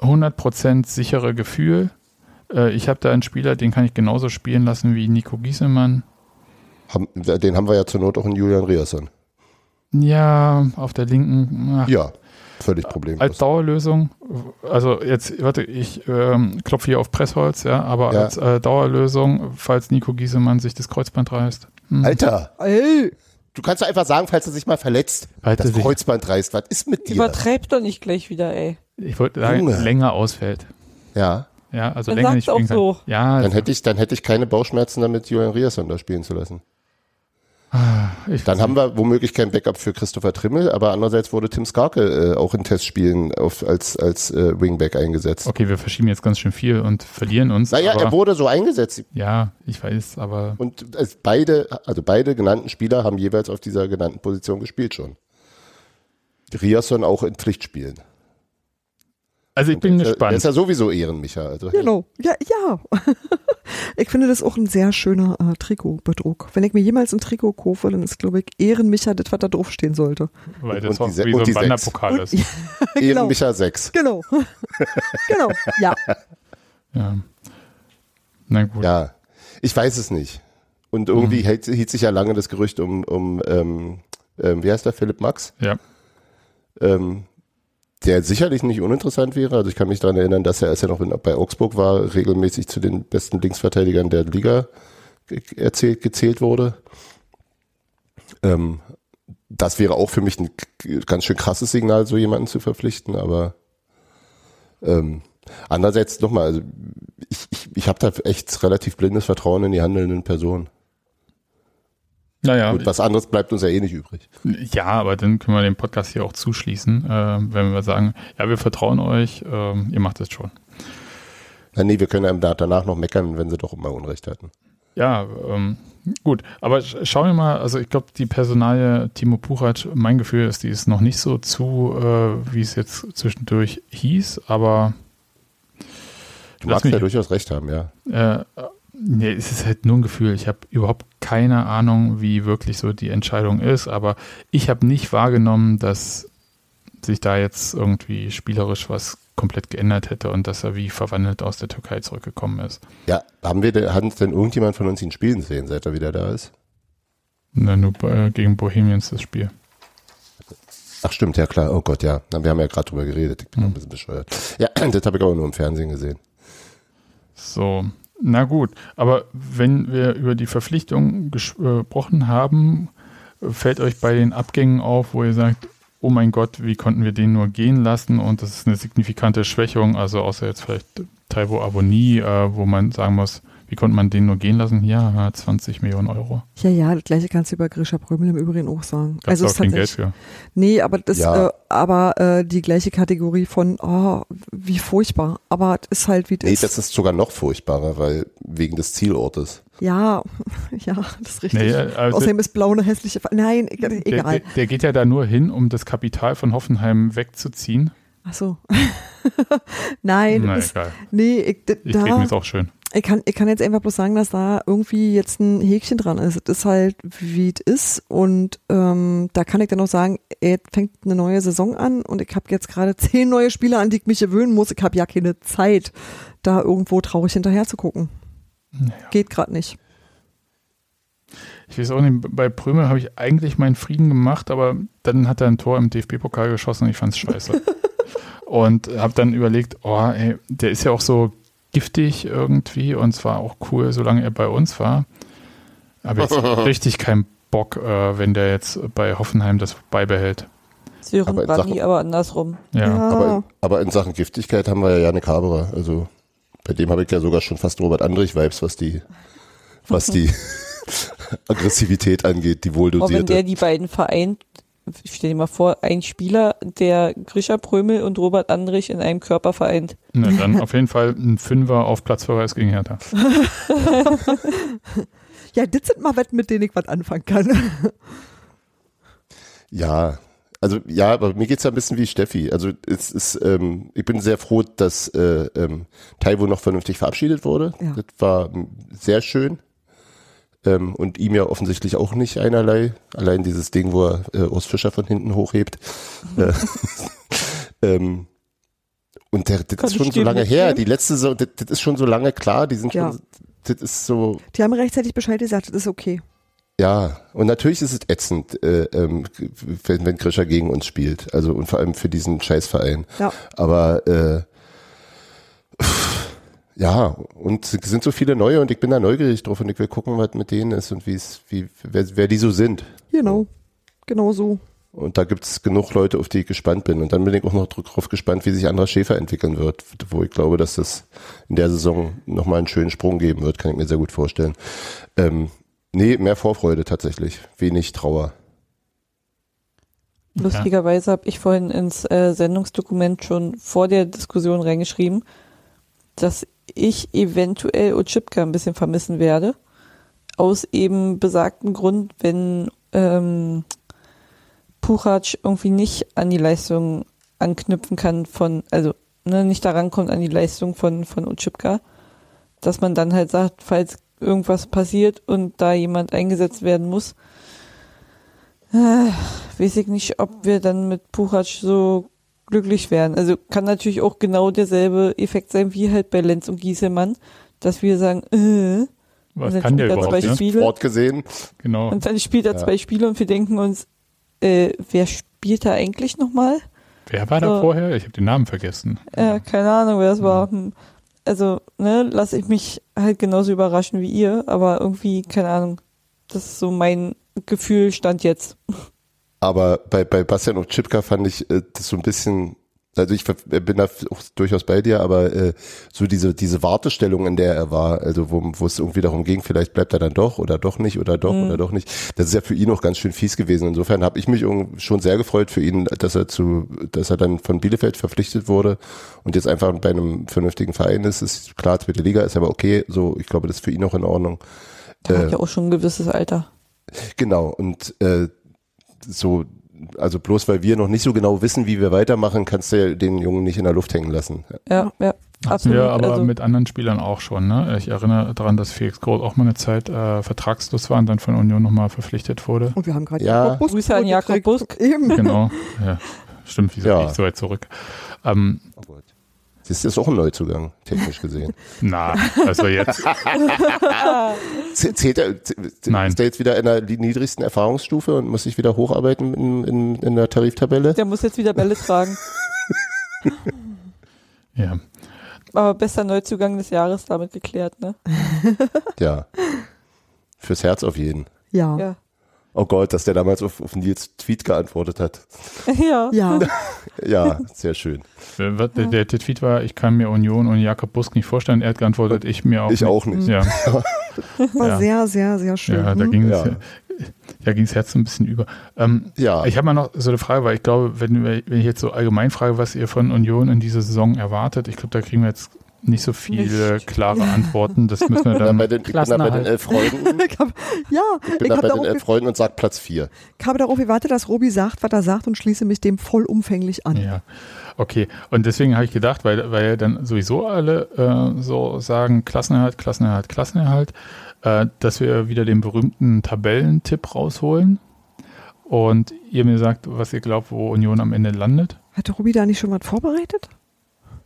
100% sichere Gefühl, äh, ich habe da einen Spieler, den kann ich genauso spielen lassen wie Nico Giesemann. Haben, den haben wir ja zur Not auch in Julian Riasson. Ja, auf der linken. ach, Ja, völlig problemlos. Als Dauerlösung, also jetzt, warte, ich ähm, klopfe hier auf Pressholz, ja, aber Ja. als äh, Dauerlösung, falls Nico Giesemann sich das Kreuzband reißt. Hm. Alter, Ey, du kannst doch einfach sagen, falls er sich mal verletzt, Falls er das sich- Kreuzband reißt, was ist mit dir? Übertreibt doch nicht gleich wieder, ey. Ich wollte sagen, Junge. länger ausfällt. Ja, Ja, also Dann länger nicht spielen auch kann. so. Ja, dann hätte ich, dann hätte ich keine Bauchschmerzen damit, Julian Riasson da spielen zu lassen. Ich, Dann haben wir womöglich kein Backup für Christopher Trimmel, aber andererseits wurde Tim Skarke äh, auch in Testspielen auf, als, als äh, Wingback eingesetzt. okay, wir verschieben jetzt ganz schön viel und verlieren uns. Naja, er wurde so eingesetzt. ja, ich weiß, aber Und es beide, also beide genannten Spieler haben jeweils auf dieser genannten Position gespielt schon. Riasson auch in Pflichtspielen. Also ich bin Der- Der gespannt. ist ja sowieso Ehrenmicha. Also genau. Ja, ja. ich finde das auch ein sehr schöner äh, Trikotbedruck. Wenn ich mir jemals ein Trikot kaufe, dann ist, glaube ich, Ehrenmicha das, was da draufstehen sollte. Weil das Und auch die wie so und die ein sechs. Wanderpokal ist. genau. Ehrenmicha 6. Genau. genau. Ja. Ja. Na gut. Ja, ich weiß es nicht. Und irgendwie hält, hielt sich ja lange das Gerücht um, um ähm, ähm, wie heißt der, Philipp Max? Ja. Ähm, der sicherlich nicht uninteressant wäre. Also ich kann mich daran erinnern, dass er, als er noch bei Augsburg war, regelmäßig zu den besten Linksverteidigern der Liga erzählt, gezählt wurde. Ähm, das wäre auch für mich ein ganz schön krasses Signal, so jemanden zu verpflichten, aber ähm, andererseits nochmal, also ich, ich, ich habe da echt relativ blindes Vertrauen in die handelnden Personen. Naja, Gut, was anderes bleibt uns ja eh nicht übrig. ja, aber dann können wir den Podcast hier auch zuschließen, äh, wenn wir sagen, ja, wir vertrauen euch, ähm, ihr macht es schon. Na, nee, wir können einem da- danach noch meckern, wenn sie doch immer Unrecht hatten. Ja, ähm, gut. Aber sch schauen wir mal, also ich glaube, die Personalie Timo Puchat, mein Gefühl ist, die ist noch nicht so zu, äh, wie es jetzt zwischendurch hieß, aber Du magst ja durchaus recht haben, ja. äh, nee, es ist halt nur ein Gefühl. Ich habe überhaupt keine Ahnung, wie wirklich so die Entscheidung ist, aber ich habe nicht wahrgenommen, dass sich da jetzt irgendwie spielerisch was komplett geändert hätte und dass er wie verwandelt aus der Türkei zurückgekommen ist. Ja, haben wir denn, hat denn irgendjemand von uns ihn spielen sehen, seit er wieder da ist? Ne, nur äh, gegen Bohemians das Spiel. Ach stimmt, ja klar. Oh Gott, ja. Na, Wir haben ja gerade drüber geredet. Ich bin Hm. ein bisschen bescheuert. Ja, das habe ich aber nur im Fernsehen gesehen. So, na gut. Aber wenn wir über die Verpflichtung ges- gesprochen haben, fällt euch bei den Abgängen auf, wo ihr sagt, oh mein Gott, wie konnten wir den nur gehen lassen? Und das ist eine signifikante Schwächung, also außer jetzt vielleicht Taiwo Aboni, äh, wo man sagen muss, wie konnte man den nur gehen lassen? Ja, 20 Millionen Euro. Ja, ja, das gleiche kannst du über Grisha Prömel im Übrigen auch sagen. Gab's also auch es ist kein Geld für. nee, aber das, Ja. äh, aber äh, die gleiche Kategorie von, oh, wie furchtbar. Aber es ist halt wie das Nee, ist. das ist sogar noch furchtbarer, weil wegen des Zielortes. ja, ja, das ist richtig. Nee, also- Außerdem ist blau eine hässliche, Fa nein, e- Der, egal. der, der geht ja da nur hin, um das Kapital von Hoffenheim wegzuziehen. Ach so. nein, Na, egal. nee, ich, d- Ich rede mir da, jetzt auch schön. Ich, kann, ich kann jetzt einfach bloß sagen, dass da irgendwie jetzt ein Häkchen dran ist. Es ist halt, wie es ist und ähm, da kann ich dann noch sagen, ey, fängt eine neue Saison an und ich habe jetzt gerade zehn neue Spieler, an die ich mich gewöhnen muss. Ich habe ja keine Zeit, da irgendwo traurig hinterher zu gucken. Geht gerade nicht. Ich weiß auch nicht, bei Prömel habe ich eigentlich meinen Frieden gemacht, aber dann hat er ein Tor im DFB-Pokal geschossen und ich fand es scheiße. und habe dann überlegt, oh, ey, der ist ja auch so giftig irgendwie und zwar auch cool, solange er bei uns war. Aber jetzt richtig keinen Bock, äh, wenn der jetzt bei Hoffenheim das beibehält. Sören Aber in Sachen- aber andersrum. Ja. Aber, aber in Sachen Giftigkeit haben wir ja Janik Haberer. Also bei dem habe ich ja sogar schon fast Robert Andrich-Vibes, was die, was die Aggressivität angeht, die Auch wenn der die beiden vereint, stell dir mal vor, ein Spieler, der Grisha Prömel und Robert Andrich in einem Körper vereint. Ne, dann auf jeden Fall ein Fünfer auf Platzverweis gegen Hertha. Ja, das sind mal Wetten, mit denen ich was anfangen kann. Ja, also ja, aber mir geht's ja ein bisschen wie Steffi. Also es ist, ähm, ich bin sehr froh, dass äh, ähm, Taiwo noch vernünftig verabschiedet wurde. Ja. Das war sehr schön. Ähm, und ihm ja offensichtlich auch nicht einerlei. Allein dieses Ding, wo er äh, Urs Fischer von hinten hochhebt. äh, ähm, und der, das Kann ist schon so lange her. Die letzte, so, das, das ist schon so lange klar. Die sind Ja. schon, das ist so, Die haben rechtzeitig Bescheid gesagt, das ist okay. ja, und natürlich ist es ätzend, äh, ähm, wenn, wenn Grisha gegen uns spielt. Also und vor allem für diesen Scheißverein. Ja. Aber äh, ja, und es sind so viele neue und ich bin da neugierig drauf und ich will gucken, was mit denen ist und wie es, wie, wer, wer die so sind. Genau. Genau so. Und da gibt's genug Leute, auf die ich gespannt bin. Und dann bin ich auch noch drauf gespannt, wie sich Andras Schäfer entwickeln wird, wo ich glaube, dass das in der Saison nochmal einen schönen Sprung geben wird, kann ich mir sehr gut vorstellen. Ähm, nee, mehr Vorfreude tatsächlich, wenig Trauer. Lustigerweise habe ich vorhin ins äh, Sendungsdokument schon vor der Diskussion reingeschrieben, dass ich eventuell Ochipka ein bisschen vermissen werde. Aus eben besagten Grund, wenn ähm, Puchac irgendwie nicht an die Leistung anknüpfen kann von, also ne, nicht daran kommt an die Leistung von, von Ochipka, dass man dann halt sagt, falls irgendwas passiert und da jemand eingesetzt werden muss, äh, weiß ich nicht, ob wir dann mit Puchac so glücklich wären. Also kann natürlich auch genau derselbe Effekt sein wie halt bei Lenz und Gieselmann, dass wir sagen, äh, Was kann der er überhaupt? zwei Ja? Spiele. Sport gesehen. Genau. und dann spielt er Ja. zwei Spiele und wir denken uns, äh, wer spielt da eigentlich nochmal? Wer war da So. vorher? Ich habe den Namen vergessen. Äh, keine Ahnung, wer das war. Hm. Also, ne, lasse ich mich halt genauso überraschen wie ihr, aber irgendwie, keine Ahnung. Das ist so mein Gefühl stand jetzt. Aber bei, bei Bastian und Chipka fand ich äh, das so ein bisschen, also ich ver- bin da auch durchaus bei dir, aber äh, so diese, diese Wartestellung, in der er war, also wo, wo es irgendwie darum ging, vielleicht bleibt er dann doch oder doch nicht oder doch oder doch nicht, das ist ja für ihn auch ganz schön fies gewesen. Insofern habe ich mich schon sehr gefreut für ihn, dass er zu, dass er dann von Bielefeld verpflichtet wurde und jetzt einfach bei einem vernünftigen Verein ist. Ist klar, zweite Liga ist aber okay, so ich glaube, das ist für ihn auch in Ordnung. Der Äh, hat ja auch schon ein gewisses Alter. Genau, und äh, so, also bloß weil wir noch nicht so genau wissen, wie wir weitermachen, kannst du ja den Jungen nicht in der Luft hängen lassen. Ja, ja, Hatten absolut. wir aber also, mit anderen Spielern auch schon. Ne? Ich erinnere daran, dass Felix Groth auch mal eine Zeit äh, vertragslos war und dann von Union nochmal verpflichtet wurde. Und wir haben gerade Ja. Jakob Busk Grüße an Jakob. Busk. Eben. Genau. ja. Stimmt, wieso Ja. gehe ich so weit zurück? Ähm, Das ist auch ein Neuzugang, technisch gesehen. na, also jetzt, Zählt er, Nein. ist er jetzt wieder in der niedrigsten Erfahrungsstufe und muss sich wieder hocharbeiten in, in, in der Tariftabelle? der muss jetzt wieder Bälle tragen. ja. Aber bester Neuzugang des Jahres damit geklärt, ne? Ja. Fürs Herz auf jeden. Ja. Ja. Oh Gott, dass der damals auf, auf Nils Tweet geantwortet hat. ja. Ja. Ja, sehr schön. Der, der, der, Tweet war, ich kann mir Union und Jakob Busk nicht vorstellen. Er hat geantwortet, ich mir auch Ich nicht. auch nicht. Ja, War Ja. sehr, sehr, sehr schön. ja da Hm? ging Ja. es da ging das Herz so ein bisschen über. Ähm, Ja, Ich habe mal noch so eine Frage, weil ich glaube, wenn, wenn ich jetzt so allgemein frage, was ihr von Union in dieser Saison erwartet, ich glaube, da kriegen wir jetzt nicht so viele Nicht. klare Antworten. Das müssen wir ich bin da dann. bei den, ich bin da bei den elf Freunden. Ich hab, ja, Ich ich, bin da habe bei den elf Freunden und sag Platz vier. ich habe darauf gewartet, dass Robi sagt, was er sagt und schließe mich dem vollumfänglich an. Ja, okay. Und deswegen habe ich gedacht, weil, weil dann sowieso alle äh, so sagen, Klassenerhalt, Klassenerhalt, Klassenerhalt, äh, dass wir wieder den berühmten Tabellentipp rausholen. Und ihr mir sagt, was ihr glaubt, wo Union am Ende landet. Hatte Robi da nicht schon was vorbereitet?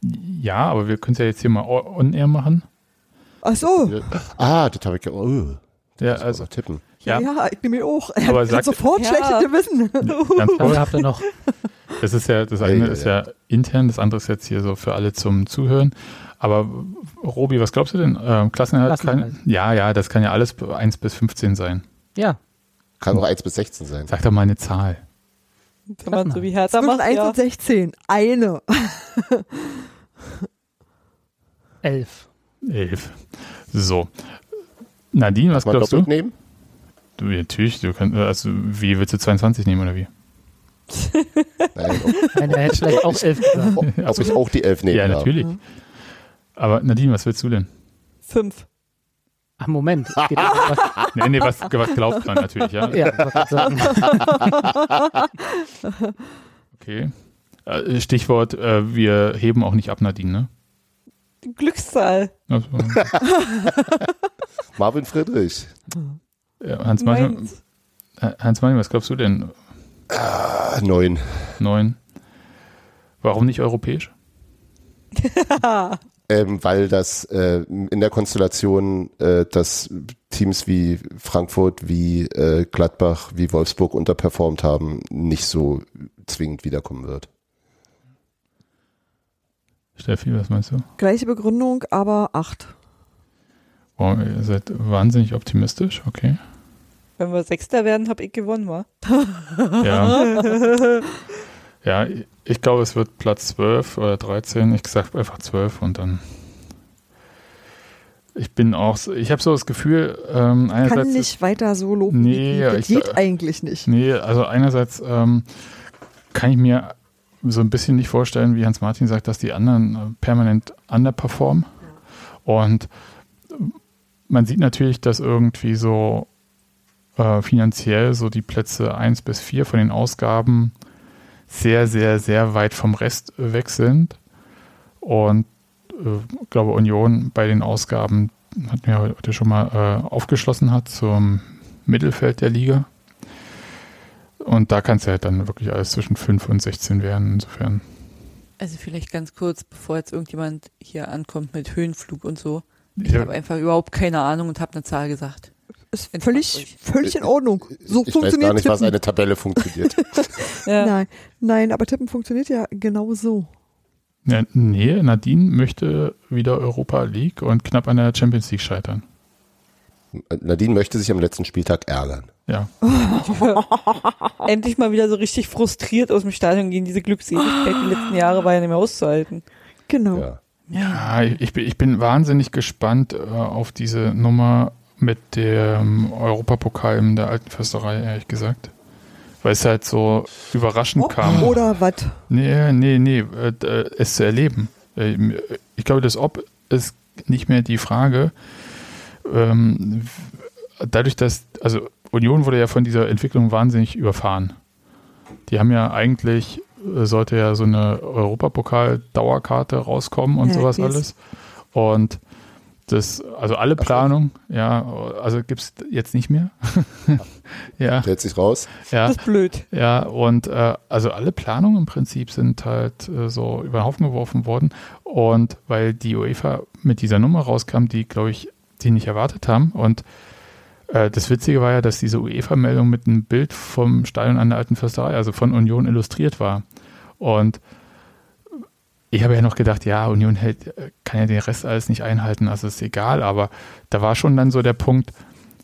Ja, aber wir können es ja jetzt hier mal on-air machen. Ach so. Ah, das habe ich ja. Oh, Ja, also tippen. ja, Ja, ich nehme mir auch. Er Aber hat sag- sofort Ja. schlechtes Gewissen. ganz Aber habt ihr noch Das ist ja, das eine Ja, ja, ist ja intern, das andere ist jetzt hier so für alle zum Zuhören. Aber Robi, was glaubst du denn? Ähm, Klassenerhalt Klassenerhalt. kann, ja, ja, das kann ja alles 1 bis 15 sein. Ja, Kann auch 1 bis 16 sein. Sag doch mal eine Zahl. Wenn man so wie Hertha Zwischen macht, 1 ja. und 16. Eine. elf. 11. So. Nadine, was glaubst du? nehmen? du? Natürlich, du kannst, also wie willst du 22 nehmen oder wie? Nein, Nein, er hätte vielleicht auch elf gesagt. ob ich auch die 11 nehme. Ja, natürlich. Aber Nadine, was willst du denn? Fünf. Ach, Moment. Es geht was, Nee, nee, was, was glaubt man natürlich, ja? ja, sagen. Okay. Äh, Stichwort, äh, wir heben auch nicht ab, Nadine, ne? Glückszahl. Also, Marvin Friedrich. ja, Hans Martin, Meins. Hans Martin, was glaubst du denn? Ah, 9. Neun. Warum nicht europäisch? Ähm, weil das äh, in der Konstellation, äh, dass Teams wie Frankfurt, wie äh, Gladbach, wie Wolfsburg unterperformt haben, nicht so zwingend wiederkommen wird. Steffi, was meinst du? Gleiche Begründung, aber 8. Wow, ihr seid wahnsinnig optimistisch, okay. Wenn wir Sechster werden, hab ich gewonnen, wa? Ja. ja, ich glaube, es wird Platz 12 oder 13. Ich sag einfach 12 und dann. Ich bin auch, so- ich habe so das Gefühl, ähm, Kann einerseits. nicht weiter so loben. Nee, ja, das ich- geht eigentlich nicht. Nee, also einerseits ähm, kann ich mir so ein bisschen nicht vorstellen, wie Hans Martin sagt, dass die anderen äh, permanent underperformen. Und man sieht natürlich, dass irgendwie so äh, finanziell so die Plätze 1 bis 4 von den Ausgaben sehr, sehr, sehr weit vom Rest weg sind. Und äh, glaube Union bei den Ausgaben, hat mir heute schon mal äh, aufgeschlossen hat zum Mittelfeld der Liga. Und da kann es ja halt dann wirklich alles zwischen 5 und 16 werden, insofern. Also vielleicht ganz kurz, bevor jetzt irgendjemand hier ankommt mit Höhenflug und so. Ich Ja. habe einfach überhaupt keine Ahnung und habe eine Zahl gesagt. Ist völlig, völlig in Ordnung. So ich weiß funktioniert gar nicht, was Tippen. eine Tabelle funktioniert. Ja. Nein, nein, aber Tippen funktioniert ja genau so. Ja, nee, Nadine möchte wieder Europa League und knapp an der Champions League scheitern. Nadine möchte sich am letzten Spieltag ärgern. Ja. Endlich mal wieder so richtig frustriert aus dem Stadion gehen. Diese Glückseligkeit die letzten Jahre war ja nicht mehr auszuhalten. Genau. Ja. Ja, ich bin, ich bin wahnsinnig gespannt äh, auf diese Nummer mit dem Europapokal in der alten Försterei, ehrlich gesagt. Weil es halt so überraschend kam. Oder was? Nee, nee, nee, äh, es zu erleben. Äh, Ich glaube, das Ob ist nicht mehr die Frage. Ähm, dadurch, dass, also Union wurde ja von dieser Entwicklung wahnsinnig überfahren. Die haben ja eigentlich, äh, sollte ja so eine Europapokal-Dauerkarte rauskommen und Ja, sowas alles. Und das, also alle Ach so. Planung, ja, also gibt es jetzt nicht mehr. ja, Stellt sich raus. ja. Das ist blöd. Ja, und äh, also alle Planungen im Prinzip sind halt äh, so über den Haufen geworfen worden. Und weil die UEFA mit dieser Nummer rauskam, die, glaube ich, die nicht erwartet haben. Und äh, das Witzige war ja, dass diese UEFA-Meldung mit einem Bild vom Stadion an der alten Försterei, also von Union illustriert war. Und ich habe ja noch gedacht, ja, Union hält, äh, kann ja den Rest alles nicht einhalten, also ist egal. Aber da war schon dann so der Punkt,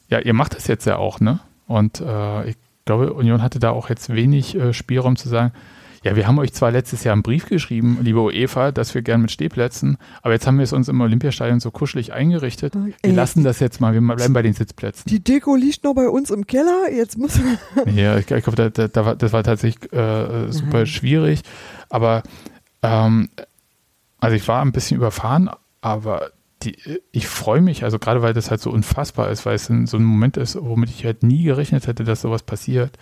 ja, ihr macht das jetzt ja auch, ne? Und äh, ich glaube, Union hatte da auch jetzt wenig äh, Spielraum zu sagen, ja, wir haben euch zwar letztes Jahr einen Brief geschrieben, liebe UEFA, dass wir gern mit Stehplätzen, aber jetzt haben wir es uns im Olympiastadion so kuschelig eingerichtet. Wir Ey, lassen das jetzt mal, wir bleiben bei den Sitzplätzen. Die Deko liegt noch bei uns im Keller. Jetzt muss Ja, ich, ich glaube, da, da, das war tatsächlich äh, super schwierig. Aber ähm, also ich war ein bisschen überfahren, aber die, ich freue mich, also gerade weil das halt so unfassbar ist, weil es so ein Moment ist, womit ich halt nie gerechnet hätte, dass sowas passiert,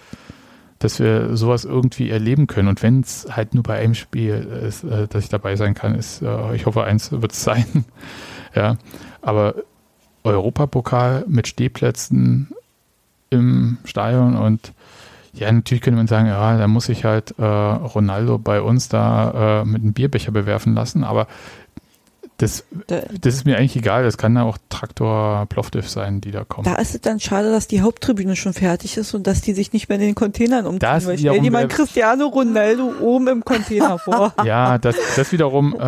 dass wir sowas irgendwie erleben können. Und wenn es halt nur bei einem Spiel ist, äh, dass ich dabei sein kann, ist, äh, ich hoffe, eins wird es sein. ja, aber Europapokal mit Stehplätzen im Stadion und ja, natürlich könnte man sagen, ja, da muss ich halt äh, Ronaldo bei uns da äh, mit einem Bierbecher bewerfen lassen, aber das, Da, das ist mir eigentlich egal, das kann da auch Traktor Plovdiv sein, die da kommen. da ist es dann schade, dass die Haupttribüne schon fertig ist und dass die sich nicht mehr in den Containern umziehen. Das weil stell dir mal Cristiano Ronaldo oben im Container vor. ja, das, das wiederum äh,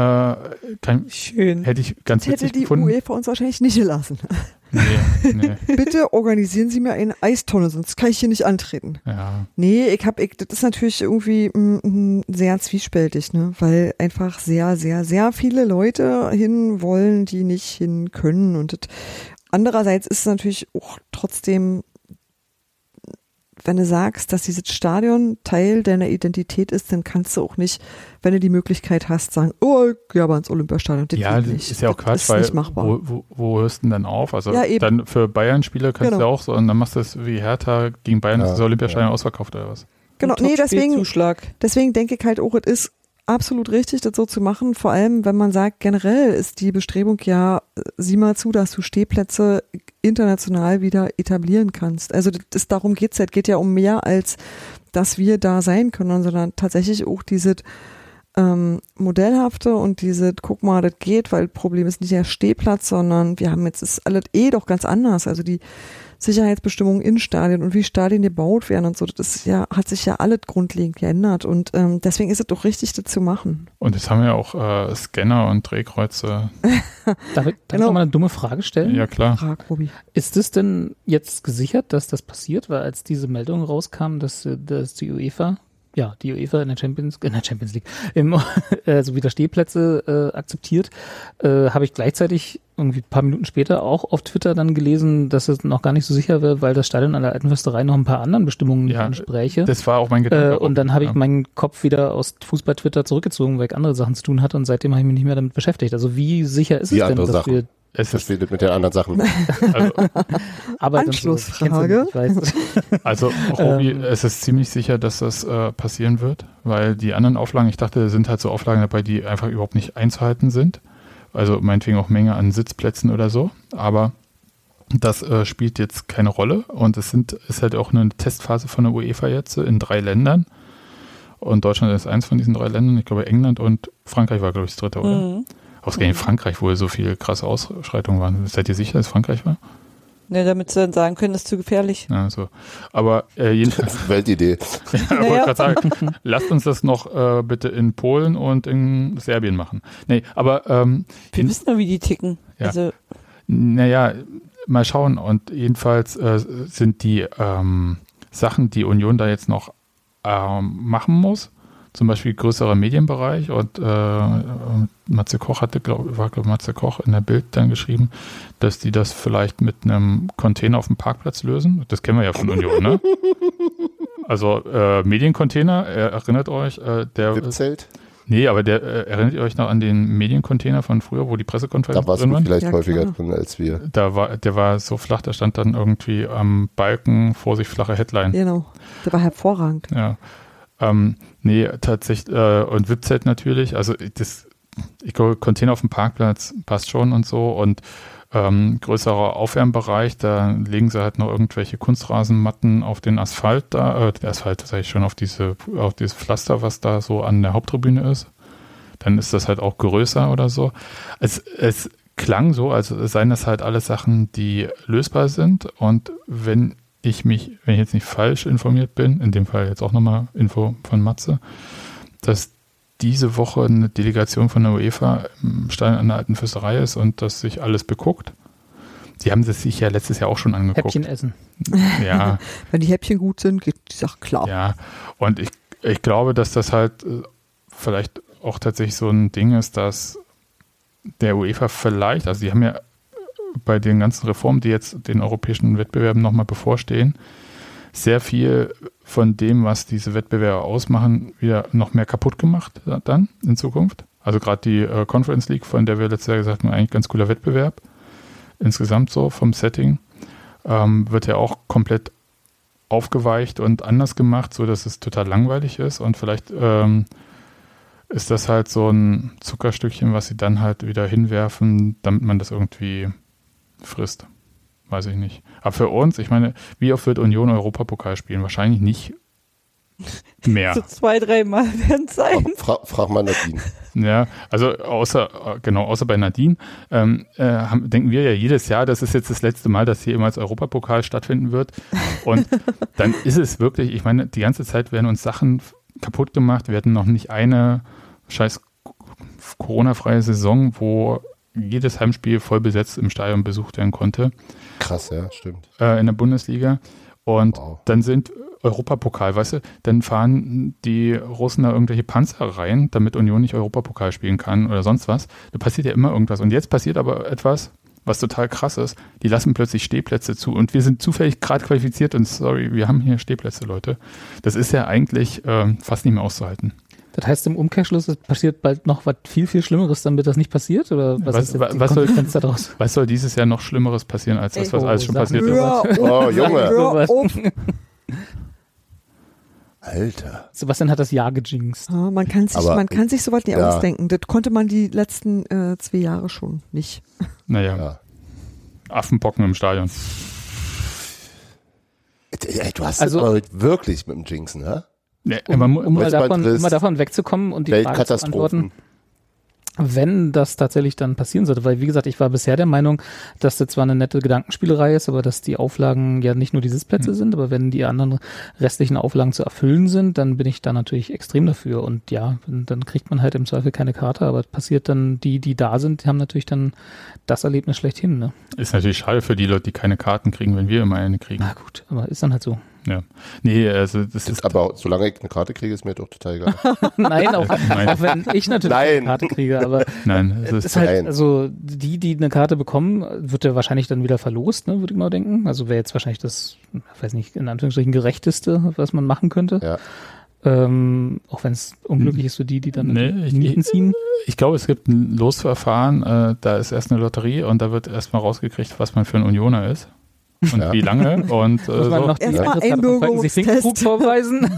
kann, Schön. hätte ich ganz hätte witzig die gefunden. UEFA uns wahrscheinlich nicht gelassen. Nee, nee, Bitte organisieren Sie mir eine Eistonne, sonst kann ich hier nicht antreten. ja. Nee, ich hab, ich, das ist natürlich irgendwie mm, mm, sehr zwiespältig, ne? Weil einfach sehr, sehr, sehr viele Leute hin wollen, die nicht hin können. Und das, andererseits ist es natürlich auch trotzdem, wenn du sagst, dass dieses Stadion Teil deiner Identität ist, dann kannst du auch nicht, wenn du die Möglichkeit hast, sagen, oh, ich gehe aber ins Olympiastadion. Das Ja, nicht. ist ja auch das Quatsch, ist weil nicht machbar. wo, wo, wo hörst du denn dann auf? Also Ja, eben. dann für Bayern-Spieler kannst Genau. du auch so, und dann machst du das wie Hertha gegen Bayern, Ja, ist das Olympiastadion ausverkauft oder was? Genau, Ein nee, deswegen. Deswegen denke ich halt auch, es ist absolut richtig, das so zu machen. Vor allem, wenn man sagt, generell ist die Bestrebung ja, sieh mal zu, dass du Stehplätze international wieder etablieren kannst. Also das darum geht's ja. Es geht ja um mehr als, dass wir da sein können, sondern tatsächlich auch diese ähm, Modellhafte und diese, guck mal, das geht, weil Problem ist nicht der Stehplatz, sondern wir haben jetzt ist alles eh doch ganz anders. Also die Sicherheitsbestimmungen in Stadien und wie Stadien gebaut werden und so, das ja, hat sich ja alles grundlegend geändert und ähm, deswegen ist es doch richtig, das zu machen. Und jetzt haben wir ja auch äh, Scanner und Drehkreuze. Darf ich, darf ich Genau. noch mal eine dumme Frage stellen? Ja, klar. Frag, Robi. Ist es denn jetzt gesichert, dass das passiert? Weil als diese Meldung rauskam, dass, äh, dass die UEFA, ja, die UEFA in der Champions, in der Champions League, im, äh, so wieder Stehplätze äh, akzeptiert, äh, habe ich gleichzeitig irgendwie ein paar Minuten später auch auf Twitter dann gelesen, dass es noch gar nicht so sicher wäre, weil das Stadion an der alten Försterei noch ein paar anderen Bestimmungen Ja, entspräche. Das war auch mein Äh, Gedanke. und dann habe ich Ja. meinen Kopf wieder aus Fußball-Twitter zurückgezogen, weil ich andere Sachen zu tun hatte und seitdem habe ich mich nicht mehr damit beschäftigt. Also wie sicher ist Wie es denn, dass Sachen. wir es ist, Verschwindet mit den anderen Sachen. also, so. Anschlussfrage. Weiß. also Robi, Ähm. es ist ziemlich sicher, dass das äh, passieren wird, weil die anderen Auflagen, ich dachte, sind halt so Auflagen dabei, die einfach überhaupt nicht einzuhalten sind. Also meinetwegen auch Menge an Sitzplätzen oder so. Aber das äh, spielt jetzt keine Rolle und es sind, ist halt auch eine Testphase von der UEFA jetzt in drei Ländern. Und Deutschland ist eins von diesen drei Ländern. Ich glaube, England und Frankreich war, glaube ich, das dritte, oder? Mhm. Ausgerechnet Frankreich, wo so viele krasse Ausschreitungen waren. Seid ihr sicher, dass Frankreich war? Ja, damit sie dann sagen können, das ist zu gefährlich. Ja, so. Aber äh, jedenfalls, Weltidee. ja, wollte Naja. gerade sagen, lasst uns das noch äh, bitte in Polen und in Serbien machen. Nee, aber ähm, Wir in- wissen doch, wie die ticken. Ja. Also, Naja, mal schauen. Und jedenfalls äh, sind die ähm, Sachen, die Union da jetzt noch ähm, machen muss, zum Beispiel größerer Medienbereich und äh, Matze Koch hatte, glaub, war glaube Matze Koch in der Bild dann geschrieben, dass die das vielleicht mit einem Container auf dem Parkplatz lösen. Das kennen wir ja von Union, ne? Also äh, Mediencontainer, er erinnert euch, äh, der VIP-Zelt? nee, aber der äh, erinnert ihr euch noch an den Mediencontainer von früher, wo die Pressekonferenz Da warst drin vielleicht Ja, häufiger klar. drin als wir. Da war, der war so flach, da stand dann irgendwie am Balken vor sich flache Headline. Genau. Der war hervorragend. Ja. Ähm, nee, tatsächlich, äh, und VIP-Zelt natürlich. Also das, ich glaube, Container auf dem Parkplatz passt schon und so. Und ähm, größerer Aufwärmbereich, da legen sie halt noch irgendwelche Kunstrasenmatten auf den Asphalt da, äh, der Asphalt sage ich schon, auf diese, auf dieses Pflaster, was da so an der Haupttribüne ist. Dann ist das halt auch größer oder so. Es, es klang so, also seien das halt alles Sachen, die lösbar sind. Und wenn ich mich, wenn ich jetzt nicht falsch informiert bin, in dem Fall jetzt auch nochmal Info von Matze, dass diese Woche eine Delegation von der UEFA im Stein an der alten Fürsterei ist und das sich alles beguckt. Die haben das sich ja letztes Jahr auch schon angeguckt. Häppchen essen. Ja, Wenn die Häppchen gut sind, geht die Sache klar. ja. Und ich, ich glaube, dass das halt äh, vielleicht auch tatsächlich so ein Ding ist, dass der UEFA vielleicht, also die haben ja bei den ganzen Reformen, die jetzt den europäischen Wettbewerben nochmal bevorstehen, sehr viel von dem, was diese Wettbewerbe ausmachen, wieder noch mehr kaputt gemacht äh, dann in Zukunft. Also gerade die äh, Conference League, von der wir letztes Jahr gesagt haben, eigentlich ganz cooler Wettbewerb. Insgesamt so vom Setting. Ähm, wird ja auch komplett aufgeweicht und anders gemacht, so dass es total langweilig ist und vielleicht ähm, ist das halt so ein Zuckerstückchen, was sie dann halt wieder hinwerfen, damit man das irgendwie frisst. Weiß ich nicht. Aber für uns, ich meine, wie oft wird Union Europapokal spielen? Wahrscheinlich nicht mehr. so zwei, dreimal werden es sein. Fra frag mal Nadine. Ja, also außer, äh, genau, außer bei Nadine, ähm, äh, haben, denken wir ja jedes Jahr, das ist jetzt das letzte Mal, dass hier jemals Europapokal stattfinden wird. Und dann ist es wirklich, ich meine, die ganze Zeit werden uns Sachen kaputt gemacht. Wir hatten noch nicht eine scheiß Corona-freie Saison, wo jedes Heimspiel voll besetzt im Stadion besucht werden konnte Krass, ja, stimmt. äh, in der Bundesliga. Und Wow. dann sind Europapokal, weißt du, dann fahren die Russen da irgendwelche Panzer rein, damit Union nicht Europapokal spielen kann oder sonst was. Da passiert ja immer irgendwas. Und jetzt passiert aber etwas, was total krass ist. Die lassen plötzlich Stehplätze zu und wir sind zufällig gerade qualifiziert und sorry, wir haben hier Stehplätze, Leute. Das ist ja eigentlich ähm, fast nicht mehr auszuhalten. Das heißt im Umkehrschluss, es passiert bald noch was viel, viel Schlimmeres, damit das nicht passiert? Oder was, Was- ist jetzt wa- die was soll- daraus? Was soll dieses Jahr noch Schlimmeres passieren als das, was Ey, alles oh, schon sag passiert ist? Oh, Junge. auf. Alter. Sebastian hat das Jahr gejinxt. Ja, man kann sich, Aber- man kann sich sowas nicht Ja. ausdenken. Das konnte man die letzten äh, zwei Jahre schon nicht. Naja, Ja. Affenpocken im Stadion. Ey, du hast Also- wirklich mit dem Jinxen, ne? Ja, Um, um, mal davon, um mal davon wegzukommen und die Frage zu beantworten, wenn das tatsächlich dann passieren sollte. Weil, wie gesagt, ich war bisher der Meinung, dass das zwar eine nette Gedankenspielerei ist, aber dass die Auflagen ja nicht nur die Sitzplätze sind, aber wenn die anderen restlichen Auflagen zu erfüllen sind, dann bin ich da natürlich extrem dafür. Und ja, dann kriegt man halt im Zweifel keine Karte, aber es passiert dann, die, die da sind, die haben natürlich dann das Erlebnis schlechthin. Ne? Ist natürlich schade für die Leute, die keine Karten kriegen, wenn wir immer eine kriegen. Na gut, aber ist dann halt so. Ja. Nee, also das ist. Aber solange ich eine Karte kriege, ist mir doch total egal. Nein, auch, Nein. auch wenn ich natürlich Nein. eine Karte kriege, aber Nein, es Es ist, ist halt, Nein. also die, die eine Karte bekommen, wird ja wahrscheinlich dann wieder verlost, ne, würde ich mal denken. Also wäre jetzt wahrscheinlich das, ich weiß nicht, in Anführungsstrichen gerechteste, was man machen könnte. Ja. Ähm, auch wenn es unglücklich ist für die, die dann Nee, ich- Mieten ziehen. ich glaube, es gibt ein Losverfahren, äh, da ist erst eine Lotterie und da wird erstmal rausgekriegt, was man für ein Unioner ist. Und Ja. wie lange und äh, Muss man so. noch die Franken Finkenkrug Einbürgerungstest. vorweisen,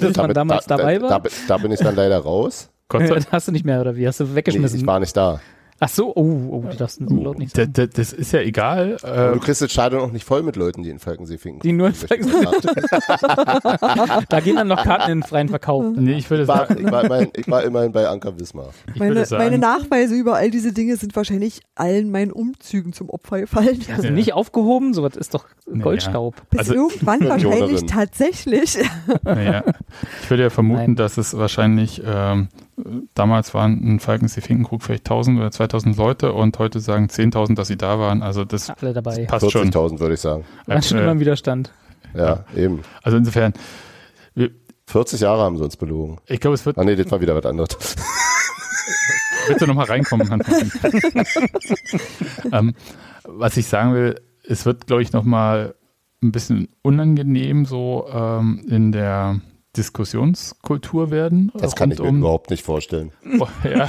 dass man damals dabei da, war. da, da bin ich dann leider raus. Gott sei Das hast du nicht mehr, oder wie? Hast du Nee, weggeschmissen? ich war nicht da. Ach so, oh, oh, die darfst du so laut nicht D- sagen. d- Das ist ja egal. Aber Äh, du kriegst das Stadion auch nicht voll mit Leuten, die in Falkensee finken. Die nur in Falkensee Da gehen dann noch Karten in den freien Verkauf. nee, ich würde Ich war, sagen, ich, war immerhin, ich war immerhin bei Anker Wismar. ich Meine, würde sagen meine Nachweise über all diese Dinge sind wahrscheinlich allen meinen Umzügen zum Opfer gefallen. Also Ja. nicht aufgehoben, sowas ist doch Goldstaub. Bis Also- irgendwann wahrscheinlich tatsächlich. Naja, ich würde ja vermuten, Nein. dass es wahrscheinlich, ähm, damals waren in Falkensee-Finkenkrug vielleicht 1000 oder 2000 Leute und heute sagen 10.000, dass sie da waren. Also das Alle dabei. passt schon. 40.000 würde ich sagen. War schon Äh, immer im Widerstand. Ja, eben. Also insofern, wir, 40 Jahre haben sie uns belogen. ich glaube, es wird, Ah nee, das war wieder was anderes. willst du nochmal reinkommen? Hans-Martin? ähm, was ich sagen will, es wird, glaube ich, nochmal ein bisschen unangenehm so ähm, in der Diskussionskultur werden. Das kann ich mir um- überhaupt nicht vorstellen. Oh, ja.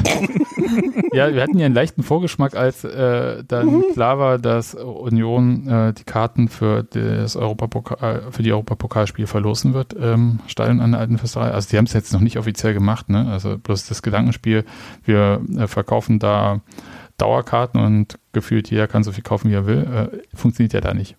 ja, wir hatten ja einen leichten Vorgeschmack, als äh, dann klar war, dass Union äh, die Karten für das Europapokal, für die Europapokalspiel verlosen wird, ähm, Stadion an der Alten Fürsterei. Also die haben es jetzt noch nicht offiziell gemacht, ne? Also bloß das Gedankenspiel, wir äh, verkaufen da Dauerkarten und gefühlt jeder kann so viel kaufen, wie er will, äh, funktioniert ja da nicht.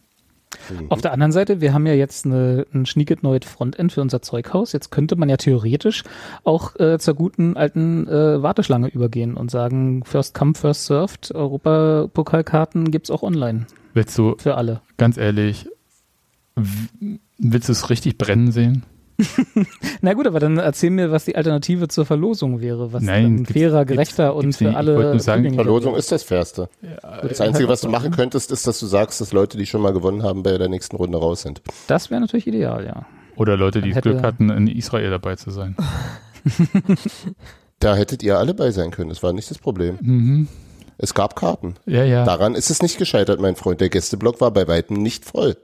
Auf der anderen Seite, wir haben ja jetzt eine, ein schnieket neues Frontend für unser Zeughaus. Jetzt könnte man ja theoretisch auch äh, zur guten alten äh, Warteschlange übergehen und sagen, First Come, First Served, Europapokalkarten gibt's auch online Willst du, für alle. ganz ehrlich, willst du es richtig brennen sehen? Na gut, aber dann erzähl mir, was die Alternative zur Verlosung wäre, was Nein, fairer, gibt's- gerechter und gibt's für nicht. Ich alle wollte nur sagen, Verlosung ist das Fairste. Das Einzige, was du machen könntest, ist, dass du sagst, dass Leute, die schon mal gewonnen haben, bei der nächsten Runde raus sind. Das wäre natürlich ideal, ja. Oder Leute, die Glück hatten, in Israel dabei zu sein. Da hättet ihr alle bei sein können. Das war nicht das Problem. Mhm. Es gab Karten. Ja, ja. Daran ist es nicht gescheitert, mein Freund. Der Gästeblock war bei weitem nicht voll.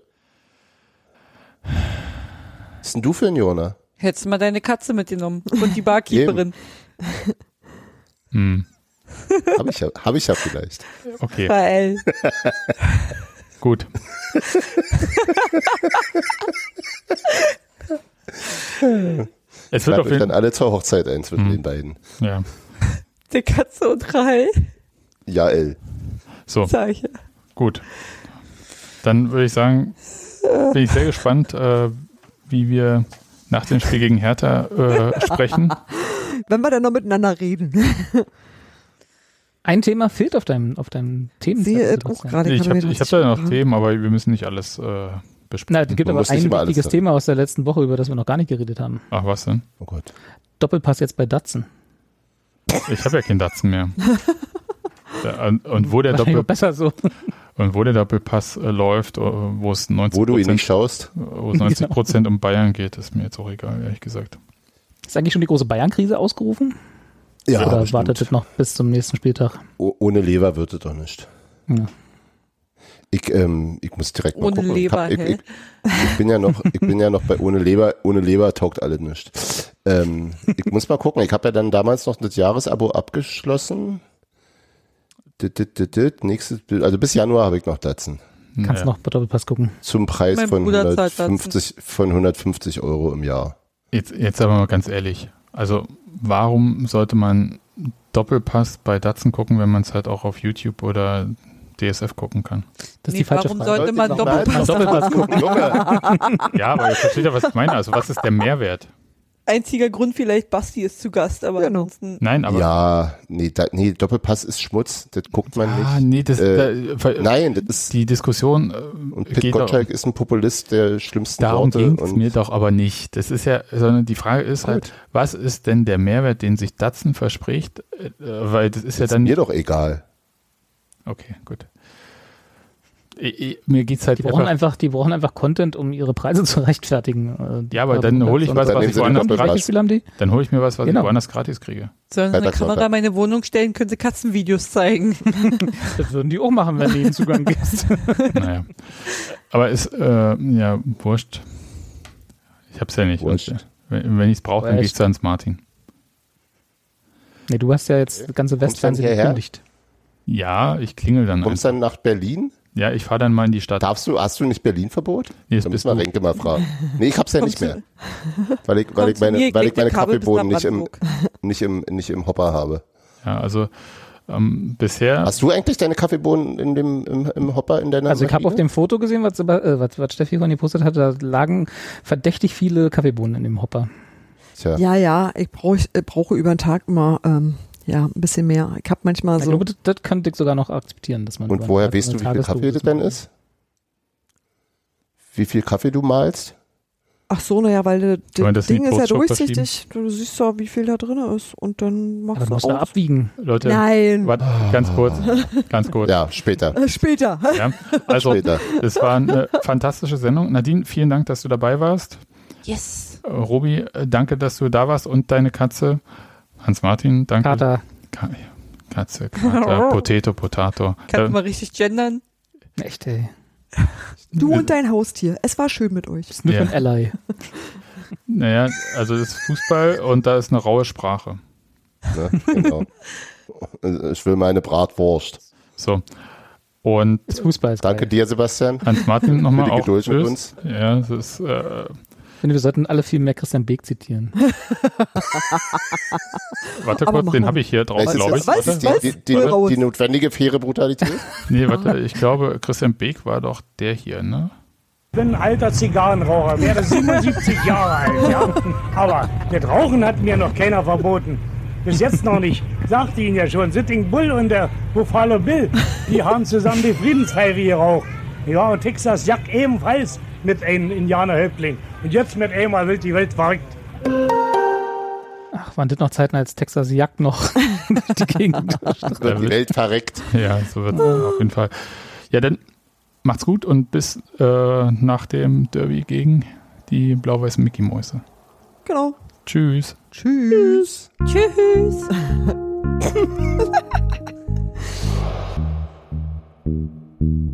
Was ist denn du für ein Jona? Hättest du mal deine Katze mitgenommen und die Barkeeperin. Hm. Hab ich ja, hab ich ja vielleicht. Okay, Weil gut. es wird auf euch dann jeden alle zur Hochzeit ein zwischen Mhm. den beiden. ja. der Katze und Rahel, Ja, L. So, sag ich ja. gut. Dann würde ich sagen, bin ich sehr gespannt, äh, wie wir nach dem Spiel gegen Hertha äh, sprechen. Wenn wir dann noch miteinander reden. Ein Thema fehlt auf deinem, auf deinem Themen. Sehe auch gerade. Ich kann habe mir ich das hab da noch Themen, aber wir müssen nicht alles äh, besprechen. Na, es gibt Man aber ein wichtiges. Thema aus der letzten Woche, über das wir noch gar nicht geredet haben. Ach, was denn? Oh Gott. Doppelpass jetzt bei Datsen. Ich habe ja keinen Datsen mehr. Und, und wo der Doppel besser so. und wo der Doppelpass äh, läuft, äh, wo es 90 Wo du ihn nicht schaust. wo es 90 Prozent um Bayern geht, ist mir jetzt auch egal, ehrlich gesagt. Ist eigentlich schon die große Bayern-Krise ausgerufen? Ja, Oder bestimmt. wartet es noch bis zum nächsten Spieltag? Oh, ohne Leber wird es doch nicht. Ja. Ich, ähm, ich muss direkt mal Ohne gucken. Leber, ich, hab, ich, ich, ich bin ja noch, ich bin ja noch bei ohne Leber, ohne Leber taugt alles nicht. Ähm, ich muss mal gucken. Ich habe ja dann damals noch das Jahresabo abgeschlossen. Nächstes, also bis Januar habe ich noch Datsen. Kannst Ja. noch bei Doppelpass gucken. Zum Preis Mein von Bruder zahlt 150, von 150 Euro im Jahr. Jetzt, jetzt aber mal ganz ehrlich. Also, warum sollte man Doppelpass bei Datsen gucken, wenn man es halt auch auf YouTube oder DSF gucken kann? Das ist Nee, die falsche warum Frage. sollte man Doppelpass Doppelpass gucken. Junge, Ja, aber ihr versteht ja, was ich meine. Also, was ist der Mehrwert? Einziger Grund vielleicht, Basti ist zu Gast, aber Genau. ansonsten Nein, aber. ja, nee, da, nee, Doppelpass ist Schmutz. Das guckt man Ah, nicht. nee, das, Äh, da, Nein, das ist die Diskussion äh, Und Pit Gottschalk ist ein Populist der schlimmsten darum Worte. ging es mir doch aber nicht. Das ist ja, sondern die Frage ist halt, Gut. was ist denn der Mehrwert, den sich Datsen verspricht? Äh, weil das ist ja ist dann mir doch egal. Okay, gut. Ich, ich, mir geht's halt Die brauchen einfach, die brauchen einfach Content, um ihre Preise zu rechtfertigen. Äh, Ja, aber dann hole ich was, was ich woanders gratis, haben die? dann hole ich mir was, was Genau. ich woanders gratis kriege. sollen sie eine Kamera in meine Wohnung stellen, können sie Katzenvideos zeigen. Das würden die auch machen, wenn du ihnen Zugang gibst. naja. Aber ist, äh, ja, wurscht. Ich hab's ja nicht. Wurscht. Wenn wenn ich's brauche, dann gehe ich zu Hans Martin. nee, du hast ja jetzt das ganze Westfernsehen gekündigt. Ja, ich klingel dann. Kommst Einfach. dann nach Berlin? Ja, ich fahre dann mal in die Stadt. Darfst du, hast du nicht Berlin-Verbot? Nee, das da bist müssen wir du. Renke mal fragen. Nee, ich hab's ja nicht mehr. Weil ich, weil ich meine, weil ich meine Kaffeebohnen nicht im, nicht im, nicht im Hopper habe. Ja, also Ähm, bisher. Hast du eigentlich deine Kaffeebohnen in dem, im, im Hopper in deiner Also ich habe auf dem Foto gesehen, was, äh, was, was Steffi von gepostet hat, da lagen verdächtig viele Kaffeebohnen in dem Hopper. Tja. Ja, ja, ich, brauch, ich brauche über den Tag immer ähm, ja, ein bisschen mehr. Ich habe manchmal so. glaube, das, das könnte ich sogar noch akzeptieren, dass man. Und woher weißt du, wie viel Kaffee das denn ist? Wie viel Kaffee du malst? Ach so, naja, weil das Kann das Ding die ist ja durchsichtig. Du siehst ja, wie viel da drin ist. Und dann Aber machst du du musst da aus. abwiegen. Leute, Nein, warte, ganz kurz, ganz kurz. Ja, später. später. Ja, also, Später. es war eine fantastische Sendung. Nadine, vielen Dank, dass du dabei warst. Yes. Äh, Robi, äh, danke, dass du da warst und deine Katze. Hans-Martin, danke. Kater. Ka Katze, Kater, Potato, Potato. Kannst Äh, du mal richtig gendern? Echt, ey. Du und dein Haustier. Es war schön mit euch. Sniff Ja. and Ally. naja, also das ist Fußball und da ist eine raue Sprache. Ne? Genau. Ich will meine Bratwurst. So. Und Das Fußball ist Danke geil. dir, Sebastian. Hans-Martin nochmal Für die auch. Geduld mit Tschüss. uns. Ja, das ist, äh, finde, wir sollten alle viel mehr Christian Beek zitieren. warte Aber kurz, den habe ich hier drauf, glaube ich. Was? die, Was? die, die, die notwendige, faire Brutalität? Nee, warte, ich glaube, Christian Beek war doch der hier, ne? Ich bin ein alter Zigarrenraucher, wäre 77 Jahre alt, ja. Aber das Rauchen hat mir noch keiner verboten. Bis jetzt noch nicht. Sagte Ihnen ja schon, Sitting Bull und der Buffalo Bill, die haben zusammen die Friedenspfeife geraucht. Ja, und Texas Jack ebenfalls mit einem Indianerhäuptling. Und jetzt mit einmal wird die Welt verrückt. Ach, waren das noch Zeiten, als Texas Jagd noch die Gegend die Welt verreckt. Ja, so wird es auf jeden Fall. Ja, dann macht's gut und bis äh, nach dem Derby gegen die blau-weißen Mickey-Mäuse. Genau. Tschüss. Tschüss. Tschüss. Tschüss.